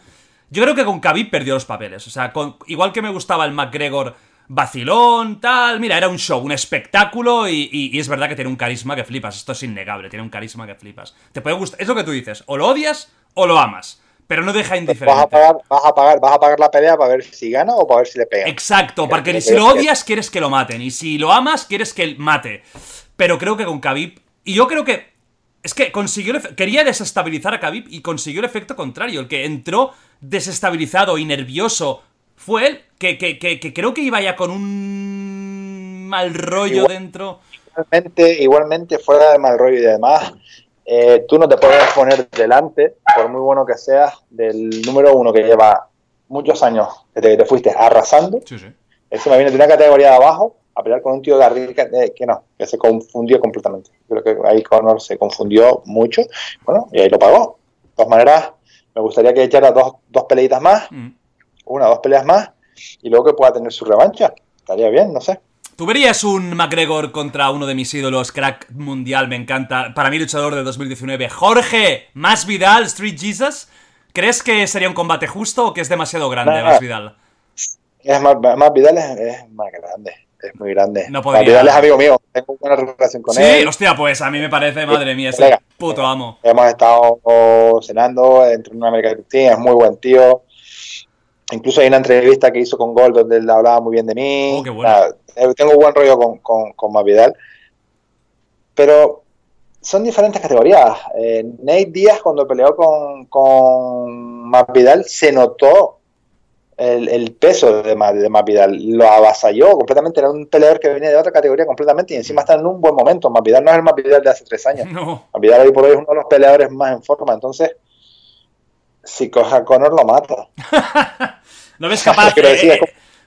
Yo creo que con Khabib perdió los papeles. O sea, igual que me gustaba el McGregor vacilón, tal. Mira, era un show, un espectáculo y, es verdad que tiene un carisma que flipas. Esto es innegable, tiene un carisma que flipas. Te puede gustar, es lo que tú dices, o lo odias o lo amas. Pero no deja indiferente. Vas a, pagar, vas a, pagar, vas a pagar la pelea para ver si gana o para ver si le pega. Exacto, porque si lo odias quieres que lo maten y si lo amas quieres que él mate. Pero creo que con Khabib y yo creo que es que consiguió quería desestabilizar a Khabib y consiguió el efecto contrario, el que entró desestabilizado y nervioso fue él, que, que, que, creo que iba ya con un mal rollo dentro. Igualmente, igualmente fuera de mal rollo y además eh, tú no te puedes poner delante, por muy bueno que seas, del número uno que lleva muchos años desde que te fuiste arrasando. Sí, sí. Eso me viene de una categoría de abajo a pelear con un tío de arriba que, que, no, que se confundió completamente. Creo que ahí Conor se confundió mucho, bueno, y ahí lo pagó. De todas maneras, me gustaría que echara dos, dos peleitas más. Mm una o dos peleas más y luego que pueda tener su revancha. Estaría bien, no sé. ¿Tú verías un McGregor contra uno de mis ídolos, crack mundial, me encanta, para mí luchador de 2019, Jorge Más Vidal, Street Jesus? ¿Crees que sería un combate justo o que es demasiado grande Más Vidal? Es más, Vidal es, más grande, es muy grande. No Más Vidal es amigo mío, tengo buena relación con él. Sí, hostia, pues a mí me parece, madre mía, ese puto amo. Hemos estado cenando entre una América es muy buen tío Incluso hay una entrevista que hizo con Gold donde él hablaba muy bien de mí. Oh, qué bueno. Tengo buen rollo con, con, con Mavidal. Pero son diferentes categorías. Eh, Nate Díaz, cuando peleó con, con Mavidal, se notó el, peso de, de Mavidal. Lo avasalló completamente. Era un peleador que venía de otra categoría completamente y encima está en un buen momento. Mavidal no es el Mavidal de hace tres años. No. Mavidal hoy por hoy es uno de los peleadores más en forma. Entonces, si coja a Conor, lo mata. No ves capaz. Eh,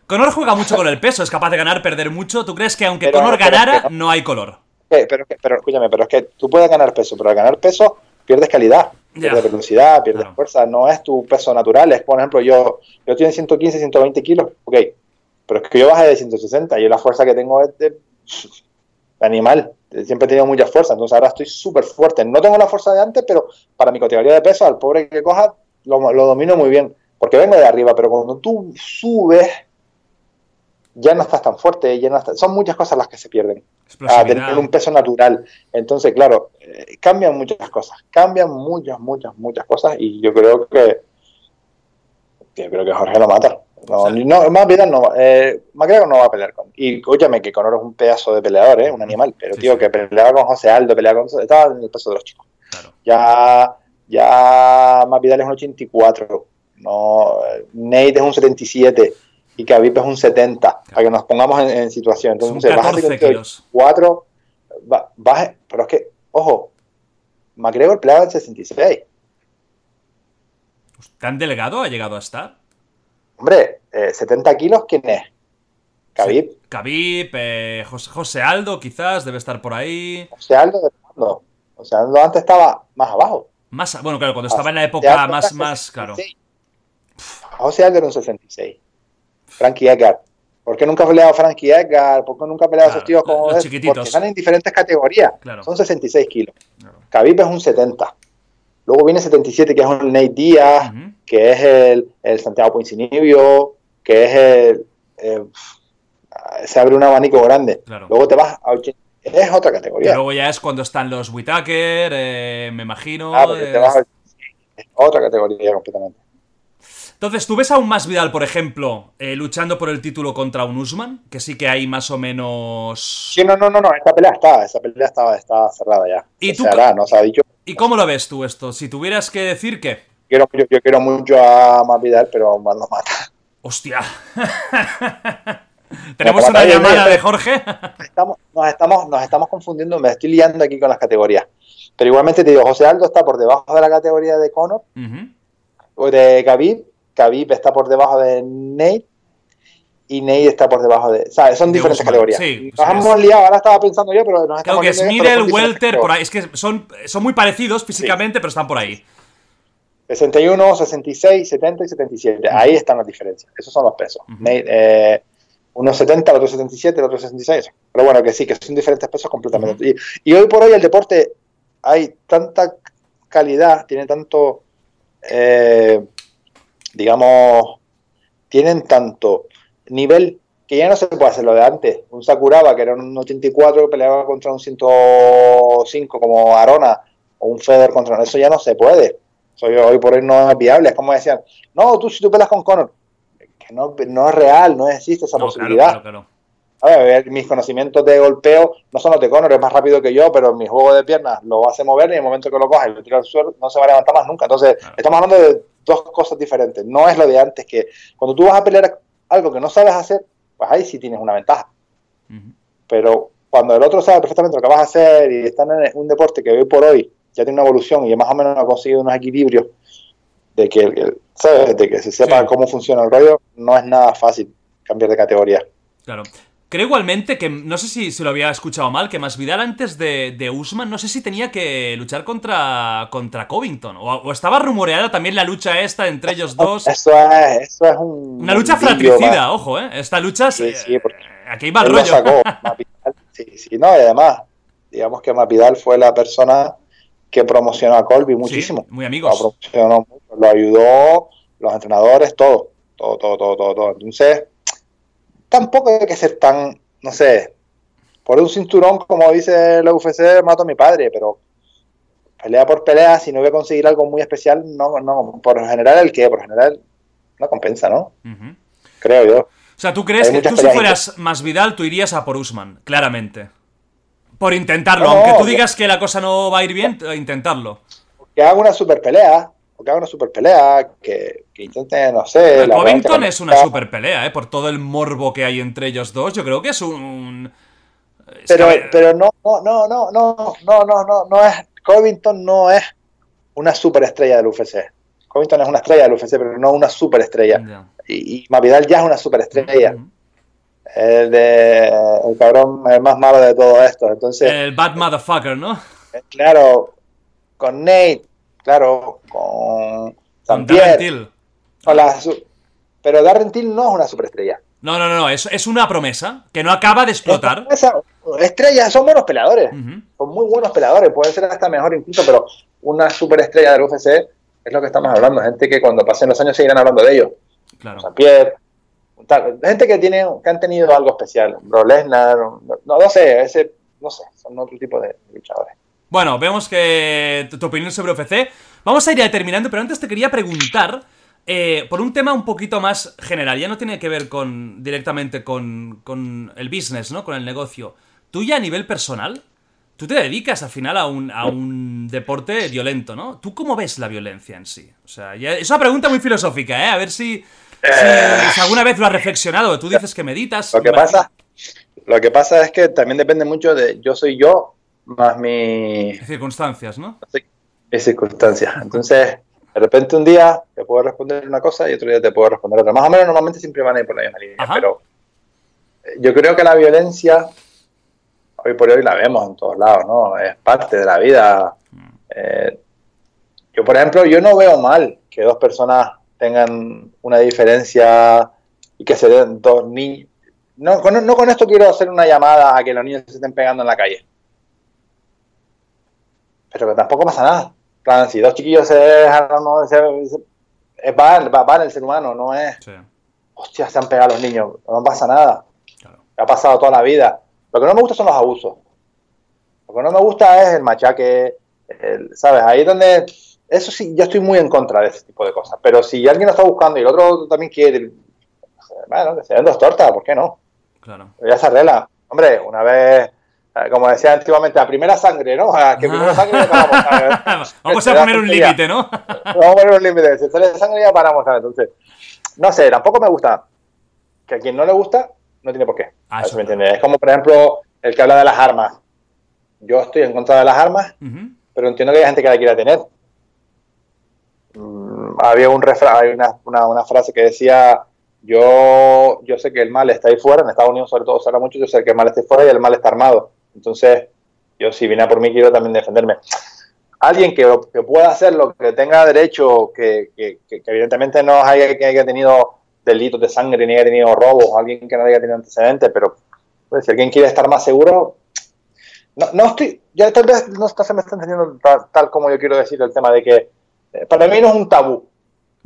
Conor juega mucho con el peso, es capaz de ganar, perder mucho. ¿Tú crees que aunque Conor ganara, no. hay color? Pero, pero, escúchame, pero es que tú puedes ganar peso, pero al ganar peso pierdes calidad, pierdes velocidad, pierdes fuerza. No es tu peso natural. Es, por ejemplo, yo, yo en 115, 120 kilos, ok, pero es que yo bajé de 160 y la fuerza que tengo es de, animal. Siempre he tenido mucha fuerza, entonces ahora estoy súper fuerte. No tengo la fuerza de antes, pero para mi categoría de peso, al pobre que coja, lo, lo domino muy bien porque vengo de arriba, pero cuando tú subes, ya no estás tan fuerte, ya no son muchas cosas las que se pierden. A tener un peso natural. Entonces, claro, eh, cambian muchas cosas, cambian muchas, muchas, muchas cosas y yo creo que, yo creo que Jorge lo mata. No, no más vida no, eh, McGregor no va a pelear con. Y escúchame que Conor es un pedazo de peleador, ¿eh? un animal, pero tío, que peleaba con José Aldo, peleaba con. Estaba en el peso de los chicos. Ya, ya más Vidal es un 84 no, Nate es un 77 y Khabib es un 70, para que nos pongamos en, situación. Entonces, baja de 4, baje, pero es que, ojo, McGregor peleaba en 66. ¿Tan delgado ha llegado a estar? Hombre, 70 eh, kilos, ¿quién es? Khabib. Khabib, eh, José, Aldo quizás, debe estar por ahí. José Aldo, no. José Aldo antes estaba más abajo. Más, bueno, claro, cuando estaba en la época más, más, claro. José Aldo era un 66. Frankie Edgar ¿Por qué nunca ha peleado Frankie Edgar? ¿Por qué nunca ha peleado esos tíos como los chiquititos? Porque están en diferentes categorías. Son 66 kilos. Claro. Khabib es un 70. Luego viene 77, que es un Nate Díaz, que es el, el Santiago Poincinibio, que es el... Eh, se abre un abanico grande. Luego te vas a 80. Es otra categoría. luego ya es cuando están los Whitaker, eh, me imagino. te vas a... es otra categoría completamente. Entonces, ¿tú ves a un Más Vidal, por ejemplo, eh, luchando por el título contra un Usman? Que sí que hay más o menos. Sí, no, no, no, no. Esta pelea está, esa pelea está cerrada ya. ¿Y tú, no se ha dicho. ¿Y cómo lo ves tú esto? Si tuvieras que decir qué. Quiero, yo, quiero mucho a Más Vidal, pero Más lo mata. ¡Hostia! ¿Tenemos una llamada de Jorge? Estamos, nos, estamos, nos estamos confundiendo, me estoy liando aquí con las categorías. Pero igualmente te digo, José Aldo está por debajo de la categoría de Conor o de Khabib Khabib está por debajo de Nate y Nate está por debajo de. ¿Sabes? Son diferentes categorías. Sí, nos hemos liado, ahora estaba pensando yo, pero nos Creo que es middle, welter, por ahí. Es que son, son muy parecidos físicamente, pero están por ahí. 61, 66, 70 y 77. Ahí están las diferencias. Esos son los pesos. eh, uno 70, el otro 77, el otro 66. Pero bueno, que sí, que son diferentes pesos completamente. y, hoy por hoy el deporte hay tanta calidad, tiene tanto. Eh, digamos, tienen tanto nivel que ya no se puede hacer lo de antes. Un Sakuraba, que era un 84, que peleaba contra un 105 como Arona, o un Feder contra... Eso ya no se puede. Eso hoy por hoy no es viable. Es como decían, no, tú si tú peleas con Conor, que no, no es real, no existe esa posibilidad. A ver, mis conocimientos de golpeo no son los de Conor, es más rápido que yo, pero mi juego de piernas lo hace mover y en el momento que lo coge y lo tira al suelo no se va a levantar más nunca. Entonces, estamos hablando de dos cosas diferentes. No es lo de antes que cuando tú vas a pelear algo que no sabes hacer, pues ahí sí tienes una ventaja. Pero cuando el otro sabe perfectamente lo que vas a hacer y están en un deporte que hoy por hoy ya tiene una evolución y más o menos ha conseguido unos equilibrios de que, ¿sabes? De que se sepa cómo funciona el rollo, no es nada fácil cambiar de categoría. Claro. Creo igualmente que, no sé si, se lo había escuchado mal, que Masvidal antes de, de Usman, no sé si tenía que luchar contra, contra Covington, o, estaba rumoreada también la lucha esta entre ellos dos. Eso es, eso es un... Una lucha fratricida, ojo, ¿eh? Esta lucha... Sí, sí, porque aquí va el rollo. Sacó, sí, sí, no, y además, digamos que Masvidal fue la persona que promocionó a Colby muchísimo. muy amigos. Lo promocionó lo ayudó, los entrenadores, todo, todo, todo, todo, todo. todo. Entonces tampoco hay que ser tan, no sé, por un cinturón, como dice la UFC, mato a mi padre, pero pelea por pelea, si no voy a conseguir algo muy especial, no, no, por general el que, por general, no compensa, ¿no? Creo yo. O sea, ¿tú crees que tú si fueras más Vidal, tú irías a por Usman, claramente? Por intentarlo, aunque tú digas que la cosa no va a ir bien, intentarlo. Que haga una super pelea, que haga una super pelea, que, que intente, no sé. La Covington es una super pelea, ¿eh? por todo el morbo que hay entre ellos dos. Yo creo que es un. Pero, pero no, no, no, no, no, no, no, no es. Covington no es una superestrella del UFC. Covington es una estrella del UFC, pero no una superestrella. Yeah. Y, y, Mavidal ya es una superestrella. Mm -hmm. El, de, el cabrón el más malo de todo esto. Entonces, el bad motherfucker, ¿no? Eh, claro, con Nate claro, con San Pierre. pero Darren Till no es una superestrella. No, no, no, es, es una promesa que no acaba de explotar. estrellas son buenos peleadores, son muy buenos peleadores, pueden ser hasta mejor incluso, pero una superestrella del UFC es lo que estamos hablando, gente que cuando pasen los años seguirán hablando de ellos. Claro. San Pierre, gente que tiene, que han tenido algo especial, Bro Lesnar, no, no, sé, ese, no sé, son otro tipo de luchadores. Bueno, vemos que tu, opinión sobre UFC. Vamos a ir terminando, pero antes te quería preguntar eh, por un tema un poquito más general. Ya no tiene que ver con directamente con, con, el business, ¿no? Con el negocio. Tú ya a nivel personal, tú te dedicas al final a un, a un deporte violento, ¿no? ¿Tú cómo ves la violencia en sí? O sea, es una pregunta muy filosófica, ¿eh? A ver si, si, alguna vez lo has reflexionado. Tú dices que meditas. Lo que pasa, lo que pasa es que también depende mucho de yo soy yo más mi... Circunstancias, ¿no? Mis circunstancias. Entonces, de repente un día te puedo responder una cosa y otro día te puedo responder otra. Más o menos normalmente siempre van a ir por la misma línea, pero eh, yo creo que la violencia, hoy por hoy la vemos en todos lados, ¿no? Es parte de la vida. Eh, yo, por ejemplo, yo no veo mal que dos personas tengan una diferencia y que se den dos niños, no, con, no con esto quiero hacer una llamada a que los niños se estén pegando en la calle. Pero que tampoco pasa nada. Plan, si dos chiquillos se dejan, no, se, es van, va, el ser humano, no es. Hostia, se han pegado los niños, no pasa nada. Ha pasado toda la vida. Lo que no me gusta son los abusos. Lo que no me gusta es el machaque, ¿sabes? Ahí es donde. Eso sí, yo estoy muy en contra de ese tipo de cosas. Pero si alguien lo está buscando y el otro también quiere, bueno, que se den dos tortas, ¿por qué no? Claro. ya se arregla. Hombre, una vez, como decía antiguamente, la primera sangre, ¿no? Que primera sangre vamos, vamos a poner un límite, ¿no? vamos a poner un límite. Si sale sangre ya paramos. Entonces, no sé, tampoco me gusta. Que a quien no le gusta, no tiene por qué. Ah, eso me entiende. Es como, por ejemplo, el que habla de las armas. Yo estoy en contra de las armas, pero entiendo que hay gente que la quiera tener. Mm, había un refrán, hay una, una, una frase que decía yo, yo sé que el mal está ahí fuera, en Estados Unidos sobre todo se habla mucho, yo sé que el mal está ahí fuera y el mal está armado. Entonces, yo si viene a por mí quiero también defenderme. Alguien que, que pueda hacerlo, que tenga derecho, que, que, que evidentemente no haya, que haya tenido delitos de sangre, ni haya tenido robos, alguien que no haya tenido antecedentes, pero pues, si alguien quiere estar más seguro, no, no estoy, ya tal vez no se me está entendiendo tal, como yo quiero decir el tema de que eh, para mí no es un tabú,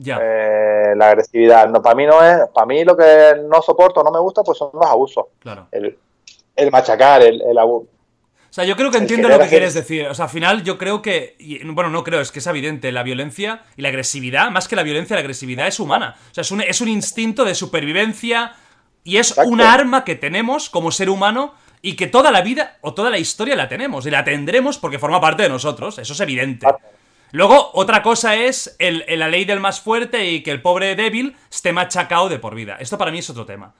eh, la agresividad. No, para mí no es, para mí lo que no soporto, no me gusta, pues son los abusos. Claro. El, machacar, el, el abuso. O sea, yo creo que entiendo lo que quieres decir. O sea, al final yo creo que, bueno, no creo, es que es evidente, la violencia y la agresividad, más que la violencia, la agresividad es humana. O sea, es un, es un instinto de supervivencia y es una arma que tenemos como ser humano y que toda la vida o toda la historia la tenemos y la tendremos porque forma parte de nosotros, eso es evidente. Luego, otra cosa es el, la ley del más fuerte y que el pobre débil esté machacado de por vida. Esto para mí es otro tema.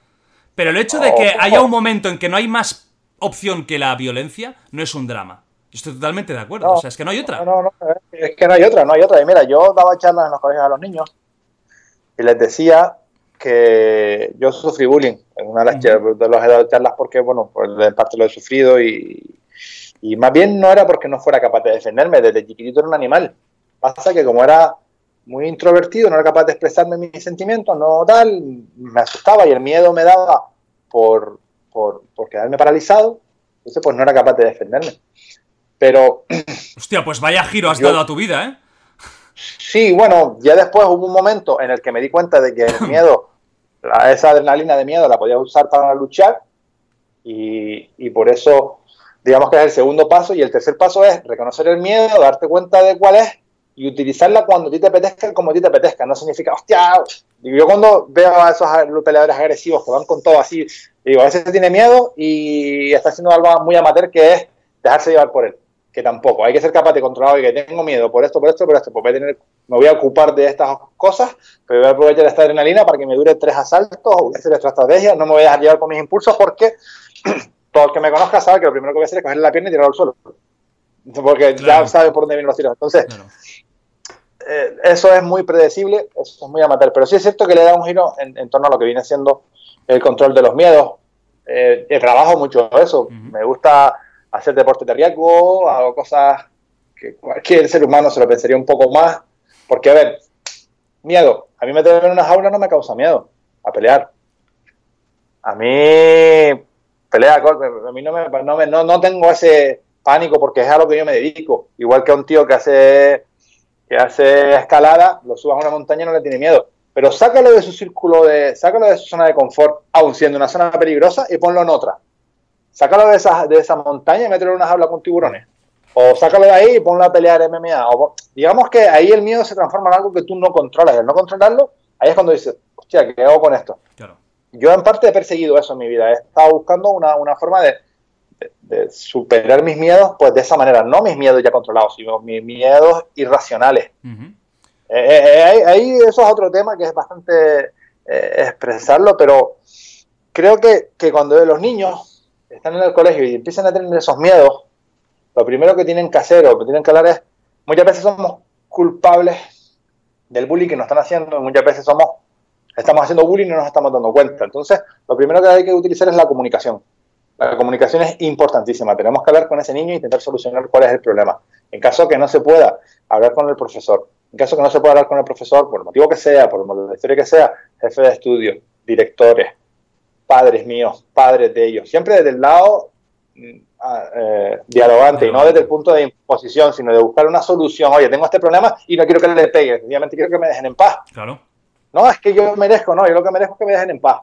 Pero el hecho de que haya un momento en que no hay más opción que la violencia no es un drama. Estoy totalmente de acuerdo. o sea, es que no hay otra. No, no, es que no hay otra, no hay otra. Y mira, yo daba charlas en los colegios a los niños y les decía que yo sufrí bullying en una de las charlas porque, bueno, pues en parte lo he sufrido y, y más bien no era porque no fuera capaz de defenderme, desde chiquitito era un animal. Pasa que como era muy introvertido, no era capaz de expresarme mis sentimientos, no tal, me asustaba y el miedo me daba por, por, quedarme paralizado, entonces pues no era capaz de defenderme. Pero... Hostia, pues vaya giro has dado a tu vida, ¿eh? Sí, bueno, ya después hubo un momento en el que me di cuenta de que el miedo, esa adrenalina de miedo la podía usar para luchar y, y por eso digamos que es el segundo paso, y el tercer paso es reconocer el miedo, darte cuenta de cuál es y utilizarla cuando a ti te apetezca como a ti te apetezca. No significa, hostia, yo cuando veo a esos peleadores agresivos que van con todo así, digo, a veces tiene miedo y está haciendo algo muy amateur que es dejarse llevar por él. Que tampoco, hay que ser capaz de controlar, y que tengo miedo por esto, por esto, por esto, pues voy a tener, me voy a ocupar de estas cosas, pero voy a aprovechar esta adrenalina para que me dure tres asaltos, voy a hacer esta estrategia, no me voy a dejar llevar con mis impulsos porque todo el que me conozca sabe que lo primero que voy a hacer es cogerle la pierna y tirarlo al suelo. Porque ya sabe por dónde vienen los tiros. Entonces, eh, eso es muy predecible, eso es muy amateur. Pero sí es cierto que le da un giro en, torno a lo que viene siendo el control de los miedos. Eh, trabajo mucho eso. Me gusta hacer deporte de riesgo, hago cosas que cualquier ser humano se lo pensaría un poco más. Porque, a ver, miedo. A mí meterme en una jaula no me causa miedo a pelear. A mí pelea, a mí no, me, no, me, no, no, tengo ese pánico porque es a lo que yo me dedico. Igual que a un tío que hace, que hace escalada, lo subas a una montaña y no le tiene miedo. Pero sácalo de su círculo de, sácalo de su zona de confort, aun siendo una zona peligrosa, y ponlo en otra. Sácalo de esa, de esa montaña y mételo en una jaula con tiburones. O sácalo de ahí y ponlo a pelear MMA. O, digamos que ahí el miedo se transforma en algo que tú no controlas. El no controlarlo, ahí es cuando dices, hostia, ¿qué hago con esto? Claro yo en parte he perseguido eso en mi vida, he estado buscando una, forma de, superar mis miedos, pues de esa manera, no mis miedos ya controlados, sino mis miedos irracionales. Eh, eh, eh, ahí eso es otro tema que es bastante expresarlo, pero creo que, que cuando los niños están en el colegio y empiezan a tener esos miedos, lo primero que tienen que hacer o que tienen que hablar es, muchas veces somos culpables del bullying que nos están haciendo, muchas veces somos estamos haciendo bullying y no nos estamos dando cuenta. Entonces, lo primero que hay que utilizar es la comunicación. La comunicación es importantísima. Tenemos que hablar con ese niño e intentar solucionar cuál es el problema. En caso que no se pueda, hablar con el profesor. En caso que no se pueda hablar con el profesor, por el motivo que sea, por la historia que sea, jefe de estudio, directores, padres míos, padres de ellos, siempre desde el lado mm, eh, dialogante y no desde el punto de imposición, sino de buscar una solución. Oye, tengo este problema y no quiero que le pegue, sencillamente quiero que me dejen en paz. Claro. No, es que yo merezco, no, yo lo que merezco es que me dejen en paz.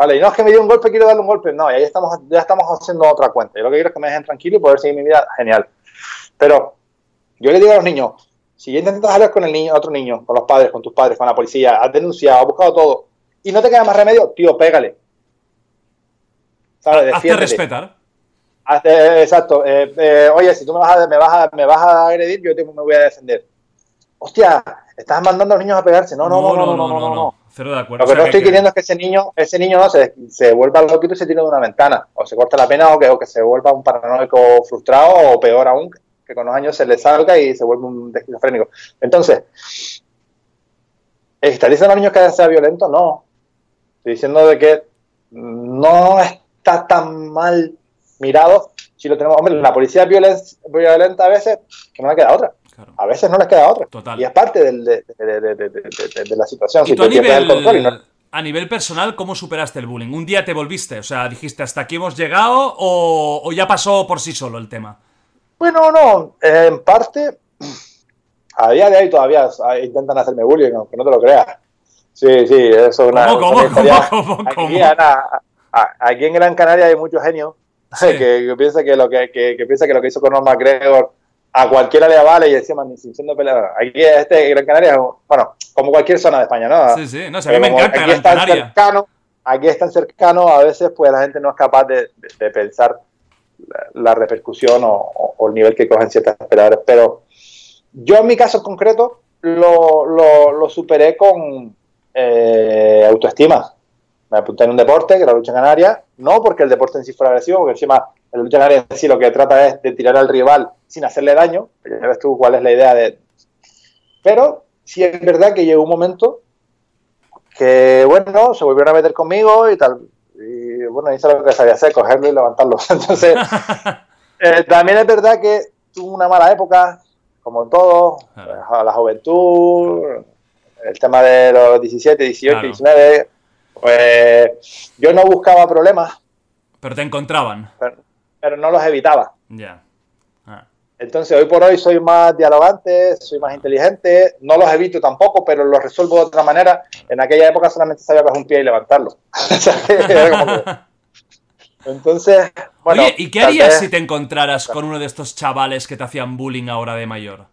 Vale, y no es que me dio un golpe, quiero darle un golpe. No, y ahí estamos, ya estamos haciendo otra cuenta. Yo lo que quiero es que me dejen tranquilo y poder seguir mi vida, genial. Pero yo le digo a los niños, si intentas hablar con el niño, otro niño, con los padres, con tus padres, con la policía, has denunciado, has buscado todo, y no te queda más remedio, tío, pégale. ¿Sabes? Hazte respetar. Hazte, exacto. Eh, eh, oye, si tú me vas, a, me, vas a, me vas a agredir, yo te, me voy a defender. Hostia, estás mandando a los niños a pegarse. No, no, no, no, no, no. no, no, Cero de acuerdo. Lo que no estoy queriendo es que ese niño, ese niño no se, se vuelva loquito y se tire de una ventana, o se corta la pena, o que, o que se vuelva un paranoico frustrado, o peor aún, que con los años se le salga y se vuelve un esquizofrénico. Entonces, ¿estás diciendo a los niños que sea violento? No. Estoy diciendo de que no está tan mal mirado si lo tenemos. Hombre, la policía es violenta a veces, que no le queda otra. A veces no les queda otra. Y es parte del, de, la situación. ¿Y si tú a, nivel, a nivel personal, ¿cómo superaste el bullying? ¿Un día te volviste? O sea, dijiste, hasta aquí hemos llegado o ya pasó por sí solo el tema? Bueno, no, en parte, a día de hoy todavía intentan hacerme bullying, aunque no te lo creas. Sí, sí, eso es una. ¿Cómo, cómo, cómo, aquí, en Gran Canaria hay muchos genios que, que piensan que lo que, que, piensa que lo que hizo Conor McGregor a cualquiera le vale y encima ni siendo peleador. Aquí este Gran Canaria, bueno, como cualquier zona de España, ¿no? Sí, sí, no, se me encanta aquí Gran Cercano, aquí es tan cercano, a veces pues la gente no es capaz de, de pensar la, repercusión o, el nivel que cogen ciertas peleadores. Pero yo en mi caso concreto lo, lo, superé con eh, autoestima. Me apunté en un deporte, que era la lucha canaria, no porque el deporte en sí fuera agresivo, porque encima la lucha canaria en sí lo que trata es de tirar al rival sin hacerle daño, ya ves tú cuál es la idea de... Pero sí es verdad que llegó un momento que, bueno, se volvieron a meter conmigo y tal, y bueno, hice lo que sabía hacer, cogerlo y levantarlo. Entonces, eh, también es verdad que tuvo una mala época, como en todo, a la juventud, el tema de los 17, 18, 19, pues yo no buscaba problemas. Pero te encontraban. Pero, no los evitaba. Ya. Entonces, hoy por hoy soy más dialogante, soy más inteligente, no los evito tampoco, pero los resuelvo de otra manera. En aquella época solamente sabía coger un pie y levantarlo. Entonces, bueno. Oye, ¿y qué harías si te encontraras con uno de estos chavales que te hacían bullying ahora de mayor?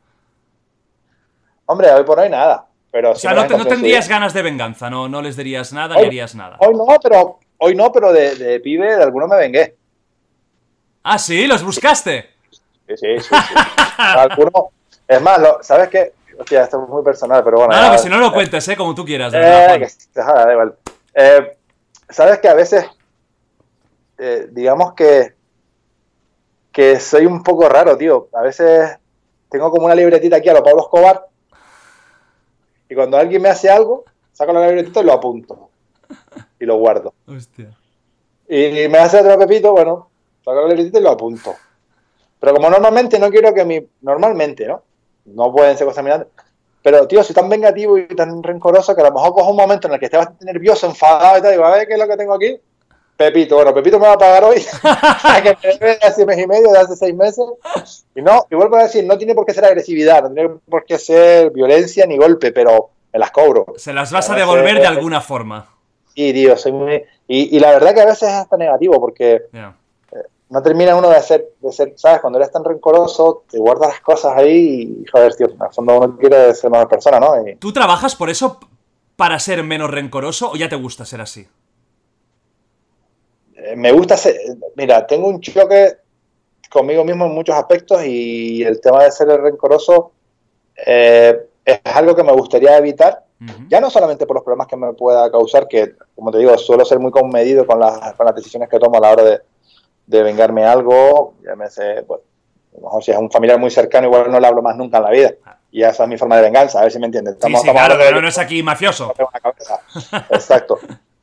Hombre, hoy por hoy nada. Pero o sea, no, tendrías ganas de venganza, no, no les dirías nada, ni harías nada. Hoy no, pero, hoy no, pero de, de pibe de alguno me vengué. Ah, sí, los buscaste. Sí, sí, sí. es más, ¿sabes qué? Hostia, esto es muy personal, pero bueno. No, no, que si no lo cuentes, ¿eh? Como tú quieras. Eh, da igual. Eh, ¿Sabes que a veces, eh, digamos que, que soy un poco raro, tío? A veces tengo como una libretita aquí a lo Pablo Escobar y cuando alguien me hace algo, saco la libretita y lo apunto. Y lo guardo. Hostia. Y me hace otro Pepito, bueno, saco la libretita y lo apunto. Pero como normalmente no quiero que mi... Normalmente, ¿no? No pueden ser cosas mirantes. Pero, tío, soy tan vengativo y tan rencoroso que a lo mejor cojo un momento en el que esté bastante nervioso, enfadado y tal, y digo, a ver qué es lo que tengo aquí. Pepito, bueno, Pepito me va a pagar hoy, que me debe hace mes y medio, de hace seis meses. Y no, y vuelvo a decir, no tiene por qué ser agresividad, no tiene por qué ser violencia ni golpe, pero me las cobro. Se las vas a devolver de alguna forma. Sí, tío, soy muy... Y, la verdad que a veces es hasta negativo, porque no termina uno de ser, de ser, ¿sabes? Cuando eres tan rencoroso, te guardas las cosas ahí y, joder, tío, en el fondo uno quiere ser mejor persona, ¿no? ¿Tú trabajas por eso para ser menos rencoroso o ya te gusta ser así? Me gusta ser, mira, tengo un choque conmigo mismo en muchos aspectos y el tema de ser rencoroso eh, es algo que me gustaría evitar, ya no solamente por los problemas que me pueda causar, que como te digo, suelo ser muy conmedido con las, con las decisiones que tomo a la hora de, de vengarme algo, ya me sé, pues, a lo mejor si es un familiar muy cercano, igual no le hablo más nunca en la vida. Y esa es mi forma de venganza, a ver si me entiendes. Estamos, sí, claro, pero no es aquí mafioso. Exacto.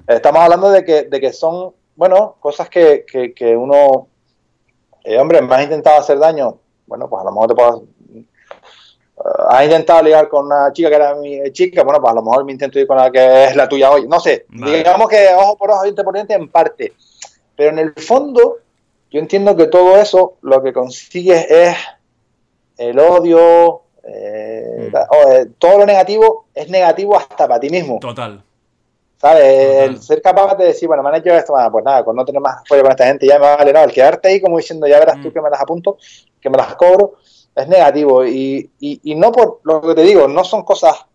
Estamos hablando de que, de que son, bueno, cosas que, que, uno, eh, hombre, me has intentado hacer daño, bueno, pues a lo mejor te puedo has intentado ligar con una chica que era mi chica, bueno, pues a lo mejor me intento ir con la que es la tuya hoy. No sé, Vale. digamos que ojo por ojo, diente por diente en parte. Pero en el fondo, yo entiendo que todo eso lo que consigues es el odio, eh, Mm. la- eh, todo lo negativo es negativo hasta para ti mismo. Total. ¿Sabes? El ser capaz de decir, bueno, me han hecho esto, pues nada, con no tener más follo con esta gente ya me vale, no, el quedarte ahí como diciendo, ya verás Mm. tú que me las apunto, que me las cobro, es negativo. Y, y, y no por lo que te digo, no son cosas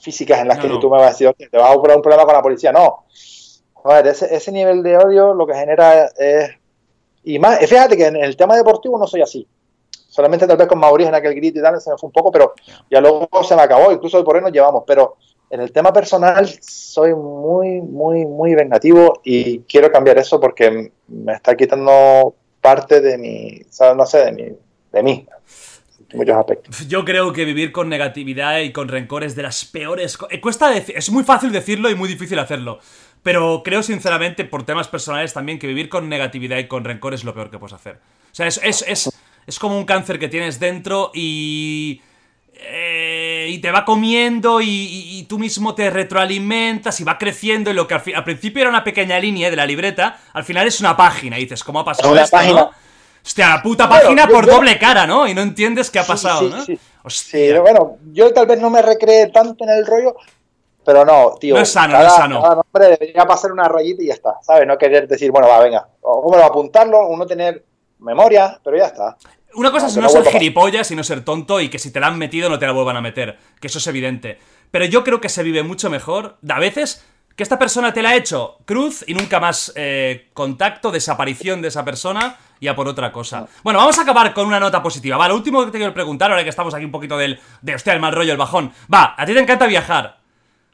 físicas en las No, que no. tú me vas a decir, "Hostia, te vas a poner un problema con la policía. No. A ver, ese, ese nivel de odio lo que genera es... Y más, fíjate que en el tema deportivo no soy así. Solamente tal vez con Mauricio en aquel grito y tal, se me fue un poco, pero ya luego se me acabó, incluso hoy por hoy nos llevamos. Pero en el tema personal soy muy, muy, muy vengativo y quiero cambiar eso porque me está quitando parte de mi, ¿sabes? no sé, de mi, de mí, muchos aspectos. Yo creo que vivir con negatividad y con rencor es de las peores. eh, Cuesta decir, es muy fácil decirlo y muy difícil hacerlo. Pero creo sinceramente, por temas personales también, que vivir con negatividad y con rencor es lo peor que puedes hacer. O sea, es, es, es, es como un cáncer que tienes dentro y. eh, y te va comiendo y, y- y tú mismo te retroalimentas y va creciendo y lo que al, principio era una pequeña línea de la libreta, al final es una página y dices, ¿cómo ha pasado una esto, página. no? Hostia, puta página por yo- doble cara, ¿no? Y no entiendes qué ha pasado, Sí, sí, ¿no? sí. Hostia. Sí, bueno, yo tal vez no me recreé tanto en el rollo, pero no, tío. No es sano, cada, no es sano. cada nombre debería pasar una rayita y ya está, ¿sabes? No querer decir, bueno, va, venga, o bueno, apuntarlo, uno tener memoria, pero ya está. Una cosa No, es no ser gilipollas y no ser tonto y que si te la han metido no te la vuelvan a meter, que eso es evidente. Pero yo creo que se vive mucho mejor, a veces, que esta persona te la ha hecho cruz y nunca más eh, contacto, desaparición de esa persona y a por otra cosa. Bueno, vamos a acabar con una nota positiva. Va, lo último que te quiero preguntar, ahora que estamos aquí un poquito del, de, hostia, el mal rollo, el bajón. Va, a ti te encanta viajar.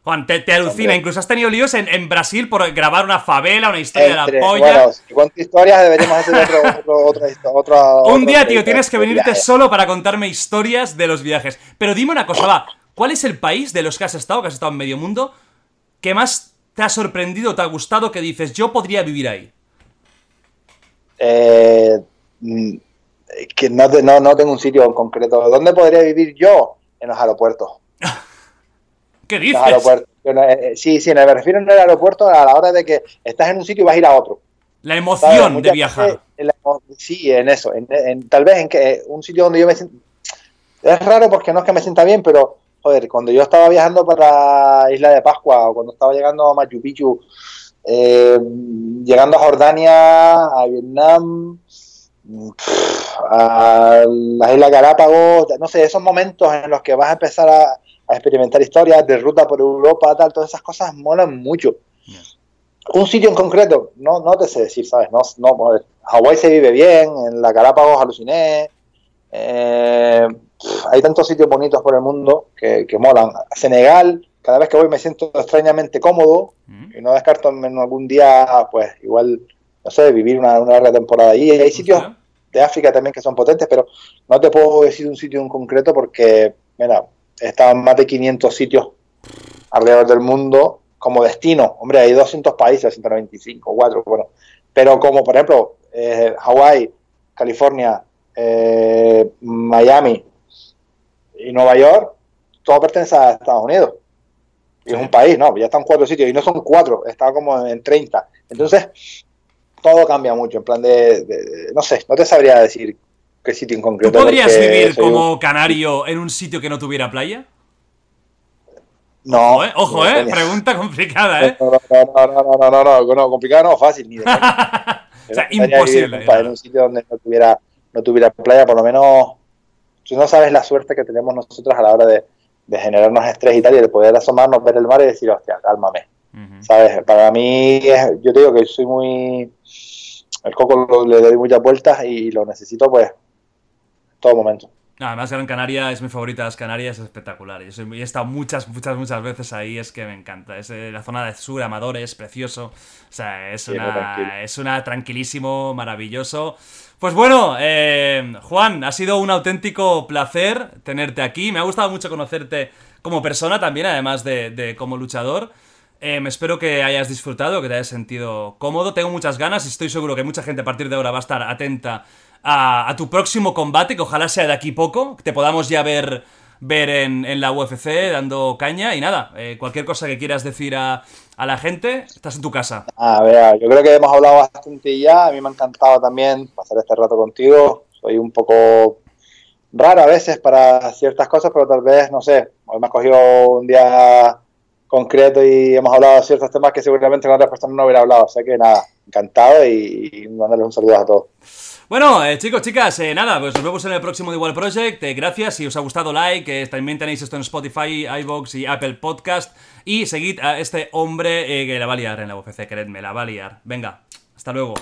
Juan, te, te alucina, incluso has tenido líos en, en Brasil por grabar una favela, una historia de la polla. bueno, cuento historias deberíamos hacer otro, Un día, tío, tienes que venirte viaje. solo para contarme historias de los viajes. Pero dime una cosa, va. ¿Cuál es el país de los que has estado, que has estado en medio mundo, que más te ha sorprendido, te ha gustado, que dices, yo podría vivir ahí? Eh, mm, que no, te- no, no tengo un sitio en concreto. ¿Dónde podría vivir yo? En los aeropuertos. ¿Qué dices? no- eh, sí, sí, me refiero en el aeropuerto a la hora de que estás en un sitio y vas a ir a otro. La ¿sabes? emoción de viajar. veces sí, en eso. en- en- tal vez en que eh, un sitio donde yo me siento. Es raro porque no es que me sienta bien, pero joder, cuando yo estaba viajando para Isla de Pascua o cuando estaba llegando a Machu Picchu, eh, llegando a Jordania, a Vietnam, a las Islas Galápagos, no sé, esos momentos en los que vas a empezar a, a experimentar historias de ruta por Europa, tal, todas esas cosas molan mucho. Ya. Un sitio en concreto, no, no te sé decir, ¿sabes? No, no, joder, Hawái se vive bien, en la Galápagos aluciné, eh, hay tantos sitios bonitos por el mundo que, que molan. Senegal, cada vez que voy me siento extrañamente cómodo Mm. y no descarto en algún día, pues igual, no sé, vivir una, una larga temporada allí. Hay sitios de África también que son potentes, pero no te puedo decir un sitio en concreto porque, mira, en más de 500 sitios alrededor del mundo como destino. Hombre, hay 200 países, 195, 4, bueno. Pero como, por ejemplo, eh, Hawái, California, eh, Miami y Nueva York, todo pertenece a Estados Unidos. Y es un país, ¿no? Ya están cuatro sitios y no son cuatro, está como en 30. Entonces, todo cambia mucho, en plan de, de- no sé, no te sabría decir qué sitio en concreto. Podrías vivir como canario en un sitio que no tuviera playa? No. Ojo, ¿eh? Pregunta complicada, ¿eh? No, no, no, no, no, no, complicada no, fácil, ni de O sea, imposible. en un sitio donde no tuviera, no tuviera playa, por lo menos, tú no sabes la suerte que tenemos nosotros a la hora de, generarnos estrés y tal, y de poder asomarnos, ver el mar y decir, hostia, cálmame. ¿Sabes? Para mí, yo te digo que soy muy... El coco le doy muchas vueltas y lo necesito, pues, todo momento. Además, Gran Canaria es mi favorita de las Canarias, es espectacular. Yo soy- he estado muchas, muchas, muchas veces ahí, es que me encanta. Es eh, la zona de sur, Amadores, precioso. O sea, es Sí, una, es una tranquilísimo, maravilloso. Pues bueno, eh, Juan, ha sido un auténtico placer tenerte aquí. Me ha gustado mucho conocerte como persona también, además de, de como luchador. Eh, espero que hayas disfrutado, que te hayas sentido cómodo. Tengo muchas ganas y estoy seguro que mucha gente a partir de ahora va a estar atenta a, tu próximo combate, que ojalá sea de aquí poco, que te podamos ya ver, ver en, la UFC dando caña. Y nada, eh, cualquier cosa que quieras decir a, la gente, estás en tu casa. A ver, yo creo que hemos hablado bastante ya. A mí me ha encantado también pasar este rato contigo. Soy un poco raro a veces para ciertas cosas, pero tal vez, no sé, hoy me has cogido un día concreto y hemos hablado de ciertos temas que seguramente con otras personas no hubiera hablado. O sea que nada, encantado y, mandarles un saludo a todos. Bueno, eh, chicos, chicas, eh, nada, pues nos vemos en el próximo The Igual Project. Eh, gracias, si os ha gustado, like. también tenéis esto en Spotify, iBox y Apple Podcast. Y seguid a este hombre que la va a liar en la UFC, queredme, la va a liar. Venga, hasta luego.